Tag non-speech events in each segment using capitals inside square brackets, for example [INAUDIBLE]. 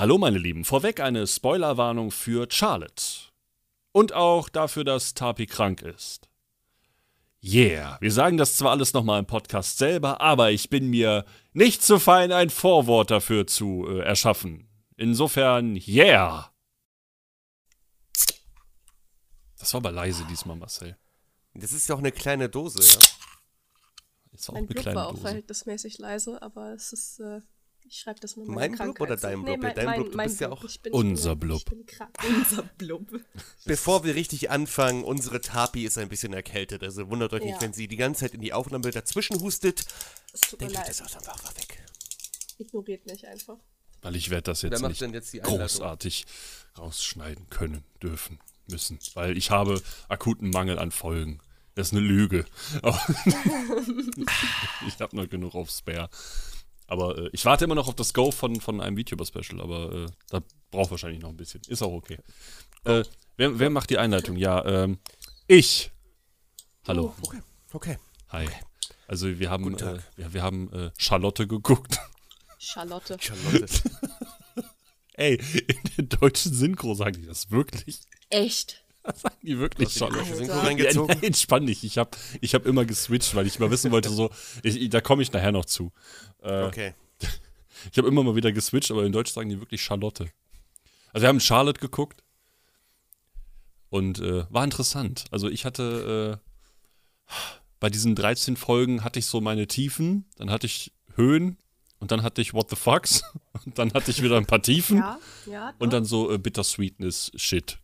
Hallo meine Lieben, vorweg eine Spoilerwarnung für Charlotte. Und auch dafür, dass Tapi krank ist. Yeah, wir sagen das zwar alles nochmal im Podcast selber, aber ich bin mir nicht zu fein, ein Vorwort dafür zu äh, erschaffen. Insofern, yeah. Das war aber leise diesmal, Marcel. Das ist ja auch eine kleine Dose, ja. Ist auch Mein eine Blub kleine war auch Dose. verhältnismäßig leise, aber es ist, äh, ich schreibe das mit meiner Mein Blub oder dein Nee, Blub? mein, Dein mein, Blub, du mein bist ja Blub. auch Ich bin, unser Blub. Ich bin krank. [LAUGHS] Unser Blub. Bevor wir richtig anfangen, unsere Tapi ist ein bisschen erkältet. Also wundert euch nicht, Ja. wenn sie die ganze Zeit in die Aufnahme dazwischen hustet. Es tut mir Denkt euch leid. das auch einfach mal weg. Ignoriert mich einfach. Weil ich werde das Wer jetzt macht nicht denn jetzt großartig rausschneiden können, dürfen, müssen. Weil ich habe akuten Mangel an Folgen. Das ist eine Lüge. [LAUGHS] Ich habe noch genug auf Spare. Aber äh, ich warte immer noch auf das Go von, von einem VTuber-Special, aber äh, da braucht wahrscheinlich noch ein bisschen. Ist auch okay. Äh, wer, wer macht die Einleitung? Ja, ähm, ich. Hallo. Okay, okay. Hi. Also wir haben, Guten äh, wir, wir haben äh, Charlotte geguckt. Charlotte. [LAUGHS] Charlotte. [LAUGHS] Ey, in der deutschen Synchro sagen die das wirklich? Echt? Sagen die wirklich Alter. Ja, entspann dich. Ich habe ich hab immer geswitcht, weil ich mal wissen wollte, so, ich, da komme ich nachher noch zu. Äh, Okay. [LAUGHS] Ich habe immer mal wieder geswitcht, aber in Deutsch sagen die wirklich Charlotte. Also wir haben Charlotte geguckt und äh, war interessant. Also ich hatte äh, bei diesen 13 Folgen hatte ich so meine Tiefen, dann hatte ich Höhen und dann hatte ich What the Fucks [LAUGHS] und dann hatte ich wieder ein paar Tiefen Ja, ja. und dann so äh, Bittersweetness Shit.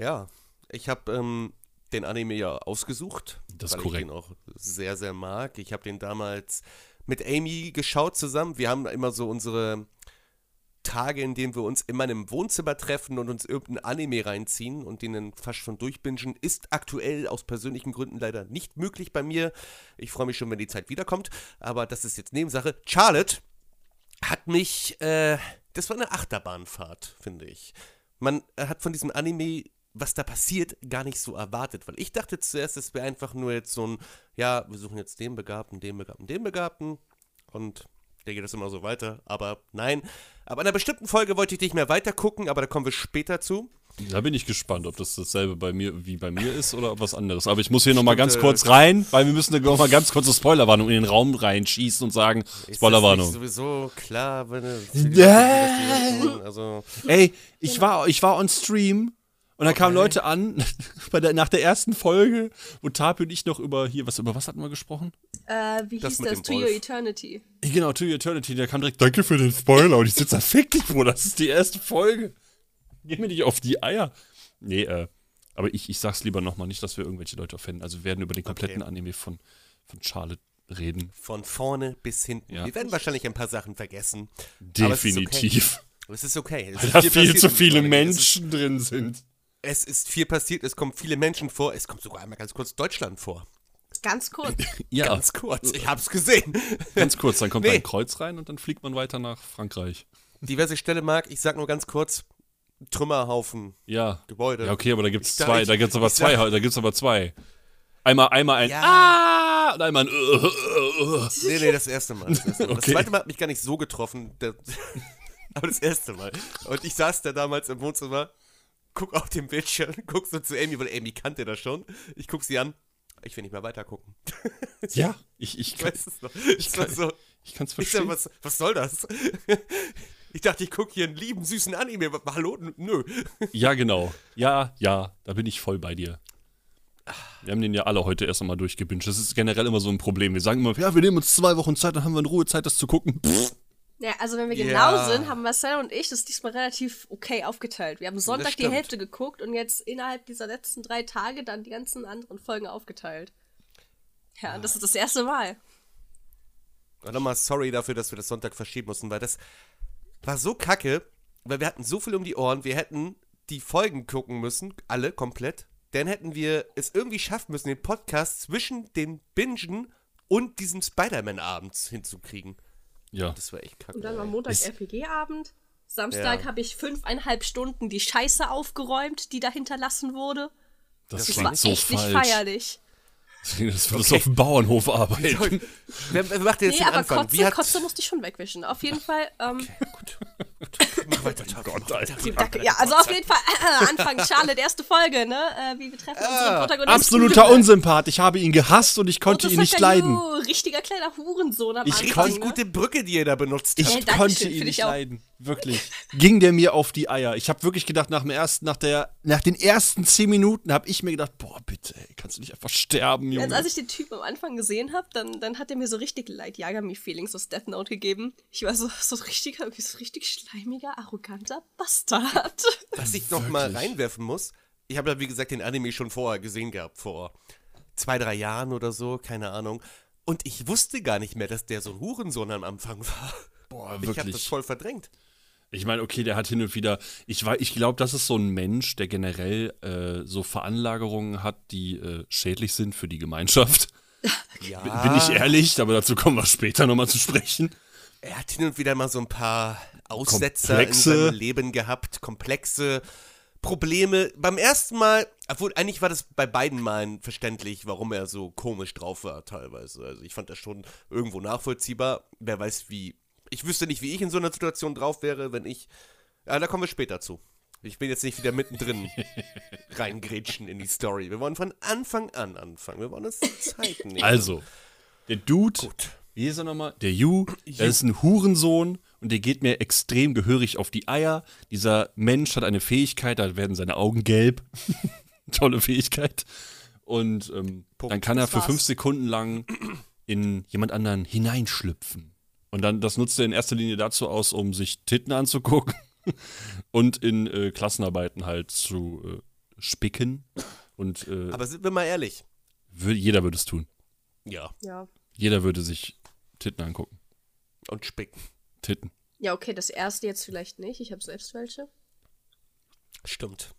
Ja, ich habe ähm, den Anime ja ausgesucht, Das weil korrekt. ich den auch sehr, sehr mag. Ich habe den damals mit Amy geschaut zusammen. Wir haben immer so unsere Tage, in denen wir uns in meinem Wohnzimmer treffen und uns irgendein Anime reinziehen und den dann fast schon durchbingen. Ist aktuell aus persönlichen Gründen leider nicht möglich bei mir. Ich freue mich schon, wenn die Zeit wiederkommt, aber das ist jetzt Nebensache. Charlotte hat mich, äh, das war eine Achterbahnfahrt, finde ich. Man hat von diesem Anime, was da passiert, gar nicht so erwartet, weil ich dachte zuerst, es wäre einfach nur jetzt so ein, ja, wir suchen jetzt den Begabten, den Begabten, den Begabten und der geht das immer so weiter, aber nein. Aber in einer bestimmten Folge wollte ich nicht mehr weiter gucken, aber da kommen wir später zu. Da bin ich gespannt, ob das dasselbe bei mir wie bei mir ist oder was anderes. Aber ich muss hier nochmal ganz äh, kurz rein, weil wir müssen noch mal ganz kurze Spoilerwarnung in den Raum reinschießen und sagen, Ist Spoilerwarnung. das nicht sowieso klar, wenn es hören, also Ey, ich war, ich war on Stream und dann kamen Leute an, [LAUGHS] bei der, nach der ersten Folge, wo Tapi und ich noch über hier, was, über was hatten wir gesprochen? Äh, wie Das hieß das? To Your. Eternity. Genau, To Eternity, der kam direkt, danke für den Spoiler und ich sitze da, fick dich, Bro, das ist die erste Folge. Geh mir nicht auf die Eier. Nee, äh, aber ich, ich sag's lieber nochmal, nicht, dass wir irgendwelche Leute offenden. Also wir werden über den kompletten Anime von, von Charlotte reden. von vorne bis hinten. Ja. Wir werden wahrscheinlich ein paar Sachen vergessen. Aber es ist okay. Definitiv. Aber es ist okay. Es Weil ist da viel zu viele. Menschen drin sind. Es ist, viel passiert, es kommen viele Menschen vor. Es kommt sogar einmal ganz kurz Deutschland vor. Ganz kurz. [LAUGHS] Ja, Ganz kurz. Ich hab's gesehen. ganz kurz, dann kommt Nee. ein Kreuz rein und dann fliegt man weiter nach Frankreich. Diverse Stelle mag, ich sag nur ganz kurz: Trümmerhaufen, Ja. Gebäude. Ja, okay, aber da gibt's Ich zwei, ich- da gibt's aber zwei, da gibt's aber zwei. Einmal, einmal ein Ja. Ah und einmal ein äh. Nee, nee, das erste Mal. Das, erste Mal. das [LAUGHS] Okay. zweite Mal hat mich gar nicht so getroffen. [LAUGHS] Aber das erste Mal. Und ich saß da damals im Wohnzimmer, guck auf den Bildschirm, [LAUGHS] guck so zu Amy, weil Amy kannte das schon. Ich guck sie an. Ich will nicht mehr weiter gucken. [LAUGHS] Ja, [LAUGHS] ich, ich, Ich kann, weiß es noch. Ich kann- so. ich kann's Ich sag, verstehen. was, was soll das? Ich dachte, ich gucke hier einen lieben, süßen Anime. aber Hallo? Nö. Ja, genau. Ja, ja, da bin ich voll bei dir. Wir haben den ja alle heute erst einmal durchgebinged. Das ist generell immer so ein Problem. Wir sagen immer, ja, wir nehmen uns zwei Wochen Zeit, dann haben wir in Ruhe Zeit, das zu gucken. Pff, Ja, also wenn wir Ja. genau sind, haben Marcel und ich das diesmal relativ okay aufgeteilt. Wir haben Sonntag die. Hälfte geguckt und jetzt innerhalb dieser letzten drei Tage dann die ganzen anderen Folgen aufgeteilt. Ja, und das ist das erste Mal. Und nochmal sorry dafür, dass wir das Sonntag verschieben mussten, weil das war so kacke, weil wir hatten so viel um die Ohren. Wir hätten die Folgen gucken müssen, alle komplett. Dann hätten wir es irgendwie schaffen müssen, den Podcast zwischen den Bingen und diesem Spider-Man-Abend hinzukriegen. Ja. Das war echt kacke. Und dann war. Montag RPG-Abend. Samstag Ja. habe ich fünfeinhalb Stunden die Scheiße aufgeräumt, die da hinterlassen wurde. Das, Das war so echt falsch. nicht feierlich. Das würdest du auf dem Bauernhof arbeiten. Wer, wer macht denn jetzt Nee, den aber Anfang? Kotze, Wie hat, Kotze musste ich schon wegwischen. Auf jeden Fall, ähm, Mach weiter, Top. Gott, mach weiter. Alter. Duck. Ja, also auf jeden Fall äh, Anfang Charlotte, erste Folge, ne? Äh, wie wir treffen unseren Protagonisten. Absoluter Unsympath. Ich habe ihn gehasst und ich konnte ihn nicht leiden. Yu, richtiger kleiner Hurensohn am Ich. Richtig ne? gute Brücke, die ihr da benutzt Ich danke konnte ihn nicht leiden. Wirklich. Ging der mir auf die Eier. Ich habe wirklich gedacht, nach dem ersten, nach der, nach den ersten zehn Minuten habe ich mir gedacht, boah, bitte, ey, kannst du nicht einfach sterben, Junge. Als, als ich den Typen am Anfang gesehen habe, dann, dann hat er mir so richtig Light Yagami-Feelings aus Death Note gegeben. Ich war so, so richtiger, wie so richtig schleimiger, arroganter Bastard. [LAUGHS] Was ich noch mal Wirklich. reinwerfen muss, ich habe ja wie gesagt den Anime schon vorher gesehen gehabt, vor zwei, drei Jahren oder so, keine Ahnung. Und ich wusste gar nicht mehr, dass der so ein Hurensohn am Anfang [LAUGHS] war. boah, Ich habe das wirklich. voll verdrängt. Ich meine, okay, der hat hin und wieder, ich, ich glaube, das ist so ein Mensch, der generell äh, so Veranlagerungen hat, die äh, schädlich sind für die Gemeinschaft. [LAUGHS] Ja, Bin ich ehrlich, aber dazu kommen wir später nochmal zu sprechen. Er hat hin und wieder mal so ein paar Aussetzer Komplexe. in seinem Leben gehabt, komplexe Probleme. Beim ersten Mal, obwohl eigentlich war das bei beiden Malen verständlich, warum er so komisch drauf war teilweise. Also ich fand das schon irgendwo nachvollziehbar. Wer weiß wie. Ich wüsste nicht, wie ich in so einer Situation drauf wäre, wenn ich. Ja, da kommen wir später zu. Ich will jetzt nicht wieder mittendrin [LAUGHS] reingrätschen in die Story. Wir wollen von Anfang an anfangen. Wir wollen uns Zeit nehmen. Also, der Dude, wie hieß er nochmal? Der Yu, der ist ein Hurensohn und der geht mir extrem gehörig auf die Eier. Dieser Mensch hat eine Fähigkeit, da werden seine Augen gelb. [LAUGHS] Tolle Fähigkeit. Und ähm, dann kann er für fünf Sekunden lang in jemand anderen hineinschlüpfen. Und dann, das nutzt er in erster Linie dazu aus, um sich Titten anzugucken [LAUGHS] und in äh, Klassenarbeiten halt zu äh, spicken. Und äh, Aber sind wir mal ehrlich. wür- jeder würde es tun. Ja. ja. Jeder würde sich Titten angucken. Und spicken. Titten. Ja, okay, das erste jetzt vielleicht nicht. Ich habe selbst welche. Stimmt.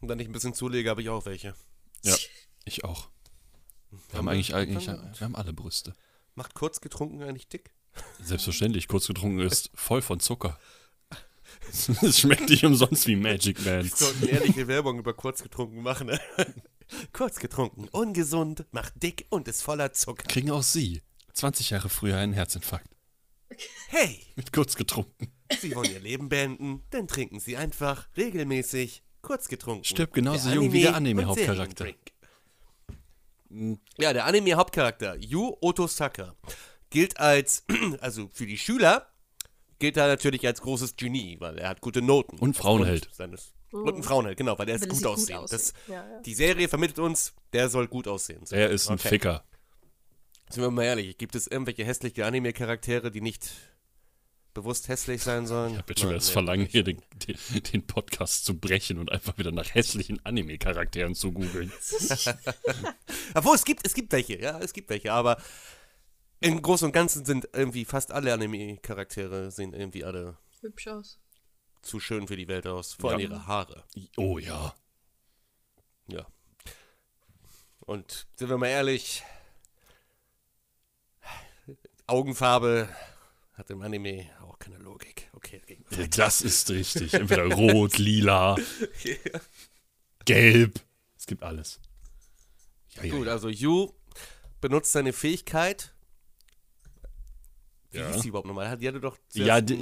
Und wenn ich ein bisschen zulege, habe ich auch welche. Ja, ich auch. Wir haben eigentlich, eigentlich wir haben alle Brüste. Macht kurz getrunken eigentlich dick? Selbstverständlich, kurz getrunken ist [LAUGHS] voll von Zucker. Es schmeckt nicht umsonst wie Magic Man. Wir sollten ehrliche Werbung über kurz getrunken machen. Ne? [LAUGHS] kurz getrunken, ungesund, macht dick und ist voller Zucker. Kriegen auch Sie 20 Jahre früher einen Herzinfarkt. Hey, Mit kurz getrunken. Sie wollen Ihr Leben beenden? Dann trinken Sie einfach regelmäßig kurz getrunken. Stirbt genauso Der jung wie der Anime- Anime-Hauptcharakter. Ja, der Anime-Hauptcharakter, Yu Otosaka, gilt als, [CLEARS THROAT] also für die Schüler, gilt er natürlich als großes Genie, weil er hat gute Noten. Und Frauenheld. Seines, und ein Frauenheld, genau, weil er ist gut sieht gut aussehen. aussieht. Das, Ja, ja. Die Serie vermittelt uns, der soll gut aussehen. So. Er ist ein Okay. Ficker. Sind wir mal ehrlich, gibt es irgendwelche hässliche Anime-Charaktere, die nicht bewusst hässlich sein sollen? Ich habe jetzt schon wieder das Verlangen, hier den, den, den Podcast zu brechen und einfach wieder nach hässlichen Anime-Charakteren zu googeln. [LAUGHS] Obwohl, es gibt, es gibt welche, ja, es gibt welche, aber im Großen und Ganzen sind irgendwie fast alle Anime-Charaktere sehen irgendwie alle Hübsch aus. zu schön für die Welt aus. Vor allem Ja. ihre Haare. Oh ja. Ja. Und sind wir mal ehrlich, Augenfarbe hat im Anime auch keine Logik. Okay. Das ist richtig. Entweder rot, lila, gelb. Es gibt alles. Ja, Gut, also Yu benutzt seine Fähigkeit. Wie hieß sie überhaupt nochmal? Die hatte doch Ja, die,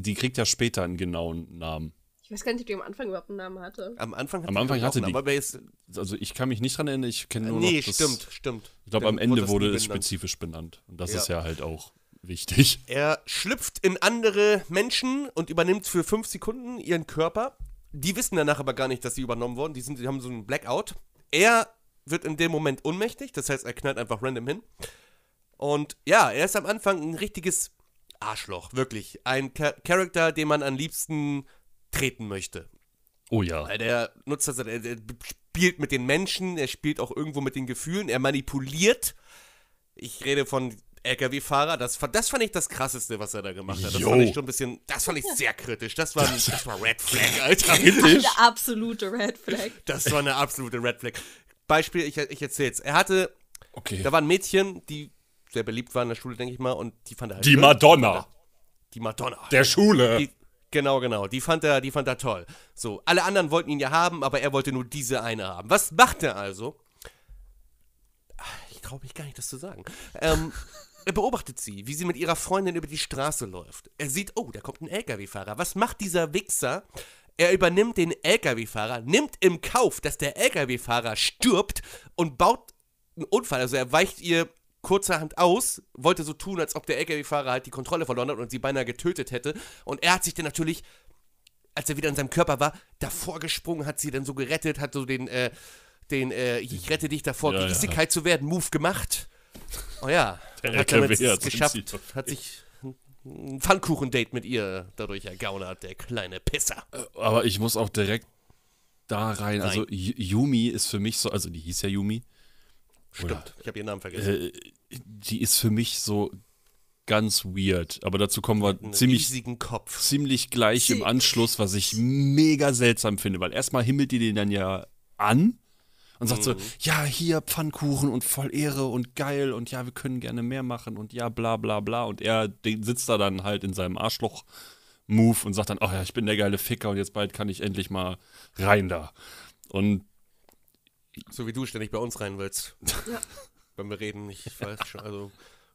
die kriegt ja später einen genauen Namen. Ich weiß gar nicht, ob die am Anfang überhaupt einen Namen hatte. Am Anfang, hat Am sie, Anfang hatte die- Namen, aber jetzt, Also ich kann mich nicht dran erinnern, ich kenne nur nee, noch das. stimmt, stimmt. Ich glaube, am Ende wurde es spezifisch benannt. Und das Ja. ist ja halt auch wichtig. [LAUGHS] Er schlüpft in andere Menschen und übernimmt für fünf Sekunden ihren Körper. Die wissen danach aber gar nicht, dass sie übernommen wurden. Die, sind, die haben so einen Blackout. Er wird in dem Moment ohnmächtig, das heißt, er knallt einfach random hin. Und ja, er ist am Anfang ein richtiges Arschloch, wirklich. Ein Cha Charakter, den man am liebsten treten möchte. Oh ja. Weil der nutzt das, er, er spielt mit den Menschen, er spielt auch irgendwo mit den Gefühlen, er manipuliert. Ich rede von LKW-Fahrer, das, das fand ich das krasseste, was er da gemacht hat. Das Jo. fand ich schon ein bisschen, das fand ich sehr kritisch. Das war, das war Red Flag, [LAUGHS] Alter. Eine absolute Red Flag. Das war eine absolute Red Flag. Beispiel, ich, ich erzähl's. Er hatte, Okay. da war ein Mädchen, die sehr beliebt war in der Schule, denke ich mal, und die fand er halt Die schön. Madonna Die Madonna. der Schule. Die, genau, genau. Die fand er, die fand er toll. So, alle anderen wollten ihn ja haben, aber er wollte nur diese eine haben. Was macht er also? Ich traue mich gar nicht, das zu sagen. Ähm, [LAUGHS] er beobachtet sie, wie sie mit ihrer Freundin über die Straße läuft. Er sieht, oh, da kommt ein LKW-Fahrer. Was macht dieser Wichser? Er übernimmt den LKW-Fahrer, nimmt im Kauf, dass der LKW-Fahrer stirbt und baut einen Unfall. Also er weicht ihr kurzerhand aus, wollte so tun, als ob der LKW-Fahrer halt die Kontrolle verloren hat und sie beinahe getötet hätte. Und er hat sich dann natürlich, als er wieder in seinem Körper war, davor gesprungen, hat sie dann so gerettet, hat so den, äh, den, äh, ich rette dich davor, Ja, ja, ja. zu werden, Move gemacht. Oh ja, Der hat damit es geschafft, hat sich ein Pfannkuchen-Date mit ihr dadurch ergaunert, der kleine Pisser. Aber ich muss auch direkt da rein. Nein. Also Yu- Yumi ist für mich so, also die hieß ja Yumi. Stimmt, ich habe ihren Namen vergessen. Äh, die ist für mich so ganz weird. Aber dazu kommen wir Einen ziemlich, riesigen Kopf. ziemlich gleich im Sie- Anschluss, was ich mega seltsam finde. Weil erstmal himmelt die den dann ja an und sagt so, ja, hier Pfannkuchen und voll Ehre und geil und ja, wir können gerne mehr machen und ja, bla bla bla. Und er sitzt da dann halt in seinem Arschloch-Move und sagt dann, oh ja, ich bin der geile Ficker und jetzt bald kann ich endlich mal rein da. Und So wie du ständig bei uns rein willst. Ja. [LAUGHS] Wenn wir reden, ich weiß schon, also.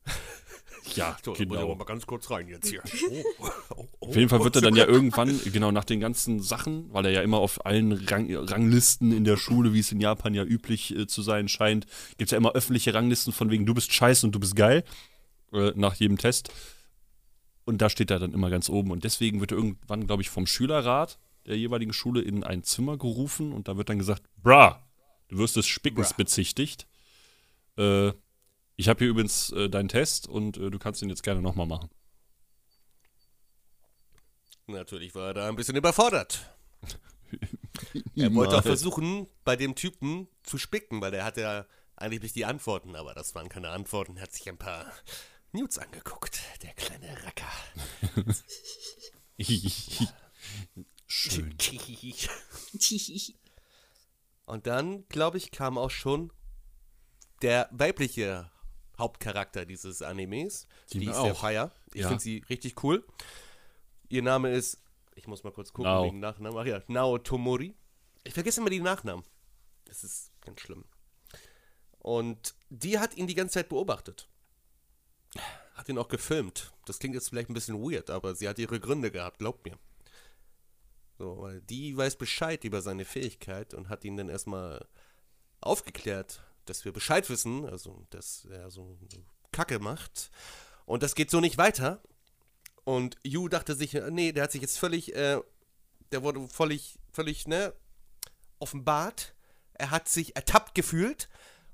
[LAUGHS] ja, So, dann muss ich aber genau. mal ganz kurz rein jetzt hier. [LAUGHS] Oh, oh, oh, Auf jeden Fall wird er dann ja irgendwann, genau nach den ganzen Sachen, weil er ja immer auf allen Rang, Ranglisten in der Schule, wie es in Japan ja üblich äh, zu sein scheint, gibt es ja immer öffentliche Ranglisten von wegen, du bist scheiße und du bist geil, äh, nach jedem Test. Und da steht er dann immer ganz oben. Und deswegen wird er irgendwann, glaube ich, vom Schülerrat der jeweiligen Schule in ein Zimmer gerufen und da wird dann gesagt, bra, du wirst des Spickens Bra. bezichtigt. Äh, ich habe hier übrigens äh, deinen Test und äh, du kannst ihn jetzt gerne nochmal machen. Natürlich war er da ein bisschen überfordert. [LAUGHS] Er wollte auch versuchen, bei dem Typen zu spicken, weil er hatte ja eigentlich nicht die Antworten, aber das waren keine Antworten. Er hat sich ein paar Nudes angeguckt, der kleine Racker. [LAUGHS] Schön. [LAUGHS] Und dann, glaube ich, kam auch schon der weibliche Hauptcharakter dieses Animes. Die Die, ist der auch. Feier. Ich Ja. finde sie richtig cool. Ihr Name ist, ich muss mal kurz gucken Nao. wegen Nachnamen. Ach ja, Nao Tomori. Ich vergesse immer die Nachnamen. Das ist ganz schlimm. Und die hat ihn die ganze Zeit beobachtet. Hat ihn auch gefilmt. Das klingt jetzt vielleicht ein bisschen weird, aber sie hat ihre Gründe gehabt, glaubt mir. So, weil die weiß Bescheid über seine Fähigkeit und hat ihn dann erstmal aufgeklärt, dass wir Bescheid wissen, also dass er so Kacke macht. Und das geht so nicht weiter. Und Yu dachte sich, äh, nee, der hat sich jetzt völlig, äh, der wurde völlig, völlig, ne, offenbart. Er hat sich ertappt gefühlt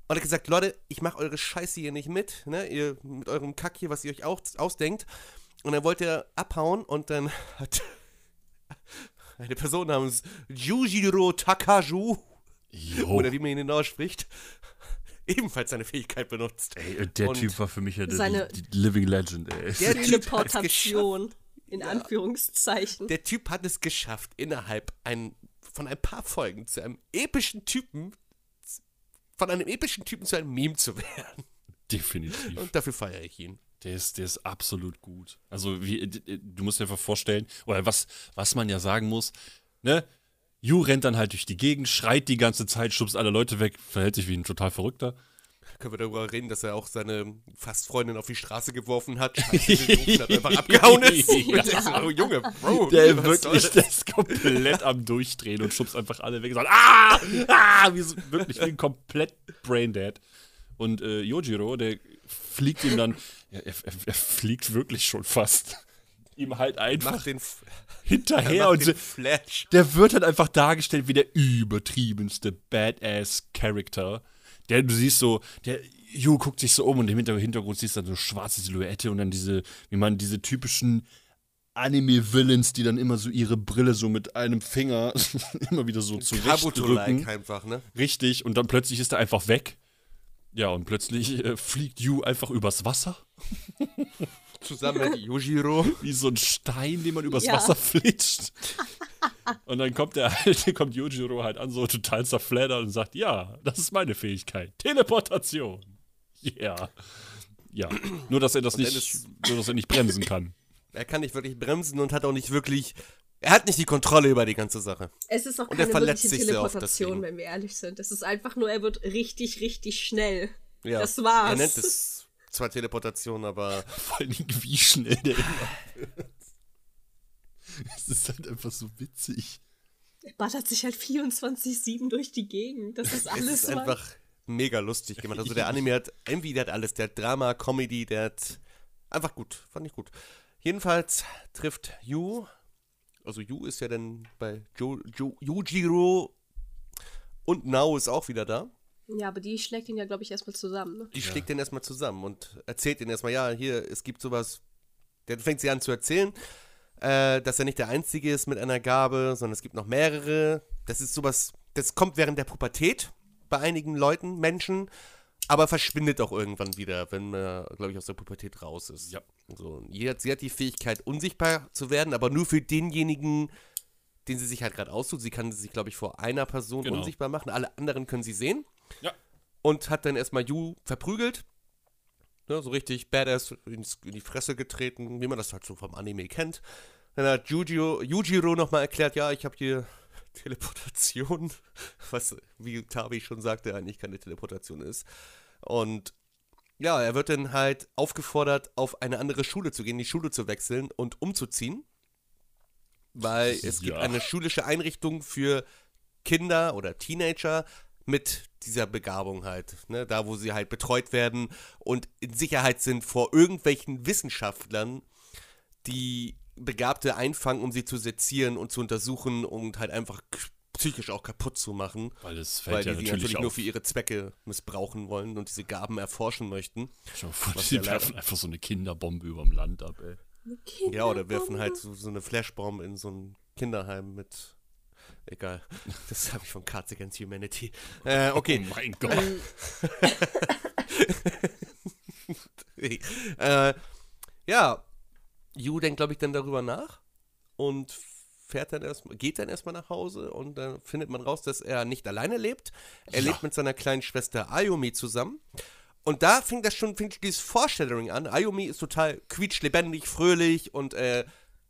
und hat gesagt, Leute, ich mache eure Scheiße hier nicht mit, ne, ihr mit eurem Kack hier, was ihr euch auch ausdenkt. Und dann wollte er abhauen und dann [LAUGHS] hat eine Person namens Jujiro Takaju, Jo. oder wie man ihn ausspricht, ebenfalls seine Fähigkeit benutzt. Ey, der Und Typ war für mich ja der, seine- die, die Living Legend, ey. Der Teleportation. In Anführungszeichen. Der Typ hat es geschafft, innerhalb ein, von ein paar Folgen zu einem epischen Typen, von einem epischen Typen zu einem Meme zu werden. Definitiv. Und dafür feiere ich ihn. Der ist, der ist absolut gut. Also, wie, d- du musst dir einfach vorstellen, oder was, was man ja sagen muss, ne? Yu rennt dann halt durch die Gegend, schreit die ganze Zeit, schubst alle Leute weg, verhält sich wie ein total Verrückter. Können wir darüber reden, dass er auch seine Fastfreundin auf die Straße geworfen hat, [LAUGHS] Scheiße hat, einfach abgehauen [LAUGHS] ist. Ja. So, oh, Junge, Bro, Der wirklich, das? ist komplett am Durchdrehen und schubst einfach alle weg und sagt, ah, ah, wie so, wirklich wie ein komplett Braindead. Und äh, Yojiro, der fliegt ihm dann, ja, er, er, er fliegt wirklich schon fast. [LAUGHS] Ihm halt einfach [LAUGHS] hinterher [LAUGHS] und den Flash. der wird halt einfach dargestellt wie der übertriebenste Badass-Character. Der, du siehst so, der Yu guckt sich so um und im Hinter- Hintergrund siehst du dann so schwarze Silhouette und dann diese, wie man diese typischen Anime-Villains, die dann immer so ihre Brille so mit einem Finger immer wieder so Kabuto-like zurechtdrücken. einfach, ne? Richtig, und dann plötzlich ist er einfach weg. Ja, und plötzlich äh, fliegt Yu einfach übers Wasser. [LAUGHS] Zusammen mit Yujiro. Wie so ein Stein, den man übers Ja. Wasser flitscht. Und dann kommt der alte, kommt Yojiro halt an, so total zerfleddert und sagt, ja, das ist meine Fähigkeit. Teleportation. Ja. Ja. Nur, dass er das nicht, ist- nur, dass er nicht bremsen kann. Er kann nicht wirklich bremsen und hat auch nicht wirklich. Er hat nicht die Kontrolle über die ganze Sache. Es ist auch Und er keine verletzt wirkliche sich sehr oft Teleportation, wenn wir ehrlich sind. Es ist einfach nur, er wird richtig, richtig schnell. Ja. Das war's. Er nennt es zwar Teleportation, aber [LAUGHS] Vor allen Dingen, wie schnell der immer wird. [LAUGHS] Es ist halt einfach so witzig. Er ballert sich halt 24-7 durch die Gegend. Das ist [LAUGHS] es alles ist Mann. einfach mega lustig gemacht. Also der Anime hat irgendwie, der hat alles. Der hat Drama, Comedy, der hat einfach gut. Fand ich gut. Jedenfalls trifft Yu, also Yu ist ja dann bei jo, jo, Yujiro und Nao ist auch wieder da. Ja, aber die schlägt ihn ja, glaube ich, erstmal zusammen. Ne? Die schlägt den erstmal zusammen und erzählt den erstmal, ja, hier, es gibt sowas. Der fängt sie an zu erzählen, äh, dass er nicht der Einzige ist mit einer Gabe, sondern es gibt noch mehrere. Das ist sowas, das kommt während der Pubertät bei einigen Leuten, Menschen, aber verschwindet auch irgendwann wieder, wenn man, glaube ich, aus der Pubertät raus ist. Ja. So, sie, hat, sie hat die Fähigkeit, unsichtbar zu werden, aber nur für denjenigen, den sie sich halt gerade aussucht. Sie kann sich, glaube ich, vor einer Person Genau. unsichtbar machen. Alle anderen können sie sehen Ja. und hat dann erstmal Yu verprügelt. Ne, so richtig badass ins, in die Fresse getreten, wie man das halt so vom Anime kennt. Dann hat Yujiro, Yujiro nochmal erklärt, ja, ich habe hier [LAUGHS] Teleportation, [LAUGHS] was, wie Tabi schon sagte, eigentlich keine Teleportation ist. Und ja, er wird dann halt aufgefordert, auf eine andere Schule zu gehen, die Schule zu wechseln und umzuziehen. Weil [LAUGHS] es gibt Ja. eine schulische Einrichtung für Kinder oder Teenager mit dieser Begabung halt. Ne? Da, wo sie halt betreut werden und in Sicherheit sind vor irgendwelchen Wissenschaftlern, die Begabte einfangen, um sie zu sezieren und zu untersuchen und halt einfach psychisch auch kaputt zu machen. Weil es Weil fällt die ja sie natürlich natürlich nur für ihre Zwecke missbrauchen wollen und diese Gaben erforschen möchten. Mal vor, was die ja werfen einfach so eine Kinderbombe überm Land ab, ey. Ja, oder werfen halt so, so eine Flashbomb in so ein Kinderheim mit. Egal. [LAUGHS] Das habe ich von Cards Against Humanity. Äh, [LAUGHS] okay. Oh mein Gott. [LAUGHS] äh, ja, Yu denkt, glaube ich, dann darüber nach und fährt dann erstmal, geht dann erstmal nach Hause und dann findet man raus, dass er nicht alleine lebt. Er Ja. lebt mit seiner kleinen Schwester Ayumi zusammen. Und da fing das schon, fing dieses Foreshadowing an. Ayumi ist total quietschlebendig, fröhlich und äh,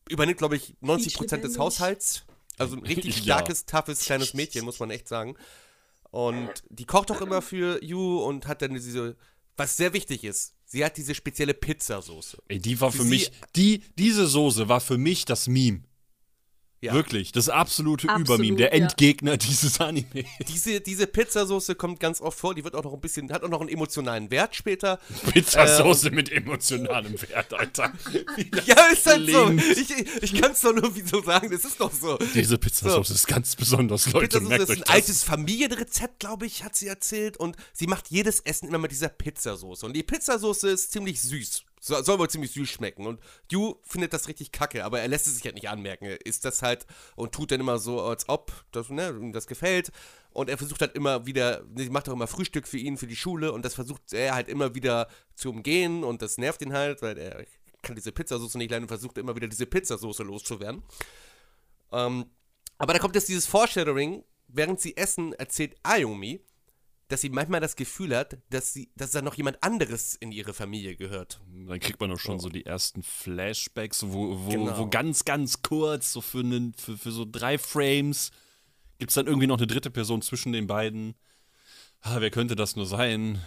übernimmt, glaube ich, 90% des. Haushalts. Also ein [LAUGHS] richtig Ja. starkes, toughes, kleines Mädchen, muss man echt sagen. Und die kocht auch immer für Yu und hat dann diese, was sehr wichtig ist, sie hat diese spezielle Pizzasoße. Ey, die war für Sie- mich, die, diese Soße war für mich das Meme. Ja. Wirklich, das absolute Absolut, Übermeme, der ja. Endgegner [LAUGHS] dieses Anime. Diese, diese Pizzasoße kommt ganz oft vor, die wird auch noch ein bisschen, hat auch noch einen emotionalen Wert später. Pizzasoße mit emotionalem Wert, Alter. [LAUGHS] Ja, ist halt so. Klingt. Ich, ich kann es doch nur wie so sagen, das ist doch so. Diese Pizzasoße ist ganz besonders, Leute. Pizzasoße merkt ist euch ein das. altes Familienrezept, glaube ich, hat sie erzählt. Und sie macht jedes Essen immer mit dieser Pizzasoße. Und die Pizzasoße ist ziemlich süß. So, soll wohl ziemlich süß schmecken. Und Yu findet das richtig kacke, aber er lässt es sich halt nicht anmerken. Er isst das halt und tut dann immer so, als ob das, ne, ihm das gefällt. Und er versucht halt immer wieder, sie macht auch immer Frühstück für ihn, für die Schule. Und das versucht er halt immer wieder zu umgehen. Und das nervt ihn halt, weil er kann diese Pizzasoße nicht leiden und versucht immer wieder diese Pizzasoße loszuwerden. Ähm, aber da kommt jetzt dieses Foreshadowing, während sie essen, erzählt Ayumi, dass sie manchmal das Gefühl hat, dass, sie, dass da noch jemand anderes in ihre Familie gehört. Dann kriegt man auch schon so die ersten Flashbacks, wo, wo, Genau. wo ganz, ganz kurz, so für, einen, für, für so drei Frames, gibt es dann irgendwie noch eine dritte Person zwischen den beiden. Ah, wer könnte das nur sein?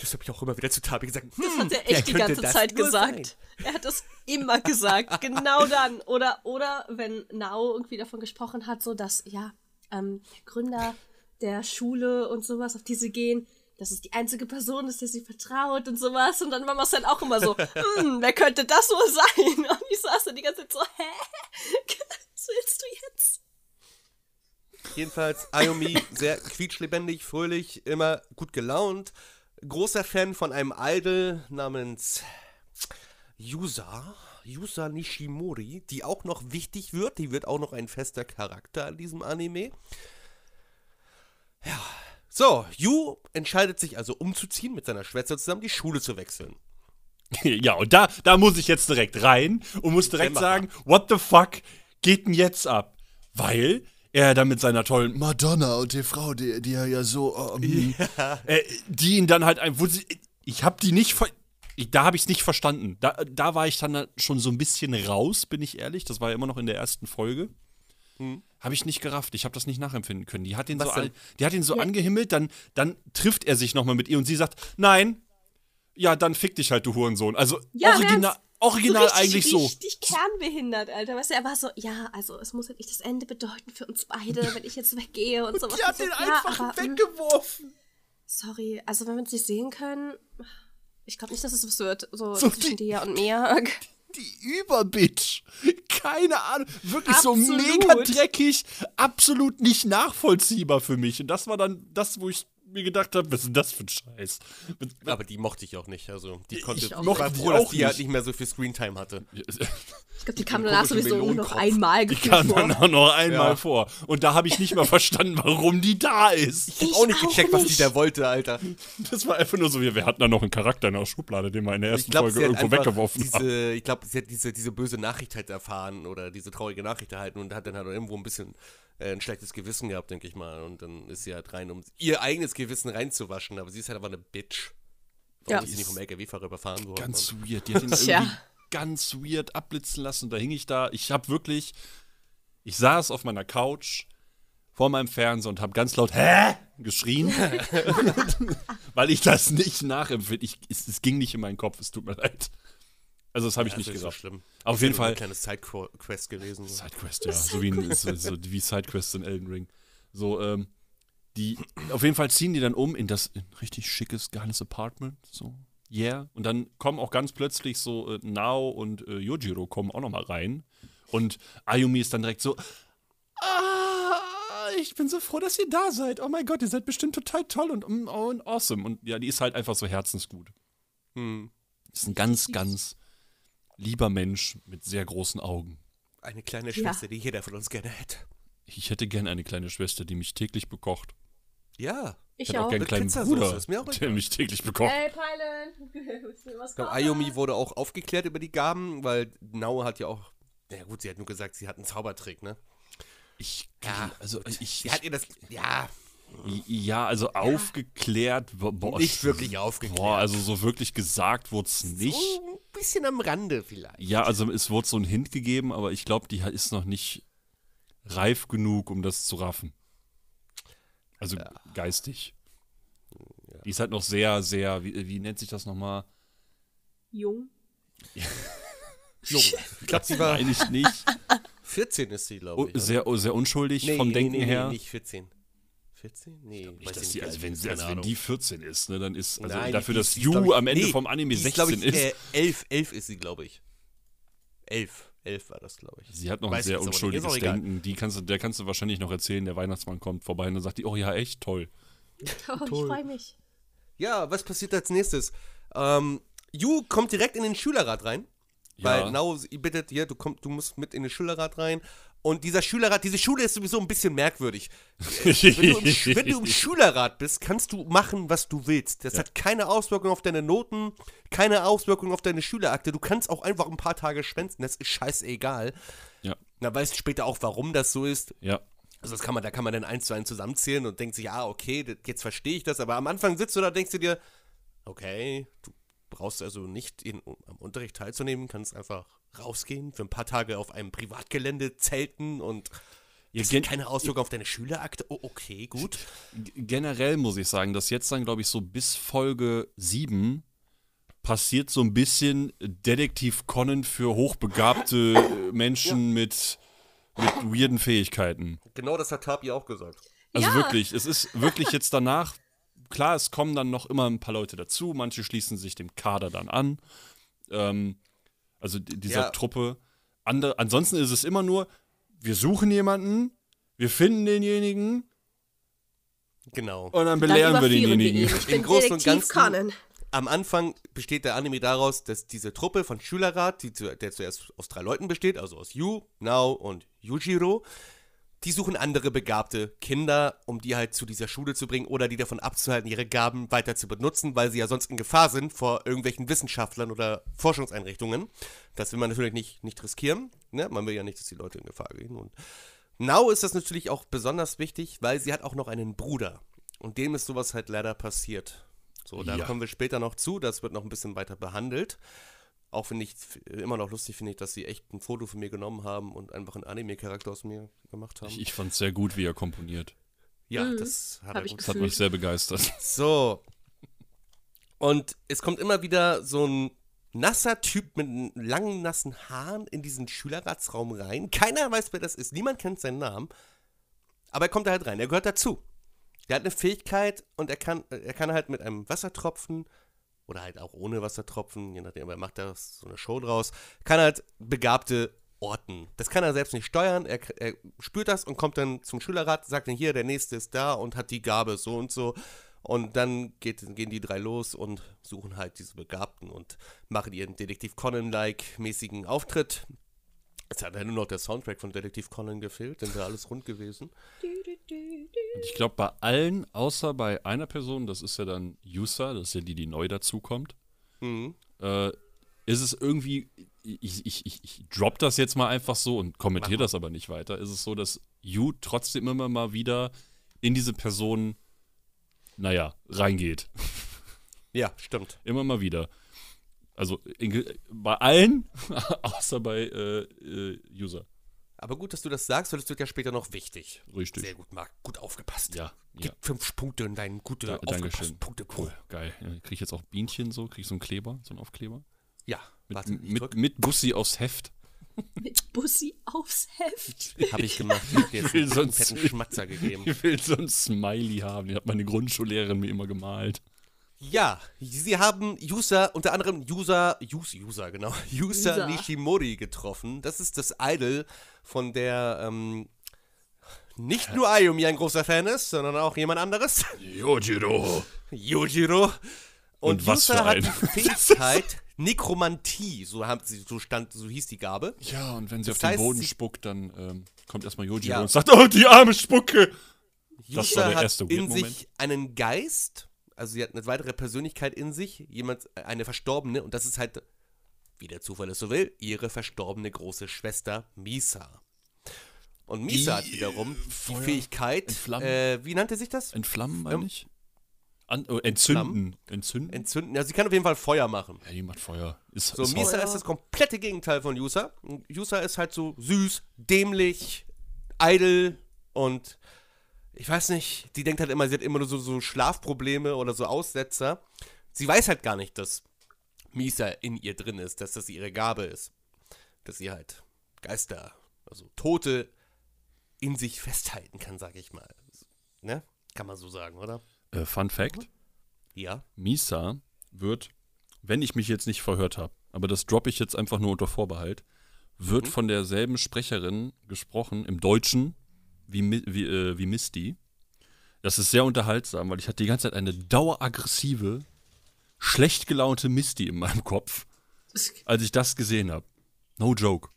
Das habe ich auch immer wieder zu Tabi gesagt. Das Hm, hat er wer echt die ganze das Zeit gesagt. Er hat das immer gesagt. [LAUGHS] genau dann. Oder, oder wenn Nao irgendwie davon gesprochen hat, so dass, ja, ähm, der Gründer der Schule und sowas, auf die sie gehen, dass es die einzige Person ist, der sie vertraut und sowas. Und dann war Marcel auch immer so, [LAUGHS] hm, wer könnte das wohl sein? [LAUGHS] Und ich saß dann die ganze Zeit so, hä? Was willst du jetzt? Jedenfalls Ayumi sehr quietschlebendig, fröhlich, immer gut gelaunt. Großer Fan von einem Idol namens Yusa. Yusa Nishimori, die auch noch wichtig wird. Die wird auch noch ein fester Charakter in diesem Anime. Ja. So, Yu entscheidet sich also umzuziehen, mit seiner Schwester zusammen die Schule zu wechseln. [LAUGHS] ja, und da, da muss ich jetzt direkt rein und muss direkt sagen, what the fuck geht denn jetzt ab? Weil er da mit seiner tollen Madonna und der Frau, die, die er ja so, ähm, äh, die ihn dann halt, ein- wo sie, ich hab die nicht, ich, da habe ich es nicht verstanden. Da, da war ich dann schon so ein bisschen raus, bin ich ehrlich. Das war ja immer noch in der ersten Folge. Habe ich nicht gerafft. Ich habe das nicht nachempfinden können. Die hat ihn Was so, an, die hat ihn so angehimmelt, dann, dann trifft er sich nochmal mit ihr und sie sagt, nein, ja, dann fick dich halt, du Hurensohn. Also Ja, original, original richtig, eigentlich so. Richtig kernbehindert, Alter. Weißt du, er war so, ja, also es muss ja nicht das Ende bedeuten für uns beide, [LAUGHS] wenn ich jetzt weggehe und sowas. Die hat den so, ja, einfach aber, mm, weggeworfen. Sorry, also wenn wir uns nicht sehen können, ich glaube nicht, dass es was wird, so, So zwischen die- dir und mir. [LAUGHS] Die Überbitch. Keine Ahnung. Wirklich so Absolut. mega dreckig. Absolut nicht nachvollziehbar für mich. Und das war dann das, wo ich mir gedacht habe, was ist denn das für ein Scheiß? Aber die mochte ich auch nicht. Also, die konnte. Ich auch war nicht. froh, dass die halt nicht. nicht mehr so viel Screentime hatte. Ich glaube, die kam danach sowieso nur noch einmal Die kam vor. dann auch noch einmal Ja. vor. Und da habe ich nicht mal verstanden, warum die da ist. Ich hab Ich auch nicht auch gecheckt, was die nicht. da wollte, Alter. Das war einfach nur so, wir, wir hatten da noch einen Charakter in der Schublade, den wir in der Ich ersten glaube, Folge irgendwo weggeworfen haben. ich glaube, sie hat diese, diese böse Nachricht halt erfahren oder diese traurige Nachricht erhalten und hat dann halt irgendwo ein bisschen ein schlechtes Gewissen gehabt, denke ich mal. Und dann ist sie halt rein, um ihr eigenes Gewissen reinzuwaschen. Aber sie ist halt einfach eine Bitch. Warum Ja. ist sie nicht vom LKW-Fahrer überfahren worden? Ganz weird. Die hat ihn [LAUGHS] irgendwie ganz weird abblitzen lassen. Da hing ich da. Ich habe wirklich, ich saß auf meiner Couch vor meinem Fernseher und habe ganz laut Hä? geschrien, [LAUGHS] [LAUGHS] weil ich das nicht nachempfinde. Ich, es, es ging nicht in meinen Kopf. Es tut mir leid. Also das habe ich Ja, nicht ist nicht so schlimm. Auf Ist jeden Fall. Ein kleines Sidequest gewesen. So. Sidequest, ja. So wie, ein, so, so wie Sidequests in Elden Ring. So, ähm, die, auf jeden Fall ziehen die dann um in das in richtig schickes, geiles Apartment. So, yeah. Und dann kommen auch ganz plötzlich so äh, Nao und äh, Yojiro kommen auch nochmal rein. Und Ayumi ist dann direkt so, ah, ich bin so froh, dass ihr da seid. Oh mein Gott, ihr seid bestimmt total toll und, mm, und awesome. Und ja, die ist halt einfach so herzensgut. Hm. Ist ein ganz, ganz lieber Mensch mit sehr großen Augen. Eine kleine Schwester, die jeder von uns gerne hätte. Ich hätte gern eine kleine Schwester, die mich täglich bekocht. Ja. Ich Ich hätte auch auch. gern einen kleinen Bruder, ist mir auch der mich täglich bekocht. Ey, Peilen, [LAUGHS] was Ich glaube, Ayumi wurde auch aufgeklärt über die Gaben, weil Nao hat ja auch, na gut, sie hat nur gesagt, sie hat einen Zaubertrick, ne? Ich, Ja, also gut. ich, Sie hat ihr das, ja, ja, also aufgeklärt, bo- boah, nicht wirklich aufgeklärt. Boah, also so wirklich gesagt wurde es nicht. So ein bisschen am Rande vielleicht. Ja, also es wurde so ein Hint gegeben, aber ich glaube, die ist noch nicht reif genug, um das zu raffen. Also geistig. Die ist halt noch sehr, sehr, wie, wie nennt sich das nochmal? Jung. [LAUGHS] Jung. Ich glaube, sie war Eigentlich nicht. [LAUGHS] 14 ist sie, glaube Oh, ich. sehr, oh, sehr unschuldig Nee, vom nee, Denken nee, her. Nee, nicht 14. 14? Nee, Nicht, weiß dass ich die, nicht, also wenn, also wenn die 14 ist, ne, dann ist, also Nein, dafür, die- dass die ist, Yu ich- am Ende nee, vom Anime die ist, 16 glaub ich, ist, Äh, 11, 11 ist sie, glaube ich. 11, 11 war das, glaube ich. sie hat noch Weiß ein sehr ich nicht, unschuldiges ist. Denken. Die kannst du, der kannst du wahrscheinlich noch erzählen, der Weihnachtsmann kommt vorbei und dann sagt die, oh ja, echt toll. [LAUGHS] Oh, ich freue mich. Ja, was passiert als nächstes? Ähm, Yu kommt direkt in den Schülerrat rein. Ja. Weil Nao sie bittet, hier, du, komm, du musst mit in den Schülerrat rein. Und dieser Schülerrat, diese Schule ist sowieso ein bisschen merkwürdig. [LAUGHS] Wenn du, im, wenn du im Schülerrat bist, kannst du machen, was du willst. Das hat keine Auswirkung auf deine Noten, keine Auswirkung auf deine Schülerakte. Du kannst auch einfach ein paar Tage schwänzen, das ist scheißegal. Ja, Na, weißt du später auch, warum das so ist. ja. Also das kann man, da kann man dann eins zu eins zusammenzählen und denkt sich, ja, okay, jetzt verstehe ich das, aber am Anfang sitzt du da und denkst du dir, okay, du brauchst also nicht in, am Unterricht teilzunehmen, kannst einfach rausgehen, für ein paar Tage auf einem Privatgelände zelten und Ja, das gen- hat keine Auswirkung auf deine Schülerakte. Oh, okay, gut. Generell muss ich sagen, dass jetzt dann, glaube ich, so bis Folge 7 passiert so ein bisschen Detektiv Conan für hochbegabte [LAUGHS] Menschen mit, mit weirden Fähigkeiten. Genau das hat Tapi auch gesagt. Also Ja. wirklich, es ist wirklich jetzt danach, klar, es kommen dann noch immer ein paar Leute dazu, manche schließen sich dem Kader dann an, ähm, also di- dieser Ja. Truppe. Andere, ansonsten ist es immer nur, wir suchen jemanden, wir finden denjenigen Genau. und dann Dann belehren wir überführen denjenigen. ihn. [LAUGHS] Ich Im bin Großen und Ganzen- Conan. Am Anfang besteht der Anime daraus, dass diese Truppe von Schülerrat, die zu, der zuerst aus drei Leuten besteht, also aus Yu, Nao und Yujiro, die suchen andere begabte Kinder, um die halt zu dieser Schule zu bringen oder die davon abzuhalten, ihre Gaben weiter zu benutzen, weil sie ja sonst in Gefahr sind vor irgendwelchen Wissenschaftlern oder Forschungseinrichtungen. Das will man natürlich nicht, nicht riskieren. Ne? Man will ja nicht, dass die Leute in Gefahr gehen. Und Nao ist das natürlich auch besonders wichtig, weil sie hat auch noch einen Bruder. Und dem ist sowas halt leider passiert. So, da Ja. kommen wir später noch zu. Das wird noch ein bisschen weiter behandelt. Auch finde ich immer noch lustig, finde ich, dass sie echt ein Foto von mir genommen haben und einfach einen Anime-Charakter aus mir gemacht haben. Ich, ich fand es sehr gut, wie er komponiert. ja, Mhm. das hat Hab er Das hat mich sehr begeistert. [LAUGHS] So. Und es kommt immer wieder so ein nasser Typ mit langen, nassen Haaren in diesen Schülerratsraum rein. Keiner weiß, wer das ist. Niemand kennt seinen Namen. Aber er kommt da halt rein. Er gehört dazu. Der hat eine Fähigkeit und er kann, er kann halt mit einem Wassertropfen oder halt auch ohne Wassertropfen, je nachdem, er macht da so eine Show draus, kann halt begabte orten. Das kann er selbst nicht steuern. Er, er spürt das und kommt dann zum Schülerrat, sagt dann hier, der nächste ist da und hat die Gabe so und so. Und dann geht, gehen die drei los und suchen halt diese Begabten und machen ihren Detektiv Conan-like mäßigen Auftritt. Es hat ja nur noch der Soundtrack von Detektiv Conan gefehlt, dann wäre alles rund gewesen. Und ich glaube, bei allen, außer bei einer Person, das ist ja dann Yusa, das ist ja die, die neu dazukommt, Mhm. äh, ist es irgendwie, ich, ich, ich, ich drop das jetzt mal einfach so und kommentiere das aber nicht weiter, ist es so, dass Yu trotzdem immer mal wieder in diese Person, naja, reingeht. Ja, stimmt. Immer mal wieder. Also in, bei allen, [LAUGHS] außer bei äh, äh, User. Aber gut, dass du das sagst, weil das wird ja später noch wichtig. Richtig. Sehr gut, Marc. Gut aufgepasst. Ja, Gib ja. fünf Punkte in deinen gute Da, aufgepassten. Punkte. Cool, geil. Ja, Krieg ich jetzt auch Bienchen so? Krieg ich so einen Kleber, so einen Aufkleber? Ja, Mit, warte, mit, mit Bussi aufs Heft. [LAUGHS] Mit Bussi aufs Heft. Hab ich gemacht. Ich hab dir jetzt will einen sonst- fetten Schmatzer gegeben. Ich will so ein Smiley haben. Den hat meine Grundschullehrerin mir immer gemalt. Ja, sie haben User, unter anderem User, User, User, genau, [LAUGHS] User User. Nishimori getroffen. Das ist das Idol von der, ähm, nicht nur Ayumi ein großer Fan ist, sondern auch jemand anderes. [LAUGHS] Yojiro. Yojiro. Und, Und was User für hat die [LAUGHS] Fähigkeit Nekromantie, so, haben sie, so, stand, so hieß die Gabe. Ja, und wenn sie Das auf den heißt, Boden spuckt, dann ähm, kommt erstmal Yojiro Ja. und sagt, oh, die arme Spucke. Das User war der hat erste in Weird-Moment. sich einen Geist, also sie hat eine weitere Persönlichkeit in sich, jemand, eine Verstorbene, und das ist halt, wie der Zufall es so will, ihre verstorbene große Schwester Misa. Und Misa Die, hat wiederum äh, die Feuer, Fähigkeit, äh, wie nannte sich das? Entflammen, meine Ähm, ich? An, oh, entzünden. Entzünden? Entzünden. Ja, sie kann auf jeden Fall Feuer machen. ja, die macht Feuer. Ist, So, ist Misa Feuer. ist das komplette Gegenteil von Yusa. Yusa ist halt so süß, dämlich, eitel und ich weiß nicht, die denkt halt immer, sie hat immer nur so, so Schlafprobleme oder so Aussetzer. Sie weiß halt gar nicht, dass Misa in ihr drin ist, dass das ihre Gabe ist. Dass sie halt Geister, also Tote in sich festhalten kann, sag ich mal. Ne? Kann man so sagen, oder? äh, Fun Fact. Ja. Misa wird, wenn ich mich jetzt nicht verhört habe, aber das droppe ich jetzt einfach nur unter Vorbehalt, wird von derselben Sprecherin gesprochen im Deutschen wie, wie, äh, wie Misty. Das ist sehr unterhaltsam, weil ich hatte die ganze Zeit eine daueraggressive, schlecht gelaunte Misty in meinem Kopf, als ich das gesehen habe. No joke.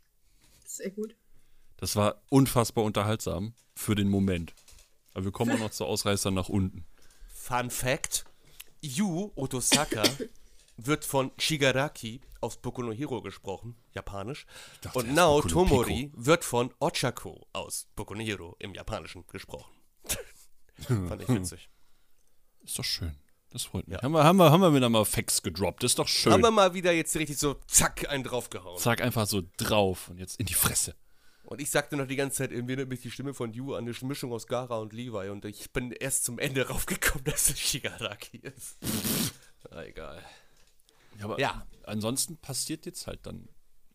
Sehr gut. Das war unfassbar unterhaltsam für den Moment. Aber wir kommen auch noch zu Ausreißern nach unten. Fun Fact: Yu Otosaka [LAUGHS] wird von Shigaraki aus Boku no Hero gesprochen, japanisch. dachte Und Nao Tomori wird von Ochako aus Boku no Hero im Japanischen gesprochen. [LAUGHS] Fand ich witzig. Ist doch schön. Das freut mich. Ja. Haben, wir, haben, wir, haben wir wieder mal Facts gedroppt. Ist doch schön. Haben wir mal wieder jetzt richtig so zack einen draufgehauen. Zack, einfach so drauf und jetzt in die Fresse. Und ich sagte noch die ganze Zeit, irgendwie erinnert mich die Stimme von Yu an eine Mischung aus Gara und Levi. Und ich bin erst zum Ende [LAUGHS] raufgekommen, dass es Shigaraki ist. Na, egal. Ja, aber Ja. ansonsten passiert jetzt halt dann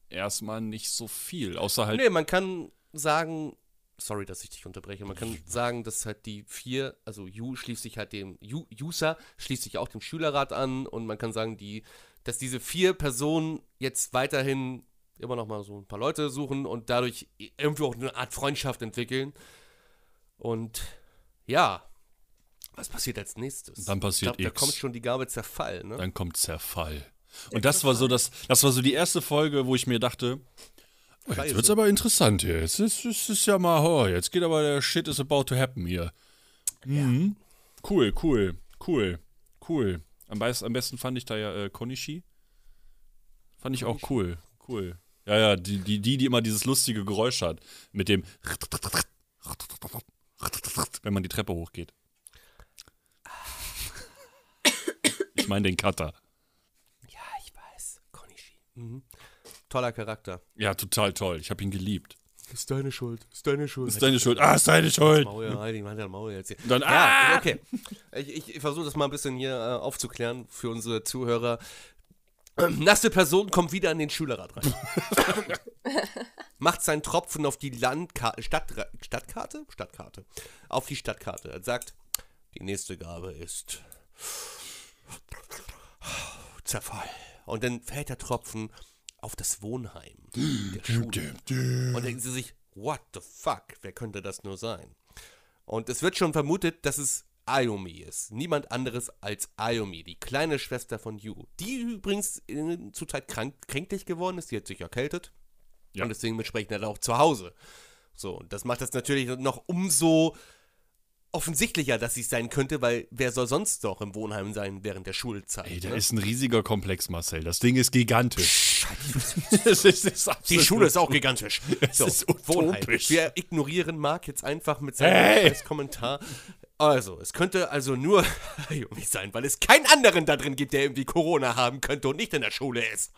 erstmal nicht so viel. Außer halt, Nee, man kann sagen, sorry, dass ich dich unterbreche, man kann sagen, dass halt die vier, also Yu schließt sich halt dem, Yu, Yusa schließt sich auch dem Schülerrat an und man kann sagen, die, dass diese vier Personen jetzt weiterhin immer noch mal so ein paar Leute suchen und dadurch irgendwie auch eine Art Freundschaft entwickeln. Und ja, was passiert als nächstes? Dann passiert ich glaub, Da X. kommt schon die Gabe Zerfall, ne? dann kommt Zerfall. Und das war so das, das war so die erste Folge, wo ich mir dachte, oh, jetzt wird's aber interessant hier. Jetzt ist, ist, ist ja mal, oh, jetzt geht aber der Shit is about to happen hier. Mhm. Cool, cool, cool, cool. Am, beis- am besten fand ich da ja äh, Konishi. Fand ich auch cool, cool. Ja, ja, die, die, die, die immer dieses lustige Geräusch hat. Mit dem [LAUGHS] wenn man die Treppe hochgeht. Meine den Cutter. Ja, ich weiß. Konishi. Mhm. Toller Charakter. Ja, total toll. Ich habe ihn geliebt. ist deine Schuld, ist deine Schuld. Ist deine Schuld. Ah, ist deine Schuld. Maul, die Hand am Maul jetzt. hier. Dann, Ja, ah! okay. Ich, ich versuche das mal ein bisschen hier äh, aufzuklären für unsere Zuhörer. Ähm, Nasse Person kommt wieder an den Schülerrat rein. [LAUGHS] Macht seinen Tropfen auf die Landkarte, Stadt, Stadtkarte? Stadtkarte. Auf die Stadtkarte. Er sagt, die nächste Gabe ist Zerfall. Und dann fällt der Tropfen auf das Wohnheim [GASPS] der Schule. Und denken sie sich, what the fuck, wer könnte das nur sein? Und es wird schon vermutet, dass es Ayumi ist. Niemand anderes als Ayumi, die kleine Schwester von Yu. Die übrigens in, zurzeit krank, kränklich geworden ist, die hat sich erkältet. Ja. Und deswegen entsprechend halt auch zu Hause. So, und das macht das natürlich noch umso offensichtlicher, dass sie es sein könnte, weil wer soll sonst noch im Wohnheim sein während der Schulzeit? Ey, da ne? ist ein riesiger Komplex, Marcel. Das Ding ist gigantisch. Es [LAUGHS] ist, ist Die Schule ist auch gigantisch. [LAUGHS] Es ist Wohnheim. utopisch. Wir ignorieren Marc jetzt einfach mit seinem Hey! Kommentar. Also, es könnte also nur [LAUGHS] Ayumi sein, weil es keinen anderen da drin gibt, der irgendwie Corona haben könnte und nicht in der Schule ist.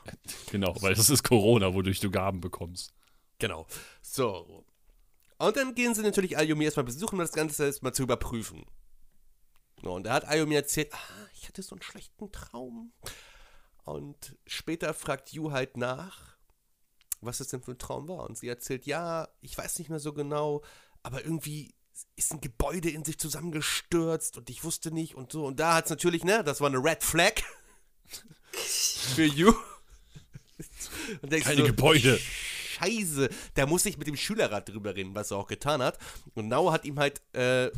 Genau, weil das ist Corona, wodurch du Gaben bekommst. Genau. So. Und dann gehen sie natürlich Ayumi erstmal besuchen, um das Ganze erstmal zu überprüfen. Und da hat Ayumi erzählt, ah, ich hatte so einen schlechten Traum. Und später fragt Yu halt nach, was es denn für ein Traum war. Und sie erzählt, ja, ich weiß nicht mehr so genau, aber irgendwie ist ein Gebäude in sich zusammengestürzt und ich wusste nicht und so. Und da hat es natürlich, ne, das war eine Red Flag [LAUGHS] für Yu. [LAUGHS] Keine so, Gebäude. Scheiße, da muss ich mit dem Schülerrat drüber reden, was er auch getan hat. Und Nau hat ihm halt äh,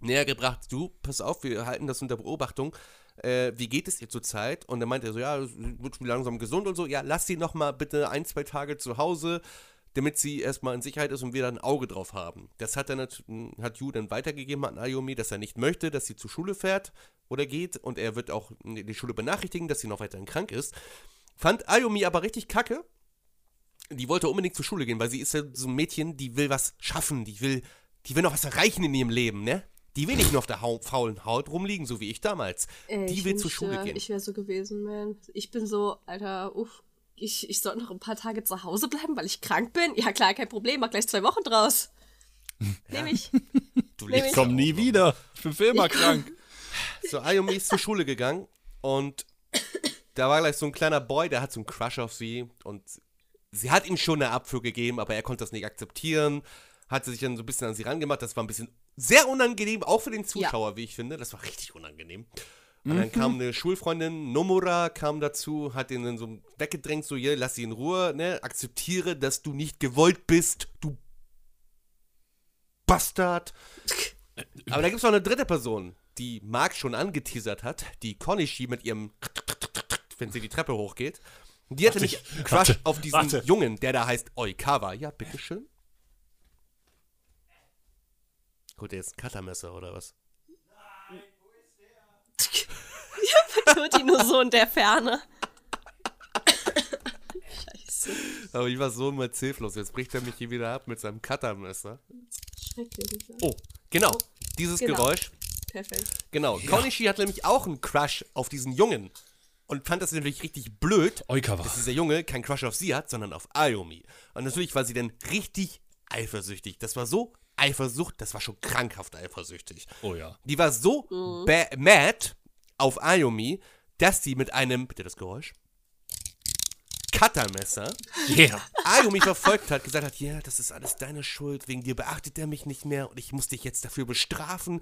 näher gebracht, du, pass auf, wir halten das unter Beobachtung. Äh, wie geht es ihr zurzeit? Und dann meinte er so, ja, wird schon langsam gesund und so. Ja, lass sie noch mal bitte ein, zwei Tage zu Hause, damit sie erstmal in Sicherheit ist und wir da ein Auge drauf haben. Das hat, nat- hat Yu dann weitergegeben an Ayumi, dass er nicht möchte, dass sie zur Schule fährt oder geht. Und er wird auch die Schule benachrichtigen, dass sie noch weiterhin krank ist. Fand Ayumi aber richtig kacke, die wollte unbedingt zur Schule gehen, weil sie ist ja so ein Mädchen, die will was schaffen, die will, die will noch was erreichen in ihrem Leben, ne? Die will nicht nur auf der Hau faulen Haut rumliegen, so wie ich damals. Ey, die ich will zur Schule gehen. Ich wäre so gewesen, man. Ich bin so, Alter, uff. Ich, ich soll noch ein paar Tage zu Hause bleiben, weil ich krank bin? Ja, klar, kein Problem. Mach gleich zwei Wochen draus. [LAUGHS] Nehm ich. du ich- lebst Komm ja nie wieder. Ich bin für immer krank. So, Ayumi ist zur Schule gegangen und da war gleich so ein kleiner Boy, der hat so einen Crush auf sie und sie hat ihm schon eine Abfuhr gegeben, aber er konnte das nicht akzeptieren, hat sich dann so ein bisschen an sie rangemacht. Das war ein bisschen sehr unangenehm, auch für den Zuschauer, wie ich finde. Das war richtig unangenehm. Und dann kam eine Schulfreundin, Nomura, kam dazu, hat ihn dann so weggedrängt, so, hier, lass sie in Ruhe, ne, akzeptiere, dass du nicht gewollt bist, du Bastard. [LAUGHS] Aber da gibt es noch eine dritte Person, die Mark schon angeteasert hat, die Konishi mit ihrem, wenn sie die Treppe hochgeht. Die hatte einen Crush warte, auf diesen warte. Jungen, der da heißt Oikawa. Ja, bitteschön. Holt er jetzt ein Cuttermesser oder was? Hört ihn nur so in der Ferne. Scheiße. Aber ich war so immer hilflos. Jetzt bricht er mich hier wieder ab mit seinem Cuttermesser. Schrecklich. Oh, genau. Dieses Genau. Geräusch. Perfekt. Genau. Konishi hat nämlich auch einen Crush auf diesen Jungen. Und fand das natürlich richtig blöd, Oikawa. dass dieser Junge keinen Crush auf sie hat, sondern auf Ayumi. Und natürlich war sie dann richtig eifersüchtig. Das war so Eifersucht, das war schon krankhaft eifersüchtig. Oh ja. Die war so ba- mad auf Ayumi, dass sie mit einem, bitte das Geräusch, Cuttermesser Yeah. Ayumi verfolgt hat, gesagt hat, ja, das ist alles deine Schuld, wegen dir beachtet er mich nicht mehr und ich muss dich jetzt dafür bestrafen.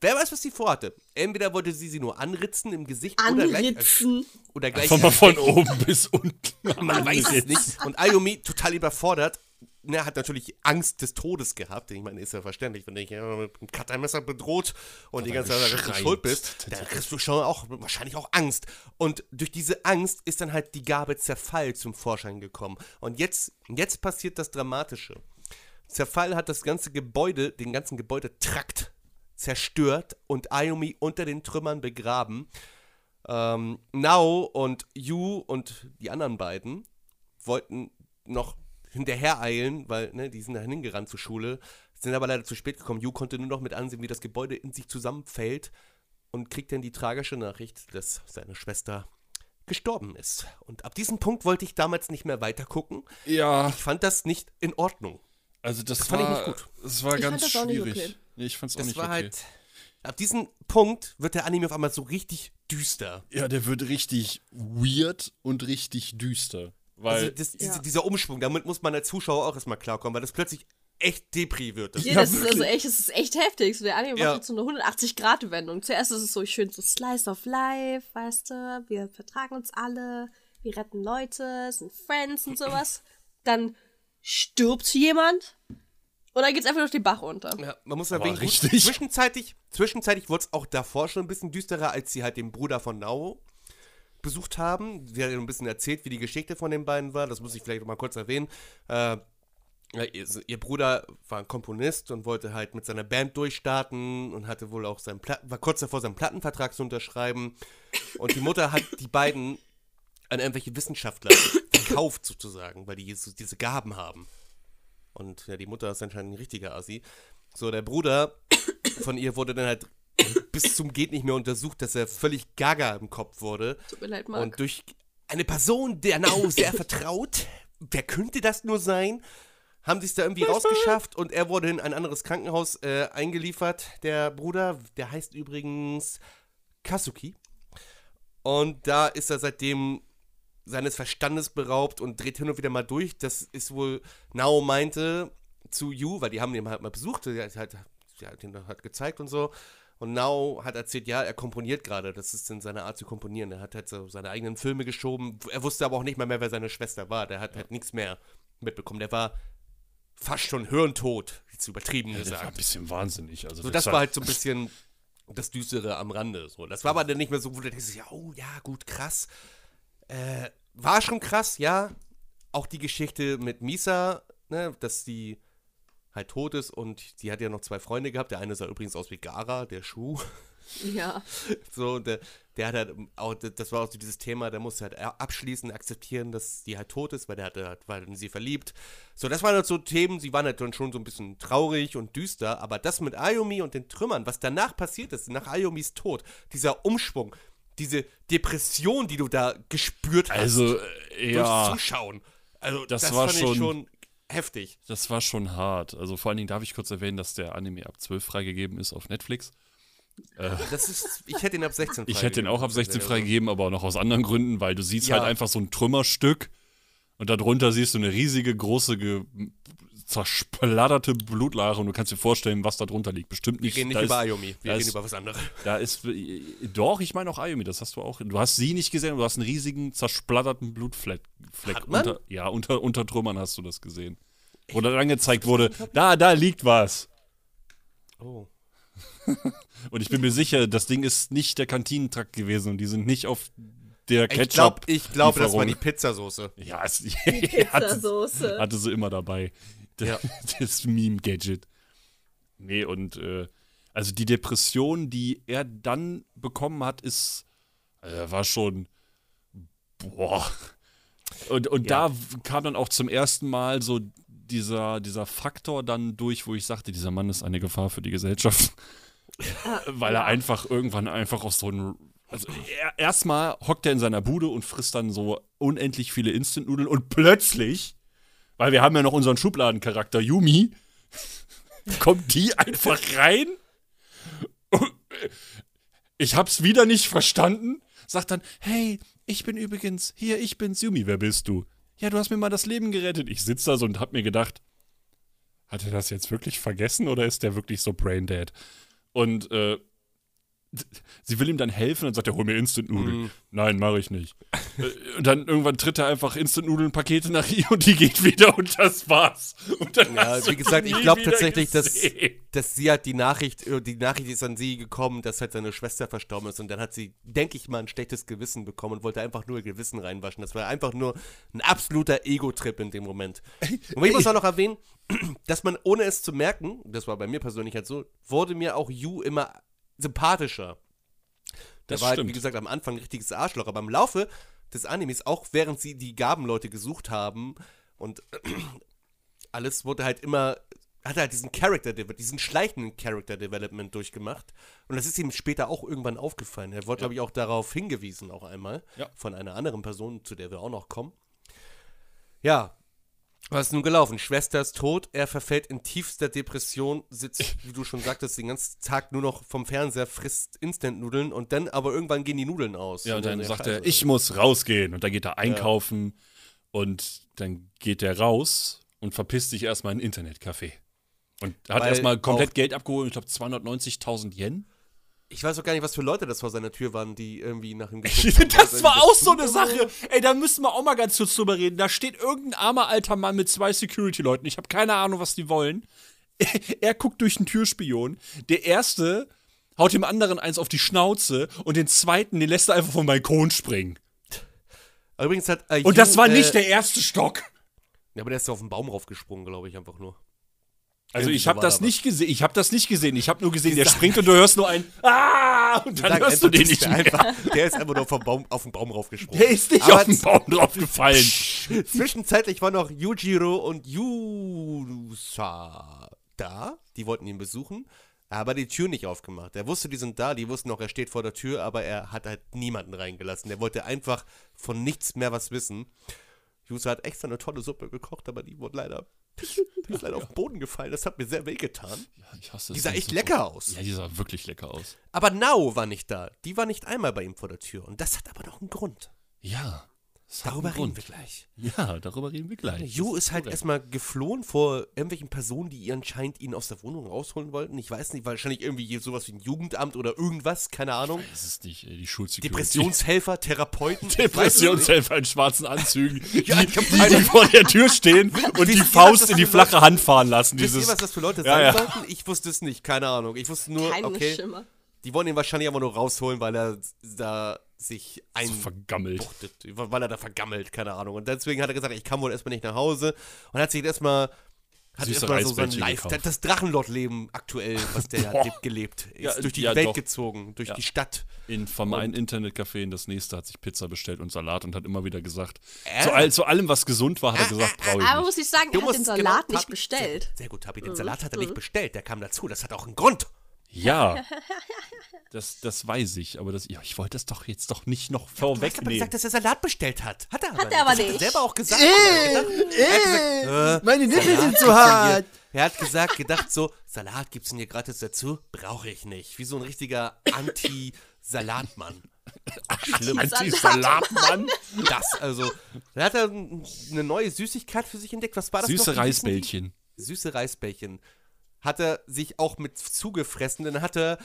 Wer weiß, was sie vorhatte. Entweder wollte sie sie nur anritzen im Gesicht oder gleich, Anritzen. oder gleich Einfach mal von oben bis unten. [LAUGHS] man weiß es nicht. Und Ayumi, total überfordert, ne, hat natürlich Angst des Todes gehabt. Ich meine, ist ja verständlich, wenn du dich mit einem Cuttermesser bedroht und die ganze Zeit schuld bist, dann kriegst du schon auch wahrscheinlich auch Angst. Und durch diese Angst ist dann halt die Gabe Zerfall zum Vorschein gekommen. Und jetzt, jetzt passiert das Dramatische. Zerfall hat das ganze Gebäude, den ganzen Gebäudetrakt zerstört und Ayumi unter den Trümmern begraben. Ähm, Nao und Yu und die anderen beiden wollten noch hinterhereilen, weil ne, die sind dahin hingerannt zur Schule, sind aber leider zu spät gekommen. Yu konnte nur noch mit ansehen, wie das Gebäude in sich zusammenfällt und kriegt dann die tragische Nachricht, dass seine Schwester gestorben ist. Und ab diesem Punkt wollte ich damals nicht mehr weiter gucken. Ja, Ich fand das nicht in Ordnung. also das, Das fand ich war, nicht gut. Das war Ich ganz fand das auch nicht schwierig. Nee, ich fand's auch Das nicht war okay. halt. Ab diesem Punkt wird der Anime auf einmal so richtig düster. Ja, der wird richtig weird und richtig düster. Weil Also das, diese, Ja. dieser Umschwung, damit muss man als Zuschauer auch erstmal klarkommen, weil das plötzlich echt Depri wird. Das Ja, das ist also echt, das ist echt heftig. So, der Anime Ja. macht jetzt so eine 180-Grad-Wendung. Zuerst ist es so schön so Slice of Life, weißt du, wir vertragen uns alle, wir retten Leute, sind Friends und sowas. Dann stirbt jemand und dann geht's einfach durch den Bach runter. Ja, man muss erwähnen, gut, richtig. zwischenzeitlich, zwischenzeitlich wurde es auch davor schon ein bisschen düsterer, als sie halt den Bruder von Nao besucht haben. Sie hat ja ein bisschen erzählt, wie die Geschichte von den beiden war. Das muss ich vielleicht noch mal kurz erwähnen. Äh, ja, ihr, ihr Bruder war ein Komponist und wollte halt mit seiner Band durchstarten und hatte wohl auch seinen Platten, war kurz davor, seinen Plattenvertrag zu unterschreiben. Und die Mutter hat die beiden an irgendwelche Wissenschaftler verkauft sozusagen, weil die so diese Gaben haben. Und ja, die Mutter ist anscheinend ein richtiger Assi. So, der Bruder von ihr wurde dann halt bis zum geht nicht mehr untersucht, dass er völlig gaga im Kopf wurde. Tut mir leid, Marc. Und durch eine Person, der Nao sehr [LAUGHS] vertraut, wer könnte das nur sein, haben sie es da irgendwie rausgeschafft und er wurde in ein anderes Krankenhaus äh, eingeliefert. Der Bruder, der heißt übrigens Kasuki. Und da ist er seitdem seines Verstandes beraubt und dreht hin und wieder mal durch. Das ist wohl, Nao meinte zu Yu, weil die haben den halt mal besucht, der hat, halt, der hat den halt gezeigt und so. Und Nao hat erzählt, ja, er komponiert gerade. Das ist in seiner Art zu komponieren. Er hat halt so seine eigenen Filme geschoben. Er wusste aber auch nicht mal mehr, wer seine Schwester war. Der hat halt nichts mehr mitbekommen. Der war fast schon hirntot, jetzt übertrieben der war ein gesagt. bisschen wahnsinnig. Also So, das war halt so ein bisschen das Düstere am Rande. So. Das war aber dann nicht mehr so, wo du denkst, ja, oh ja, gut, krass. Äh, war schon krass, ja. Auch die Geschichte mit Misa, ne, dass die halt tot ist und die hat ja noch zwei Freunde gehabt. Der eine sah übrigens aus wie Gara, der Schuh. ja. [LAUGHS] So, der, der hat halt auch, das war auch so dieses Thema, der musste halt abschließen, akzeptieren, dass die halt tot ist, weil der hatte halt, war in sie verliebt. So, das waren halt so Themen, sie waren halt dann schon so ein bisschen traurig und düster, aber das mit Ayumi und den Trümmern, was danach passiert ist, nach Ayumis Tod, dieser Umschwung, diese Depression, die du da gespürt hast Also, äh, durchs ja, Zuschauen. Also, Das das, war fand schon- ich schon heftig. das war schon hart. Also vor allen Dingen darf ich kurz erwähnen, dass der Anime ab 12 freigegeben ist auf Netflix. Das ist, ich hätte ihn ab 16 Ich hätte ihn auch ab 16 freigegeben. freigegeben, aber auch noch aus anderen Gründen, weil du siehst Ja. halt einfach so ein Trümmerstück und darunter siehst du eine riesige, große, zersplatterte Blutlache und du kannst dir vorstellen, was da drunter liegt. Bestimmt Wir nicht. reden nicht da über ist, Ayumi, wir reden ist- über was anderes. Da ist, doch, ich meine auch Ayumi, das hast du auch. Du hast sie nicht gesehen, du hast einen riesigen, zersplatterten Blutfleck. Fleck Hat man? Unter, ja, unter, unter Trümmern hast du das gesehen. Wo dann angezeigt wurde, da, da liegt was. Oh. [LAUGHS] Und ich bin mir sicher, das Ding ist nicht der Kantinentrakt gewesen und die sind nicht auf der Ich Ketchup. glaube, ich glaub, das war die Pizzasoße. Ja, es, [LAUGHS] hatte, Pizzasoße. hatte sie immer dabei. Ja. [LAUGHS] Das Meme-Gadget. Nee, und äh, also die Depression, die er dann bekommen hat, ist, äh, war schon, boah. Und, und Ja. da kam dann auch zum ersten Mal so dieser, dieser Faktor dann durch, wo ich sagte, dieser Mann ist eine Gefahr für die Gesellschaft. [LAUGHS] Weil er einfach irgendwann einfach aus so einem. Also er, erstmal hockt er in seiner Bude und frisst dann so unendlich viele Instant-Nudeln und plötzlich, weil wir haben ja noch unseren Schubladencharakter Yumi, kommt die einfach rein. Ich hab's wieder nicht verstanden. Sagt dann, hey, ich bin übrigens, hier, ich bin's, Yumi, wer bist du? Ja, du hast mir mal das Leben gerettet. Ich sitz da so und hab mir gedacht, hat er das jetzt wirklich vergessen oder ist der wirklich so braindead? Und äh, sie will ihm dann helfen und sagt er, hol mir Instant-Nudeln. Nein, mache ich nicht. Äh, und dann irgendwann tritt er einfach Instant-Nudeln-Pakete nach ihr und die geht wieder und das war's. Und dann Ja, wie gesagt, ich glaube tatsächlich, dass, gesehen. dass sie hat die Nachricht, äh, die Nachricht ist an sie gekommen, dass halt seine Schwester verstorben ist und dann hat sie, denke ich mal, ein schlechtes Gewissen bekommen und wollte einfach nur ihr Gewissen reinwaschen. Das war einfach nur ein absoluter Ego-Trip in dem Moment. Und ich muss auch noch erwähnen, [CLEARS THROAT] dass man, ohne es zu merken, das war bei mir persönlich halt so, wurde mir auch Yu immer sympathischer. Der Das war halt, wie stimmt. gesagt, am Anfang ein richtiges Arschloch, aber im Laufe des Animes, auch während sie die Gabenleute gesucht haben und [CLEARS THROAT] alles wurde halt immer hat er halt diesen Character, diesen schleichenden Character Development durchgemacht. Und das ist ihm später auch irgendwann aufgefallen. Er wurde, glaube ich, auch darauf hingewiesen, auch einmal. Ja. Von einer anderen Person, zu der wir auch noch kommen. Ja. Was ist nun gelaufen? Schwester ist tot, er verfällt in tiefster Depression, sitzt, wie du schon sagtest, den ganzen Tag nur noch vom Fernseher, frisst Instant-Nudeln und dann aber irgendwann gehen die Nudeln aus. Ja, und dann er, sagt er, ich muss rausgehen. Und dann geht er einkaufen und dann geht er raus und verpisst sich erstmal in ein Internetcafé. Und hat Weil erstmal komplett Geld abgeholt, ich glaube 290.000 Yen. Ich weiß auch gar nicht, was für Leute das vor seiner Tür waren, die irgendwie nach ihm [LAUGHS] geguckt haben. Das War auch so eine Sache. Ey, da müssen wir auch mal ganz kurz drüber reden. Da steht irgendein armer alter Mann mit zwei Security-Leuten. Ich habe keine Ahnung, was die wollen. [LAUGHS] Er guckt durch den Türspion. Der erste haut dem anderen eins auf die Schnauze und den zweiten, den lässt er einfach vom Balkon springen. Übrigens hat äh, Und das war nicht äh, der erste Stock. Ja, aber der ist auf den Baum raufgesprungen, glaube ich, einfach nur. Also ich habe das da nicht gesehen. Ich habe das nicht gesehen. Ich habe nur gesehen, der springt und du hörst nur ein [LAUGHS] Ah und dann hörst du den nicht mehr. Einfach, der ist einfach nur vom Baum, auf den Baum raufgesprungen. Der ist nicht Aber auf den Baum draufgefallen. [LAUGHS] Zwischenzeitlich waren noch Yujiro und Yusa da. Die wollten ihn besuchen. Aber die Tür nicht aufgemacht. Er wusste, die sind da, die wussten auch, er steht vor der Tür, aber er hat halt niemanden reingelassen. Er wollte einfach von nichts mehr was wissen. Yusa hat extra eine tolle Suppe gekocht, aber die wurde leider, [LAUGHS] die ist leider auf den Boden gefallen. Das hat mir sehr wehgetan. Ich hasse Die sah echt so- lecker aus. Ja, die sah wirklich lecker aus. Aber Nao war nicht da. Die war nicht einmal bei ihm vor der Tür. Und das hat aber noch einen Grund. Ja. Darüber reden Grund. wir gleich. Ja, darüber reden wir gleich. Yu Das ist halt erstmal geflohen vor irgendwelchen Personen, die anscheinend ihn aus der Wohnung rausholen wollten. Ich weiß nicht, wahrscheinlich irgendwie sowas wie ein Jugendamt oder irgendwas, keine Ahnung. Das ist nicht die Schulsecurity. Depressionshelfer, Therapeuten. [LAUGHS] Depressionshelfer in schwarzen Anzügen, [LAUGHS] Ja, die, die, keine- die vor der Tür stehen und die Faust in die flache Hand fahren lassen. Wisst ihr, was das für Leute Ja, sein ja. sollten? Ich wusste es nicht, keine Ahnung. Ich wusste nur, Kein okay, Schimmer. die wollen ihn wahrscheinlich einfach nur rausholen, weil er da sich ein so vergammelt. buchtet, weil er da vergammelt, keine Ahnung. Und deswegen hat er gesagt, ich kann wohl erstmal nicht nach Hause und hat sich erstmal hat erstmal so sein gekauft. das Drachenlord-Leben aktuell, was der [LAUGHS] hat gelebt, ist Ja, durch die ja, Welt doch. gezogen, durch Ja. die Stadt. In, vom einen Internetcafé in das nächste hat sich Pizza bestellt und Salat und hat immer wieder gesagt, Äh? zu, all, zu allem, was gesund war, hat er gesagt, brauche ich Aber nicht. muss ich sagen, Du er hat musst den genau, Salat nicht Tabi, bestellt. Sehr, sehr gut, Tabi, Mhm. den Salat hat er nicht bestellt, der kam dazu, das hat auch einen Grund. Ja, [LAUGHS] das, das weiß ich, aber das, ja, ich wollte das doch jetzt doch nicht noch Du hast aber vorwegnehmen. gesagt, dass er Salat bestellt hat. Hat er aber Hat er aber das Hat nicht. er selber auch gesagt. er hat gesagt, äh, Meine Nippel sind zu hart. Er hat gesagt, gedacht so, Salat gibt's denn hier gratis dazu? Brauche ich nicht. Wie so ein richtiger Anti-Salatmann. Schlimm. Anti-Salatmann. Das, also, da hat er eine neue Süßigkeit für sich entdeckt. Was war das noch? Süße die? Reisbällchen. Süße Reisbällchen. Hat er sich auch mit zugefressen, dann hat er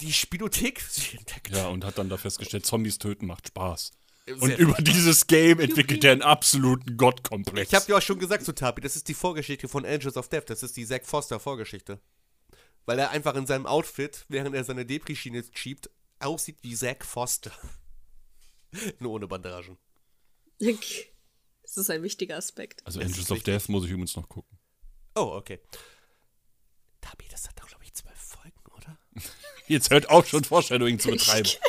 die Spielothek für [LAUGHS] sich entdeckt. Ja, und hat dann da festgestellt, Zombies töten macht Spaß. Sehr Und über dieses Game entwickelt er einen absoluten Gottkomplex. Ich habe dir auch schon gesagt zu Tapi, das ist die Vorgeschichte von Angels of Death. Das ist die Zack Foster Vorgeschichte. Weil er einfach in seinem Outfit, während er seine Depri-Schiene schiebt, aussieht wie Zack Foster. [LAUGHS] Nur ohne Bandagen. Das ist ein wichtiger Aspekt. also Angels of wichtig. Death muss ich übrigens noch gucken. Oh, okay. Tapi, das hat doch, glaube ich, zwölf Folgen, oder? [LAUGHS] Jetzt hört auf schon Foreshadowing zu betreiben. [LAUGHS]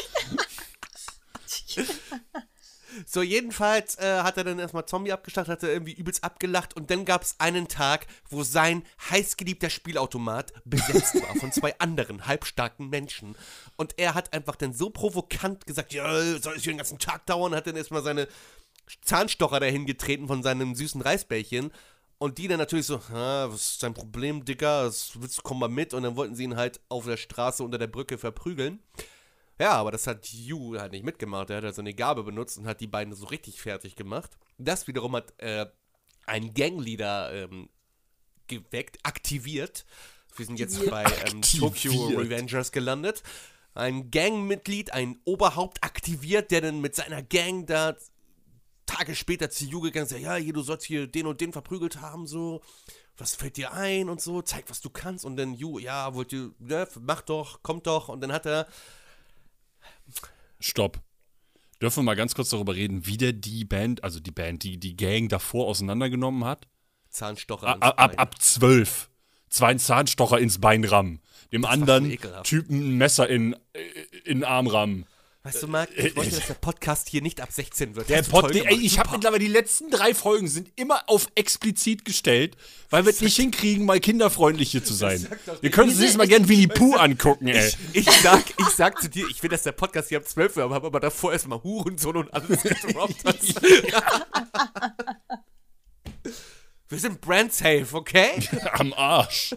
So, jedenfalls äh, hat er dann erstmal Zombie abgeschlachtet, hat er irgendwie übelst abgelacht und dann gab es einen Tag, wo sein heißgeliebter Spielautomat besetzt war von zwei anderen halbstarken Menschen. Und er hat einfach dann so provokant gesagt, ja, soll es hier den ganzen Tag dauern, hat dann erstmal seine Zahnstocher dahin getreten von seinem süßen Reisbällchen. Und die dann natürlich so, "Ha, was ist dein Problem, Digga? Was willst du, komm mal mit. Und dann wollten sie ihn halt auf der Straße unter der Brücke verprügeln. Ja, aber das hat Yu halt nicht mitgemacht. Er hat halt seine Gabe benutzt und hat die beiden so richtig fertig gemacht. Das wiederum hat äh, ein Gangleader ähm, geweckt, aktiviert. Wir sind jetzt bei ähm, Tokyo. Revengers gelandet. Ein Gangmitglied, ein Oberhaupt aktiviert, der dann mit seiner Gang da Tage später zu Yu gegangen ist. Ja, hier, du sollst hier den und den verprügelt haben, so. Was fällt dir ein und so? Zeig, was du kannst. Und dann Yu, ja, wollt ihr, ne, mach doch, kommt doch. Und dann hat er Stopp. Dürfen wir mal ganz kurz darüber reden, wie der die Band, also die Band, die, die Gang davor auseinandergenommen hat? Zahnstocher Ab, ins ab, ab, zwölf. Zwei Zahnstocher ins Bein rammen. Dem anderen. Typen ein Messer in, in den Arm rammen. Weißt du, Marc, ich wollte, dass der Podcast hier nicht ab 16 wird. Der Pod, ey, ich habe mittlerweile die letzten drei Folgen sind immer auf explizit gestellt, weil wir es nicht hinkriegen, mal kinderfreundlich hier zu sein. [LAUGHS] Wir können uns nächstes Mal gerne Winnie Pooh angucken, ey. Ich sag, ich sag zu dir, ich will, dass der Podcast hier ab 12 Uhr haben, aber davor erstmal Hurensohn und alles gedroppt hast. [LAUGHS] Wir sind brand safe, okay? [LAUGHS] Am Arsch.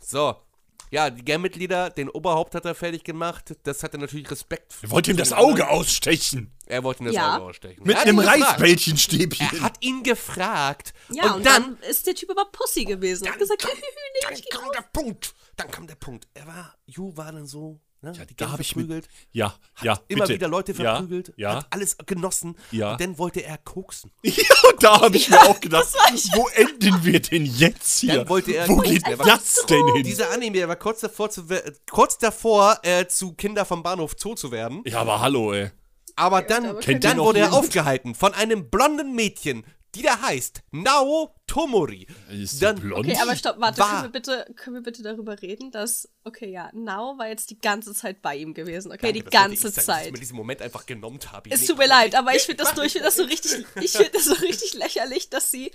So. Ja, die Gang-Mitglieder, den Oberhaupt hat er fertig gemacht. Das hat er natürlich Respekt. Wir wollten ihm das Auge ausstechen. Er wollte ihm das Ja. Auge ausstechen. Mit Er hat einem ihn gefragt. Er Reisbällchenstäbchen. hat ihn gefragt. Ja, und, dann, ist der Typ aber Pussy gewesen. Hat gesagt, [LAUGHS] nee, dann ich geh kam raus. der Punkt. Dann kam der Punkt. Er war, Ju war dann so, ne? die da Gang hab ich mit- verprügelt. Ja, ja, Immer bitte. wieder Leute Ja, verprügelt, Ja, hat alles genossen Ja. und dann wollte er koksen. [LAUGHS] ja. und da habe ich mir auch gedacht, wo enden wir denn jetzt hier? Dann wollte er wo geht Er war das denn [LAUGHS] hin? Dieser Anime, der war kurz davor, zu, kurz davor äh, zu Kinder vom Bahnhof Zoo zu werden. Ja, aber hallo, ey. Aber dann, aber dann wurde er aufgehalten von einem blonden Mädchen, die da heißt Nao Tomori. Ist Dann- blond? Okay, aber stopp, warte, War- können wir, bitte, können wir bitte darüber reden, dass, okay, ja, Now war jetzt die ganze Zeit bei ihm gewesen, okay, Danke, die ganze sagen, dass Zeit. ich mir diesen Moment einfach genommen habe. Es tut mir leid, aber ich finde das, ich find das so richtig, ich finde das so richtig lächerlich, dass sie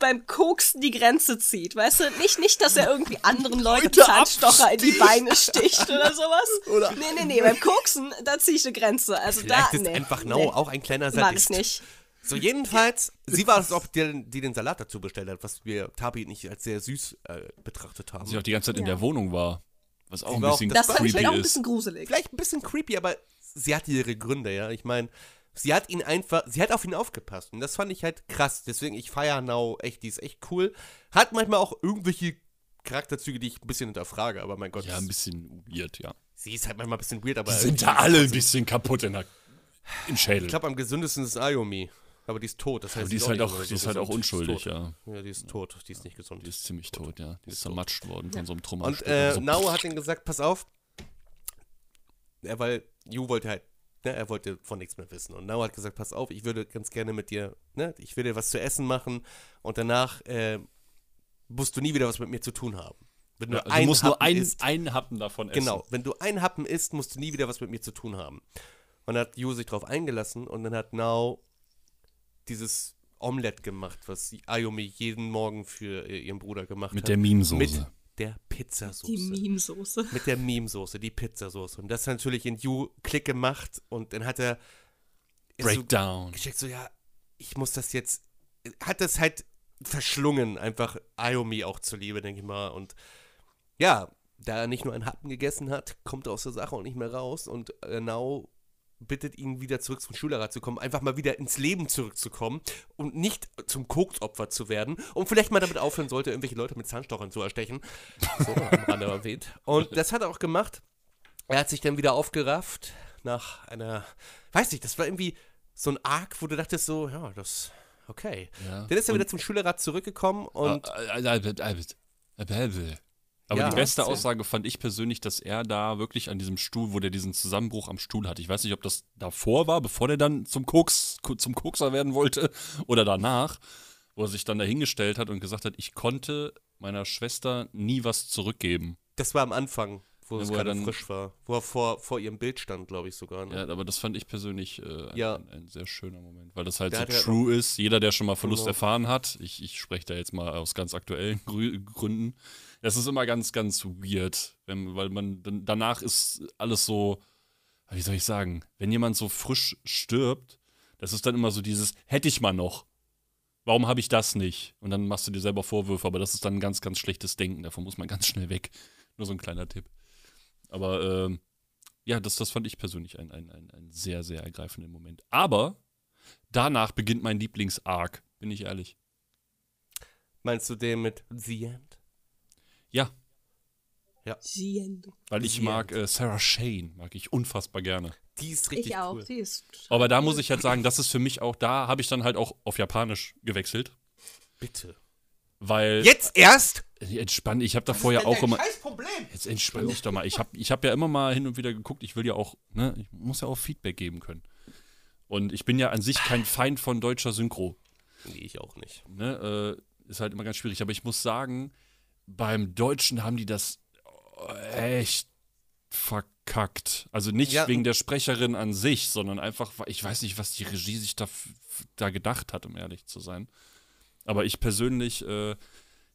beim Koksen die Grenze zieht, weißt du? Nicht, nicht, dass er irgendwie anderen Leuten Leute Zahnstocher in die Beine sticht oder sowas. Oder- Nee, nee, nee, beim Koksen, da ziehe ich eine Grenze. Also da, Vielleicht ist nee, einfach Nao nee, auch ein kleiner mag ich Sadist. nicht. So, jedenfalls, sie war es auch, die, die den Salat dazu bestellt hat, was wir Tabi nicht als sehr süß äh, betrachtet haben. Sie auch die ganze Zeit in Ja. der Wohnung war. Was auch ein war auch- bisschen Das fand ich creepy vielleicht auch ein bisschen gruselig. Vielleicht ein bisschen creepy, aber sie hatte ihre Gründe, ja. Ich meine, sie hat ihn einfach, sie hat auf ihn aufgepasst. Und das fand ich halt krass. Deswegen, ich feiere Nao echt, die ist echt cool. Hat manchmal auch irgendwelche Charakterzüge, die ich ein bisschen hinterfrage, aber mein Gott, Ja, ein bisschen weird, ja. sie ist halt manchmal ein bisschen weird, aber. Die sind da alle ein bisschen kaputt in der, im Schädel. Ich glaube, am gesündesten ist Ayumi. Aber die ist tot. Das heißt, Aber die ist halt nicht auch, die ist halt auch unschuldig, ja. Ja, die ist tot. Die ist nicht gesund. Die ist ziemlich tot, ja. Die ist zermatscht worden von so einem Und Trümmerstück. äh, Nao hat ihm gesagt, pass auf. Ja, weil Yu wollte halt, ne, er wollte von nichts mehr wissen. Und Nao hat gesagt, pass auf, ich würde ganz gerne mit dir, ne, ich will dir was zu essen machen und danach äh, musst du nie wieder was mit mir zu tun haben. Wenn ja, du du musst nur Happen ein, isst, einen Happen davon essen. Genau, wenn du einen Happen isst, musst du nie wieder was mit mir zu tun haben. Und dann hat Yu sich drauf eingelassen und dann hat Nao dieses Omelette gemacht, was Ayumi jeden Morgen für äh, ihren Bruder gemacht Mit hat. der Meme-Soße. Mit der Pizzasoße. Die Meme-Soße. [LAUGHS] Mit der Meme-Soße, die Pizzasoße. Und das hat natürlich in Yu Klick gemacht und dann hat er ist so Breakdown. gecheckt, so ja, ich muss das jetzt, hat das halt verschlungen, einfach Ayumi auch zuliebe, denke ich mal. Und ja, da er nicht nur einen Happen gegessen hat, kommt er aus der Sache auch nicht mehr raus und Nao bittet ihn wieder zurück zum Schullerer zu kommen, einfach mal wieder ins Leben zurückzukommen und nicht zum Koksopfer zu werden und vielleicht mal damit aufhören sollte, irgendwelche Leute mit Zahnstochern zu erstechen. So, am Rande erwähnt. Und das hat er auch gemacht. Er hat sich dann wieder aufgerafft nach einer, weiß nicht, das war irgendwie so ein Arc, wo du dachtest so, ja, das, okay. Ja. Dann ist er wieder zum Schullerat zurückgekommen und Aber Ja, die beste. Aussage fand ich persönlich, dass er da wirklich an diesem Stuhl, wo der diesen Zusammenbruch am Stuhl hat. Ich weiß nicht, ob das davor war, bevor der dann zum Koks, zum Kokser werden wollte, [LAUGHS] oder danach, wo er sich dann dahingestellt hat und gesagt hat, ich konnte meiner Schwester nie was zurückgeben. das war am Anfang, wo Ja, es wo er gerade dann- frisch war. Wo er vor, vor ihrem Bild stand, glaube ich sogar. Ne? Ja, aber das fand ich persönlich äh, ein, Ja. ein, ein sehr schöner Moment, weil das halt Der so true ist. Jeder, der schon mal Verlust Genau. erfahren hat, ich, ich spreche da jetzt mal aus ganz aktuellen Grü Gründen, das ist immer ganz, ganz weird, wenn, weil man danach ist alles so, wie soll ich sagen, wenn jemand so frisch stirbt, das ist dann immer so dieses, hätte ich mal noch. Warum habe ich das nicht? Und dann machst du dir selber Vorwürfe, aber das ist dann ein ganz, ganz schlechtes Denken. Davon muss man [LAUGHS] ganz schnell weg. Nur so ein kleiner Tipp. Aber ähm, ja, das, das fand ich persönlich einen ein, ein, ein sehr, sehr ergreifenden Moment. Aber danach beginnt mein Lieblings-Arc, bin ich ehrlich. Meinst du den mit The End? Ja, Giendo. weil ich mag äh, Sarah Shane, mag ich unfassbar gerne. Die ist richtig Ich auch, cool. die ist. Aber da muss ich halt sagen, das ist für mich auch, da habe ich dann halt auch auf Japanisch gewechselt, Bitte. weil Jetzt erst? entspann, ich habe da vorher auch immer, Scheiß Problem. jetzt entspann dich doch mal. Ich habe ich hab ja immer mal hin und wieder geguckt, ich will ja auch, ne, ich muss ja auch Feedback geben können. Und ich bin ja an sich kein Feind von deutscher Synchro. Nee, ich auch nicht. ne, äh, ist halt immer ganz schwierig. Aber ich muss sagen, beim Deutschen haben die das echt abgekackt. Also nicht Ja. wegen der Sprecherin an sich, sondern einfach, ich weiß nicht, was die Regie sich da, da gedacht hat, um ehrlich zu sein. Aber ich persönlich, äh,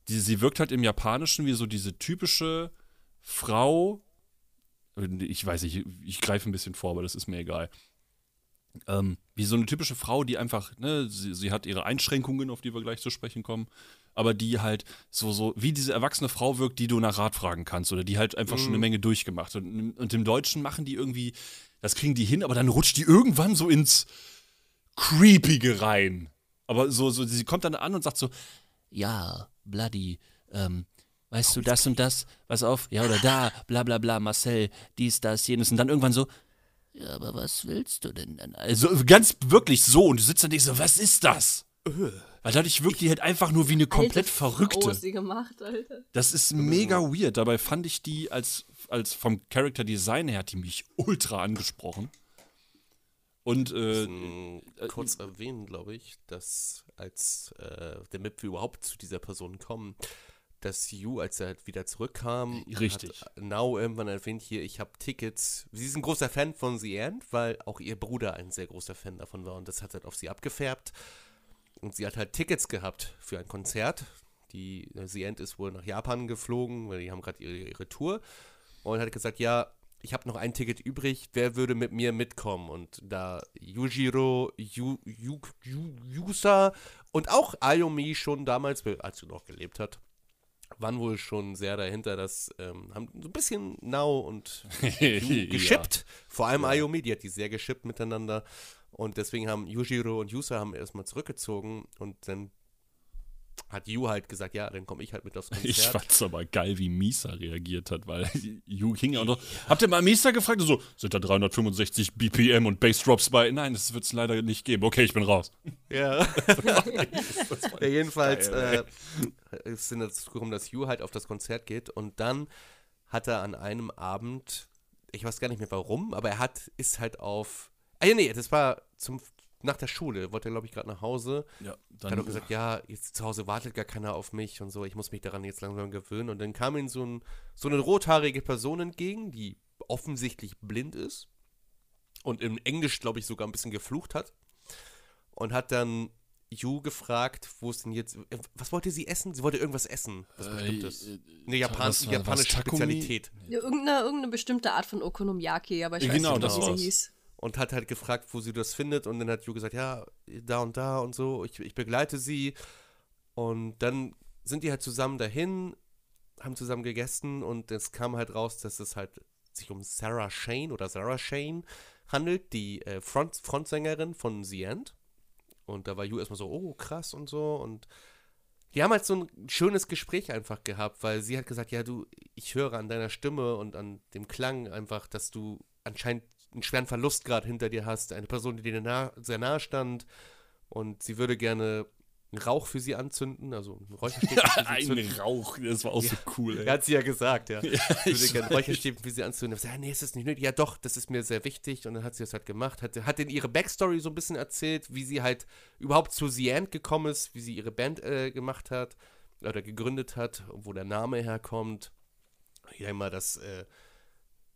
die, sie wirkt halt im Japanischen wie so diese typische Frau. Ich weiß nicht, ich greife ein bisschen vor, aber das ist mir egal. Ähm, wie so eine typische Frau, die einfach, ne, sie, sie hat ihre Einschränkungen, auf die wir gleich zu sprechen kommen, aber die halt so, so, wie diese erwachsene Frau wirkt, die du nach Rat fragen kannst oder die halt einfach schon eine Menge durchgemacht. Und, und im Deutschen machen die irgendwie, das kriegen die hin, aber dann rutscht die irgendwann so ins Creepige rein. Aber so, so, sie kommt dann an und sagt so, ja, Bloody, ähm, weißt du das und das, pass auf, ja oder da, bla bla bla, Marcel, dies, das, jenes. Und dann irgendwann so, ja, aber was willst du denn dann? Also ganz wirklich so und du sitzt dann und denkst so, was ist das? Weil dadurch wirkt die halt einfach nur wie eine komplett Alte Frau verrückte. sie gemacht, Alter. Das ist mega weird. Dabei fand ich die als, als vom Character Design her hat die mich ultra angesprochen. Und äh, Mm, kurz erwähnen, glaube ich, dass als, äh, damit wir überhaupt zu dieser Person kommen, dass Yu, als er halt wieder zurückkam, Richtig. hat Now irgendwann erwähnt hier, ich habe Tickets. Sie ist ein großer Fan von The End, weil auch ihr Bruder ein sehr großer Fan davon war und das hat halt auf sie abgefärbt. Und sie hat halt Tickets gehabt für ein Konzert. Die äh, The End ist wohl nach Japan geflogen, weil die haben gerade ihre, ihre Tour. Und hat gesagt, ja, ich habe noch ein Ticket übrig, wer würde mit mir mitkommen? Und da Yujiro, Yu, Yu, Yu, Yusa und auch Ayumi schon damals, als sie noch gelebt hat, waren wohl schon sehr dahinter, dass ähm, haben so ein bisschen Now und [LAUGHS] geschippt. Vor allem Ayumi, die hat die sehr geschippt miteinander. Und deswegen haben Yujiro und Yusa haben erstmal zurückgezogen und dann hat Yu halt gesagt, ja, dann komme ich halt mit aufs [LAUGHS] Konzert. Ich fand's aber geil, wie Misa reagiert hat, weil [LAUGHS] Yu hing ja auch noch. Habt ihr mal Misa gefragt? Und So, sind da 365 BPM und Bassdrops bei? Nein, das wird's leider nicht geben. Okay, ich bin raus. Ja. [LAUGHS] ja jedenfalls Geil, äh, es sind dazu gekommen, dass Hugh halt auf das Konzert geht und dann hat er an einem Abend, ich weiß gar nicht mehr warum, aber er hat, ist halt auf. Ah ja, nee, das war zum nach der Schule, wollte er, glaube ich, gerade nach Hause. Ja, Dann hat er gesagt, ja, jetzt zu Hause wartet gar keiner auf mich und so, ich muss mich daran jetzt langsam gewöhnen. Und dann kam ihm so, ein, so eine rothaarige Person entgegen, die offensichtlich blind ist und im Englisch, glaube ich, sogar ein bisschen geflucht hat. Und hat dann Yu gefragt, wo es denn jetzt, äh, was wollte sie essen? Sie wollte irgendwas essen, was bestimmtes. Eine Japan was japanische was? Spezialität. Ja, irgendeine, irgendeine bestimmte Art von Okonomiyaki, aber ich Ja, weiß genau, nicht, wie sie hieß. Und hat halt gefragt, wo sie das findet. Und dann hat Ju gesagt, ja, da und da und so, ich, ich begleite sie. Und dann sind die halt zusammen dahin, haben zusammen gegessen und es kam halt raus, dass es halt sich um Sarah Shane oder Sarah Shane handelt, die äh, Front, Frontsängerin von The End. Und da war Ju erstmal so, oh, krass und so. Und die haben halt so ein schönes Gespräch einfach gehabt, weil sie hat gesagt, ja, du, ich höre an deiner Stimme und an dem Klang einfach, dass du anscheinend einen schweren Verlust gerade hinter dir hast. Eine Person, die dir nah, sehr nahe stand. Und sie würde gerne einen Rauch für sie anzünden, also einen Räucherstäbchen für [LAUGHS] sie Ein. Rauch, das war auch so cool, ey. Ja, hat sie ja gesagt, ja. [LAUGHS] Ja, Ich würde gerne Räucherstäbchen für sie anzünden. Ich so, ja, nee, ist das nicht nötig? Ja, doch, das ist mir sehr wichtig. Und dann hat sie das halt gemacht. Hat, hat in ihre Backstory so ein bisschen erzählt, wie sie halt überhaupt zu The End gekommen ist, wie sie ihre Band äh, gemacht hat oder gegründet hat, wo der Name herkommt. Ich denke mal, das, äh,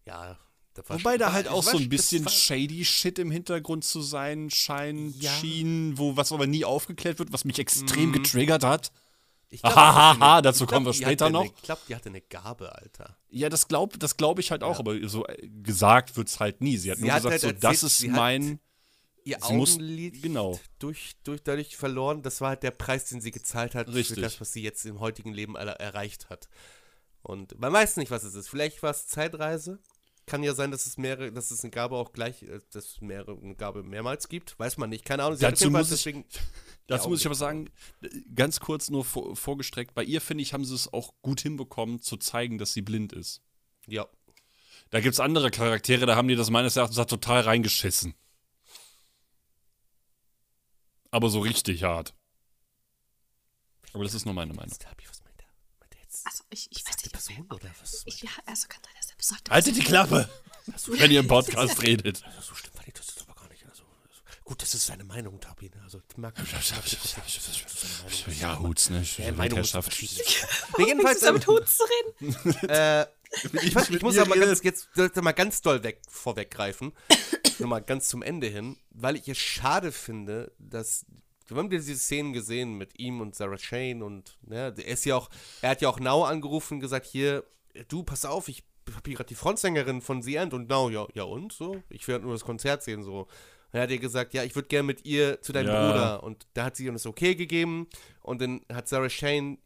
ja, Wobei da halt auch so ein bisschen shady Shit im Hintergrund zu sein scheint, Ja. schien, wo was aber nie aufgeklärt wird, was mich extrem Mhm. getriggert hat. Ich glaub, Hahaha, [LAUGHS] dazu ich kommen wir später noch. Eine, ich glaube, die hatte eine Gabe, Alter. Ja, das glaube das glaub ich halt auch, aber so äh, gesagt wird's halt nie. Sie hat Sie nur hat gesagt, halt so, erzählt, das ist mein. Ihr Sie muss- Augenlid genau. durch, durch, dadurch verloren. Das war halt der Preis, den sie gezahlt hat Richtig. für das, was sie jetzt im heutigen Leben erreicht hat. Und man weiß nicht, was es ist. Vielleicht war es Zeitreise. Kann ja sein, dass es mehrere, dass es eine Gabe auch gleich, äh, dass es mehrere, eine Gabe mehrmals gibt. Weiß man nicht. Keine Ahnung. Sie Dazu muss ich- deswegen, [LAUGHS] Dazu Ja, muss ich aber sagen, ganz kurz nur vor, vorgestreckt, bei ihr finde ich, haben sie es auch gut hinbekommen, zu zeigen, dass sie blind ist. ja. Da gibt es andere Charaktere, da haben die das meines Erachtens auch total reingeschissen. Aber so richtig hart. Aber das ist nur meine Meinung. Also, ich, ich weiß nicht. Person oder was? Ich, ja, also kann besagt. Haltet die Klappe, wenn ihr im [LAUGHS] Podcast redet. Also so fand ich das jetzt aber gar nicht. Also, gut, das ist seine Meinung, Tabi. Ne? Also, mag Ja, Huts, ne? Ja, Meinung ist verschieden. [LAUGHS] nee, jedenfalls, damit Hut zu reden? [LAUGHS] äh, Ich, weiß, ich muss aber ganz, jetzt mal ganz doll weg, vorweggreifen. [COUGHS] Nur mal ganz zum Ende hin, weil ich es schade finde, dass wir haben diese Szenen gesehen mit ihm und Sarah Shane und ne, er ist ja auch, er hat ja auch Now angerufen und gesagt, hier, du, pass auf, ich habe hier gerade die Frontsängerin von The End und Now, ja, ja und so, ich will halt nur das Konzert sehen so. Und er hat ihr gesagt, ja, ich würde gerne mit ihr zu deinem Ja. Bruder und da hat sie ihm das okay gegeben und dann hat Sarah Shane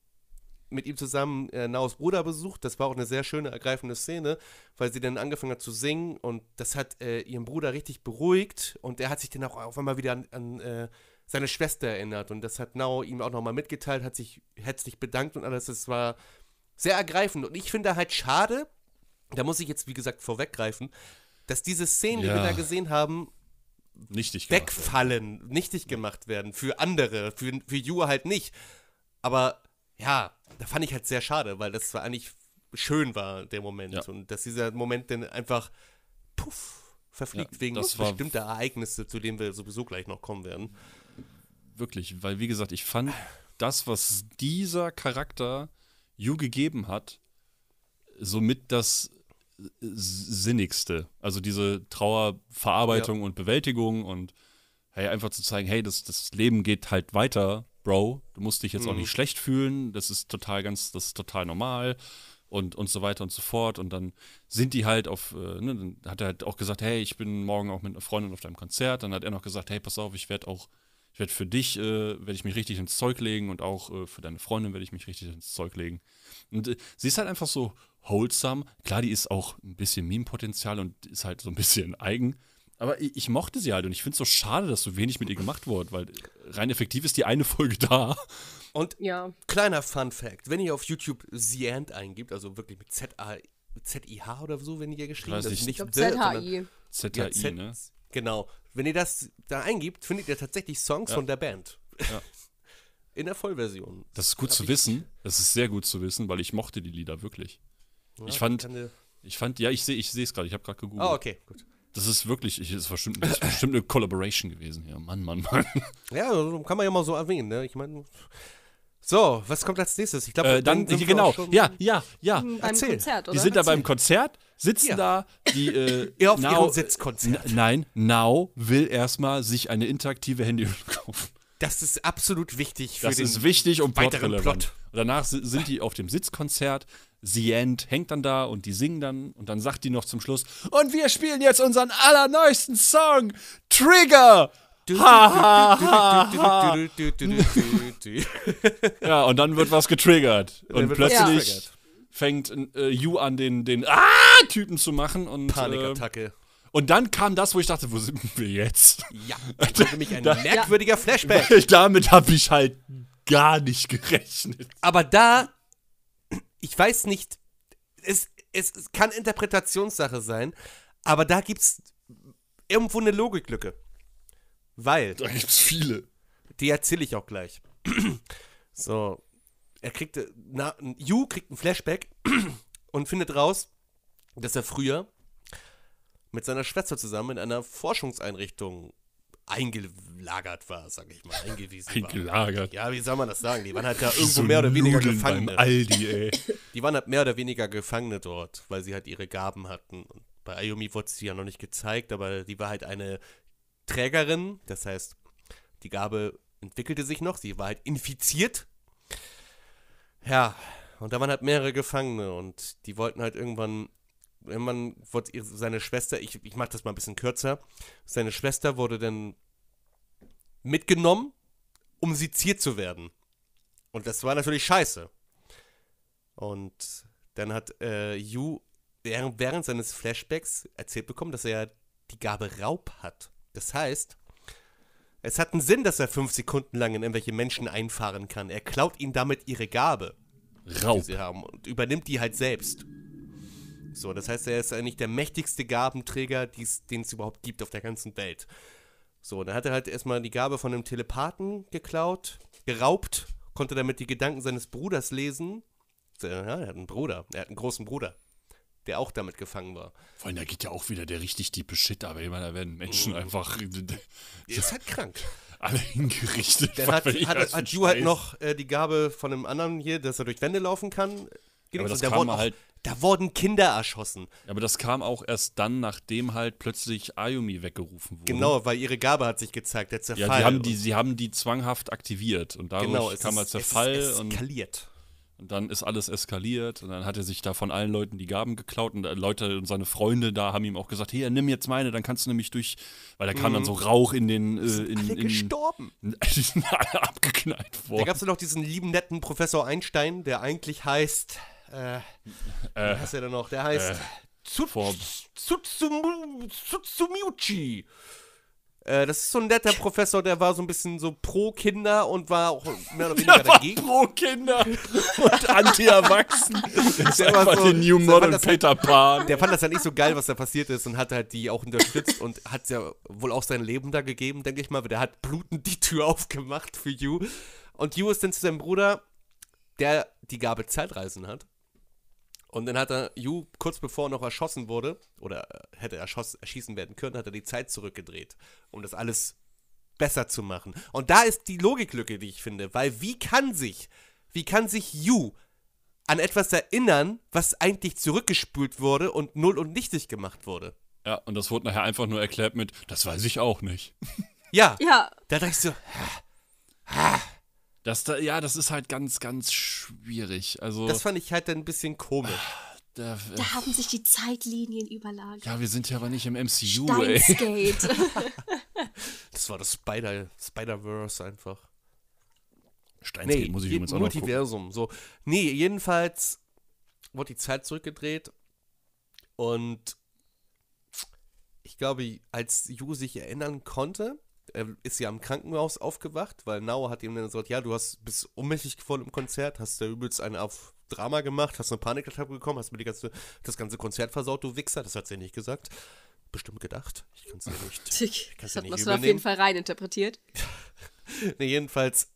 mit ihm zusammen äh, Naos Bruder besucht. Das war auch eine sehr schöne, ergreifende Szene, weil sie dann angefangen hat zu singen und das hat äh, ihren Bruder richtig beruhigt und er hat sich dann auch auf einmal wieder an, an äh, seine Schwester erinnert und das hat Nao ihm auch nochmal mitgeteilt, hat sich herzlich bedankt und alles. Das war sehr ergreifend und ich finde halt schade, da muss ich jetzt wie gesagt vorweggreifen, dass diese Szenen, die wir Ja. da gesehen haben, Nichtig wegfallen, nichtig gemacht werden für andere, für, für Yu halt nicht. Aber ja, da fand ich halt sehr schade, weil das war eigentlich schön war, der Moment. Ja. Und dass dieser Moment dann einfach puff verfliegt Ja, wegen bestimmter Ereignisse, zu denen wir sowieso gleich noch kommen werden. Wirklich, weil wie gesagt, ich fand das, was dieser Charakter Yu gegeben hat, somit das Sinnigste. Also diese Trauerverarbeitung und Bewältigung und hey, einfach zu zeigen, hey, das, das Leben geht halt weiter, Bro. Du musst dich jetzt auch Mhm. nicht schlecht fühlen. Das ist total ganz, das ist total normal und, und so weiter und so fort. Und dann sind die halt auf, äh, ne, dann hat er halt auch gesagt, hey, ich bin morgen auch mit einer Freundin auf deinem Konzert. Dann hat er noch gesagt, hey, pass auf, ich werde auch, ich werde für dich, äh, werde ich mich richtig ins Zeug legen und auch äh, für deine Freundin werde ich mich richtig ins Zeug legen. Und äh, sie ist halt einfach so wholesome. Klar, die ist auch ein bisschen Meme-Potenzial und ist halt so ein bisschen [LAUGHS] eigen. Aber ich, ich mochte sie halt und ich finde es so schade, dass so wenig mit ihr gemacht wurde, weil rein effektiv ist die eine [LAUGHS] Folge da. Und Ja. kleiner Fun Fact, wenn ihr auf YouTube The End eingibt, also wirklich mit Z-A- Z-I-H oder so, wenn ihr geschrieben ist Ich nicht sondern- ZHI. ZHI, Ja, Z- ne? Genau. Wenn ihr das da eingibt, findet ihr tatsächlich Songs Ja. von der Band. Ja. [LAUGHS] In der Vollversion. Das ist gut Hab zu wissen. Das ist sehr gut zu wissen, weil ich mochte die Lieder wirklich. Ja, Ich fand- Ich fand, ja, ich sehe ich es gerade, ich habe gerade gegoogelt. Ah, okay, gut. Das ist wirklich, ich, das ist bestimmt, das ist bestimmt eine Collaboration gewesen hier. Mann, Mann, Mann. Ja, kann man ja mal so erwähnen, ne? Ich meine. So, was kommt als nächstes? Ich glaube, Äh, dann, sind wir genau, auch schon- ja, ja, ja. Beim Erzähl. Konzert, oder? Die sind da Erzähl. beim Konzert, sitzen Ja. da, die, äh, [LAUGHS] Ihr auf Now- ihrem Sitzkonzert. Nein, Now will erstmal sich eine interaktive Handyhülle kaufen. Das ist absolut wichtig für Das den ist wichtig und weiteren plotrelevant. Plot. Und danach si- sind die auf dem Sitzkonzert. The End hängt dann da und die singen dann und dann sagt die noch zum Schluss: Und wir spielen jetzt unseren allerneuesten Song, Trigger! Ja, und dann wird was getriggert. Und plötzlich getriggert. fängt äh, Yu an, den, den Ah-Typen zu machen. Und, äh, Panikattacke. und dann kam das, wo ich dachte, wo sind wir jetzt? Ja, dann kommt nämlich ein merkwürdiger Flashback. Damit habe ich halt gar nicht gerechnet. Aber da, ich weiß nicht, es, es, es kann Interpretationssache sein, aber da gibt's irgendwo eine Logiklücke. Weil, Da gibt es viele. die erzähle ich auch gleich. [CLEARS THROAT] so, er kriegt, na, Yu kriegt ein Flashback [CLEARS THROAT] und findet raus, dass er früher mit seiner Schwester zusammen in einer Forschungseinrichtung eingelagert war, sag ich mal, eingewiesen war. Eingelagert. Ja, wie soll man das sagen? Die waren halt da [LAUGHS] irgendwo So mehr oder weniger Nudeln Gefangene. Aldi, ey. [LAUGHS] Die waren halt mehr oder weniger Gefangene dort, weil sie halt ihre Gaben hatten. Und bei Ayumi wurde sie ja noch nicht gezeigt, aber die war halt eine Trägerin. Das heißt, die Gabe entwickelte sich noch. Sie war halt infiziert. Ja, und da waren halt mehrere Gefangene und die wollten halt irgendwann. Irgendwann wurde seine Schwester, ich, ich mache das mal ein bisschen kürzer, seine Schwester wurde dann mitgenommen, um seziert zu werden. Und das war natürlich scheiße. Und dann hat äh, Yu während, während seines Flashbacks erzählt bekommen, dass er die Gabe Raub hat. Das heißt, es hat einen Sinn, dass er fünf Sekunden lang in irgendwelche Menschen einfahren kann. Er klaut ihnen damit ihre Gabe, die Raub. sie haben, und übernimmt die halt selbst. So, das heißt, er ist eigentlich der mächtigste Gabenträger, den es überhaupt gibt auf der ganzen Welt. So, dann hat er halt erstmal die Gabe von einem Telepathen geklaut, geraubt, konnte damit die Gedanken seines Bruders lesen. Ja, er hat einen Bruder, er hat einen großen Bruder, der auch damit gefangen war. Vor allem, da geht ja auch wieder der richtig diepe Shit, aber ich meine, da werden Menschen Oh. einfach [LAUGHS] ist halt krank. alle hingerichtet. Dann hat, hat, hat Ju halt noch äh, die Gabe von einem anderen hier, dass er durch Wände laufen kann. Aber das und der kam halt- Da wurden Kinder erschossen. Aber das kam auch erst dann, nachdem halt plötzlich Ayumi weggerufen wurde. Genau, weil ihre Gabe hat sich gezeigt, der Zerfall. Ja, die haben die, sie haben die zwanghaft aktiviert und dadurch genau, es kam ist, halt Zerfall es ist und, eskaliert. und dann ist alles eskaliert und dann hat er sich da von allen Leuten die Gaben geklaut und äh, Leute und seine Freunde da haben ihm auch gesagt, hier, nimm jetzt meine, dann kannst du nämlich durch, weil da kam dann so Rauch in den, äh, in, Mhm. Alle in, gestorben. [LAUGHS] die sind alle abgeknallt Da worden. gab es noch diesen lieben, netten Professor Einstein, der eigentlich heißt, äh, wie heißt er denn noch? Der heißt Tsu- vor- Tsutsumu- Tsutsumiuchi. Äh, das ist so ein netter Professor, der war so ein bisschen so pro Kinder und war auch mehr oder [LAUGHS] weniger Der war dagegen. pro Kinder und anti-Erwachsen. [LAUGHS] Das ist Der war einfach so- der New der Modern fand das halt- Peter Pan. Der fand das ja nicht so geil, was da passiert ist und hat halt die auch unterstützt und hat ja wohl auch sein Leben da gegeben, denke ich mal. Der hat blutend die Tür aufgemacht für Yu. Und Yu ist dann zu seinem Bruder, der die Gabe Zeitreisen hat. Und dann hat er Yu, kurz bevor er noch erschossen wurde, oder äh, hätte erschoss, erschießen werden können, hat er die Zeit zurückgedreht, um das alles besser zu machen. Und da ist die Logiklücke, die ich finde, weil wie kann sich, wie kann sich Yu an etwas erinnern, was eigentlich zurückgespült wurde und null und nichtig gemacht wurde? Ja, und das wurde nachher einfach nur erklärt mit, das weiß ich auch nicht. Ja, Ja, da dachte ich so, Das da, ja, das ist halt ganz, ganz schwierig. Also, das fand ich halt dann ein bisschen komisch. da, äh, da haben sich die Zeitlinien überlagert. ja, wir sind ja aber nicht im MCU, ey. Steinsgate. [LAUGHS] Das war das Spider, Spider-Verse einfach. Steinsgate muss ich übrigens auch noch gucken. Multiversum. So. Nee, jedenfalls wurde die Zeit zurückgedreht und ich glaube, als Yu sich erinnern konnte, ist sie am Krankenhaus aufgewacht, weil Nao hat ihm dann gesagt, ja, du hast bist ohnmächtig geworden im Konzert, hast da übelst eine auf Drama gemacht, hast eine Panikattacke bekommen, hast mir die ganze, das ganze Konzert versaut, du Wichser. Das hat sie nicht gesagt. Bestimmt gedacht. Ich kann es ja nicht. [LAUGHS] Das kann's ja hat nicht man übel auf jeden. Fall reininterpretiert. [LAUGHS] Nee, jedenfalls,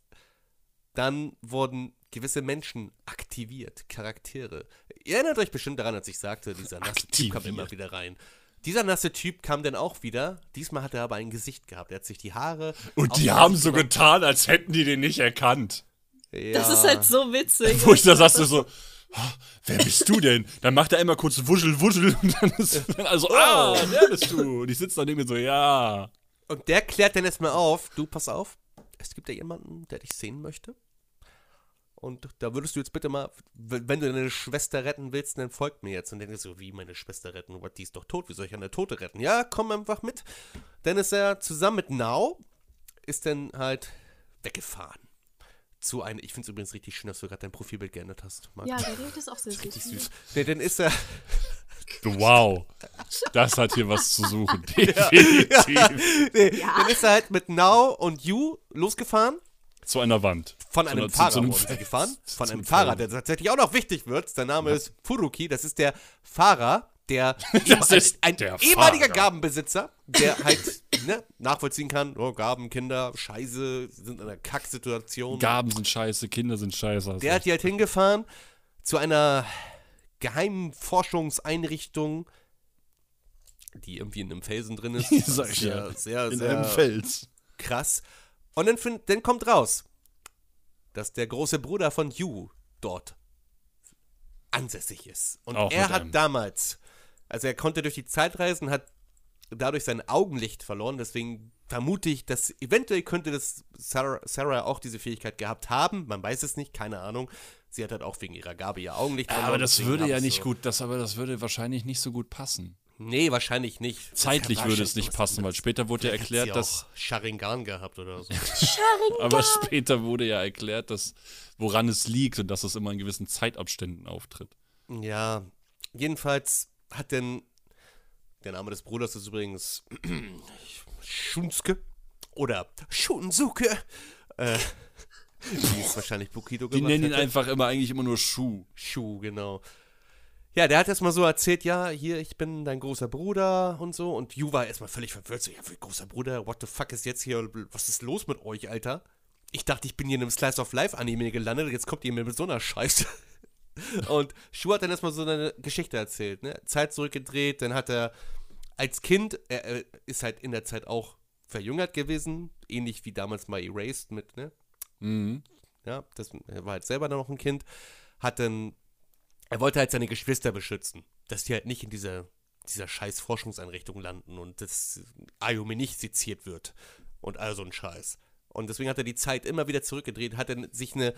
dann wurden gewisse Menschen aktiviert, Charaktere. Ihr erinnert euch bestimmt daran, als ich sagte, dieser nasse Typ kam immer wieder rein. Dieser nasse Typ kam dann auch wieder. Diesmal hat er aber ein Gesicht gehabt. Er hat sich die Haare. Und die haben so gemacht. getan, als hätten die den nicht erkannt. Ja. Das ist halt so witzig. Wo ich da saß, so, "Ah, wer bist du denn? Dann macht er einmal kurz Wuschel, Wuschel [LAUGHS] und dann ist dann also, ah, der bist du. Und ich sitze da neben mir so, ja. Und der klärt dann erstmal auf: Du, pass auf, es gibt ja jemanden, der dich sehen möchte. Und da würdest du jetzt bitte mal, wenn du deine Schwester retten willst, dann folgt mir jetzt. Und dann ist so, wie meine Schwester retten? What, die ist doch tot, wie soll ich eine Tote retten? Ja, komm einfach mit. Dann ist er zusammen mit Now, ist dann halt weggefahren. Zu einem, ich finde es übrigens richtig schön, dass du gerade dein Profilbild geändert hast. Marc. Ja, der Redet ist auch sehr süß. Richtig süß. Nee, dann ist er, Wow. Das hat hier was zu suchen. [LAUGHS] Definitiv. nee, dann ist er halt mit Now und You losgefahren. Zu einer Wand. Von einem zu- Fahrer zu einem Feld. gefahren. [LAUGHS] Von einem Fahrer, der tatsächlich auch noch wichtig wird. Sein Name ist Furuki. Das ist der Fahrer, der [LAUGHS] Das ein, ist ein der ehemaliger Fahrer. Gabenbesitzer, der halt [LAUGHS] ne, nachvollziehen kann, oh, Gaben, Kinder, Scheiße, sind in einer Kacksituation. Gaben sind scheiße, Kinder sind scheiße. der hat die halt hingefahren zu einer geheimen Forschungseinrichtung, die irgendwie in einem Felsen drin ist. Sag ich sehr, ja. sehr, in sehr einem Fels. krass. Und dann, find, dann kommt raus, dass der große Bruder von Yu dort ansässig ist. Und Auch er hat einem. damals, also er konnte durch die Zeit reisen, hat dadurch sein Augenlicht verloren. Deswegen vermute ich, dass eventuell könnte das Sarah, Sarah auch diese Fähigkeit gehabt haben. Man weiß es nicht, keine Ahnung. Sie hat halt auch wegen ihrer Gabe ihr Augenlicht verloren. Aber das würde ja ich nicht so, gut, das aber das würde wahrscheinlich nicht so gut passen. Nee, wahrscheinlich nicht. Zeitlich würde es nicht passen, weil später wurde ja erklärt, dass auch Sharingan gehabt oder so. [LAUGHS] aber später wurde ja erklärt, dass woran es liegt und dass es immer in gewissen Zeitabständen auftritt. Ja, jedenfalls hat denn, der Name des Bruders ist übrigens [CLEARS THROAT] Shunsuke oder Shunsuke. Äh, wie es wahrscheinlich Bukido Die gemacht nennen ihn hätte. einfach immer eigentlich immer nur Schuh. Shu, genau. Ja, der hat erstmal so erzählt, ja, hier, ich bin dein großer Bruder und so. Und Yu war erstmal völlig verwirrt, so, ja, großer Bruder, what the fuck ist jetzt hier, was ist los mit euch, Alter? Ich dachte, ich bin hier in einem Slice of Life Anime gelandet, jetzt kommt ihr mir mit so einer Scheiße. [LAUGHS] Und Shu hat dann erstmal so eine Geschichte erzählt, ne? Zeit zurückgedreht, dann hat er als Kind, er, er ist halt in der Zeit auch verjüngert gewesen, ähnlich wie damals mal Erased mit, ne? Mhm. ja, das er war halt selber dann noch ein Kind, hat dann er wollte halt seine Geschwister beschützen, dass die halt nicht in dieser, dieser scheiß Forschungseinrichtung landen und dass Ayumi nicht seziert wird und all so ein Scheiß. Und deswegen hat er die Zeit immer wieder zurückgedreht, hat dann sich eine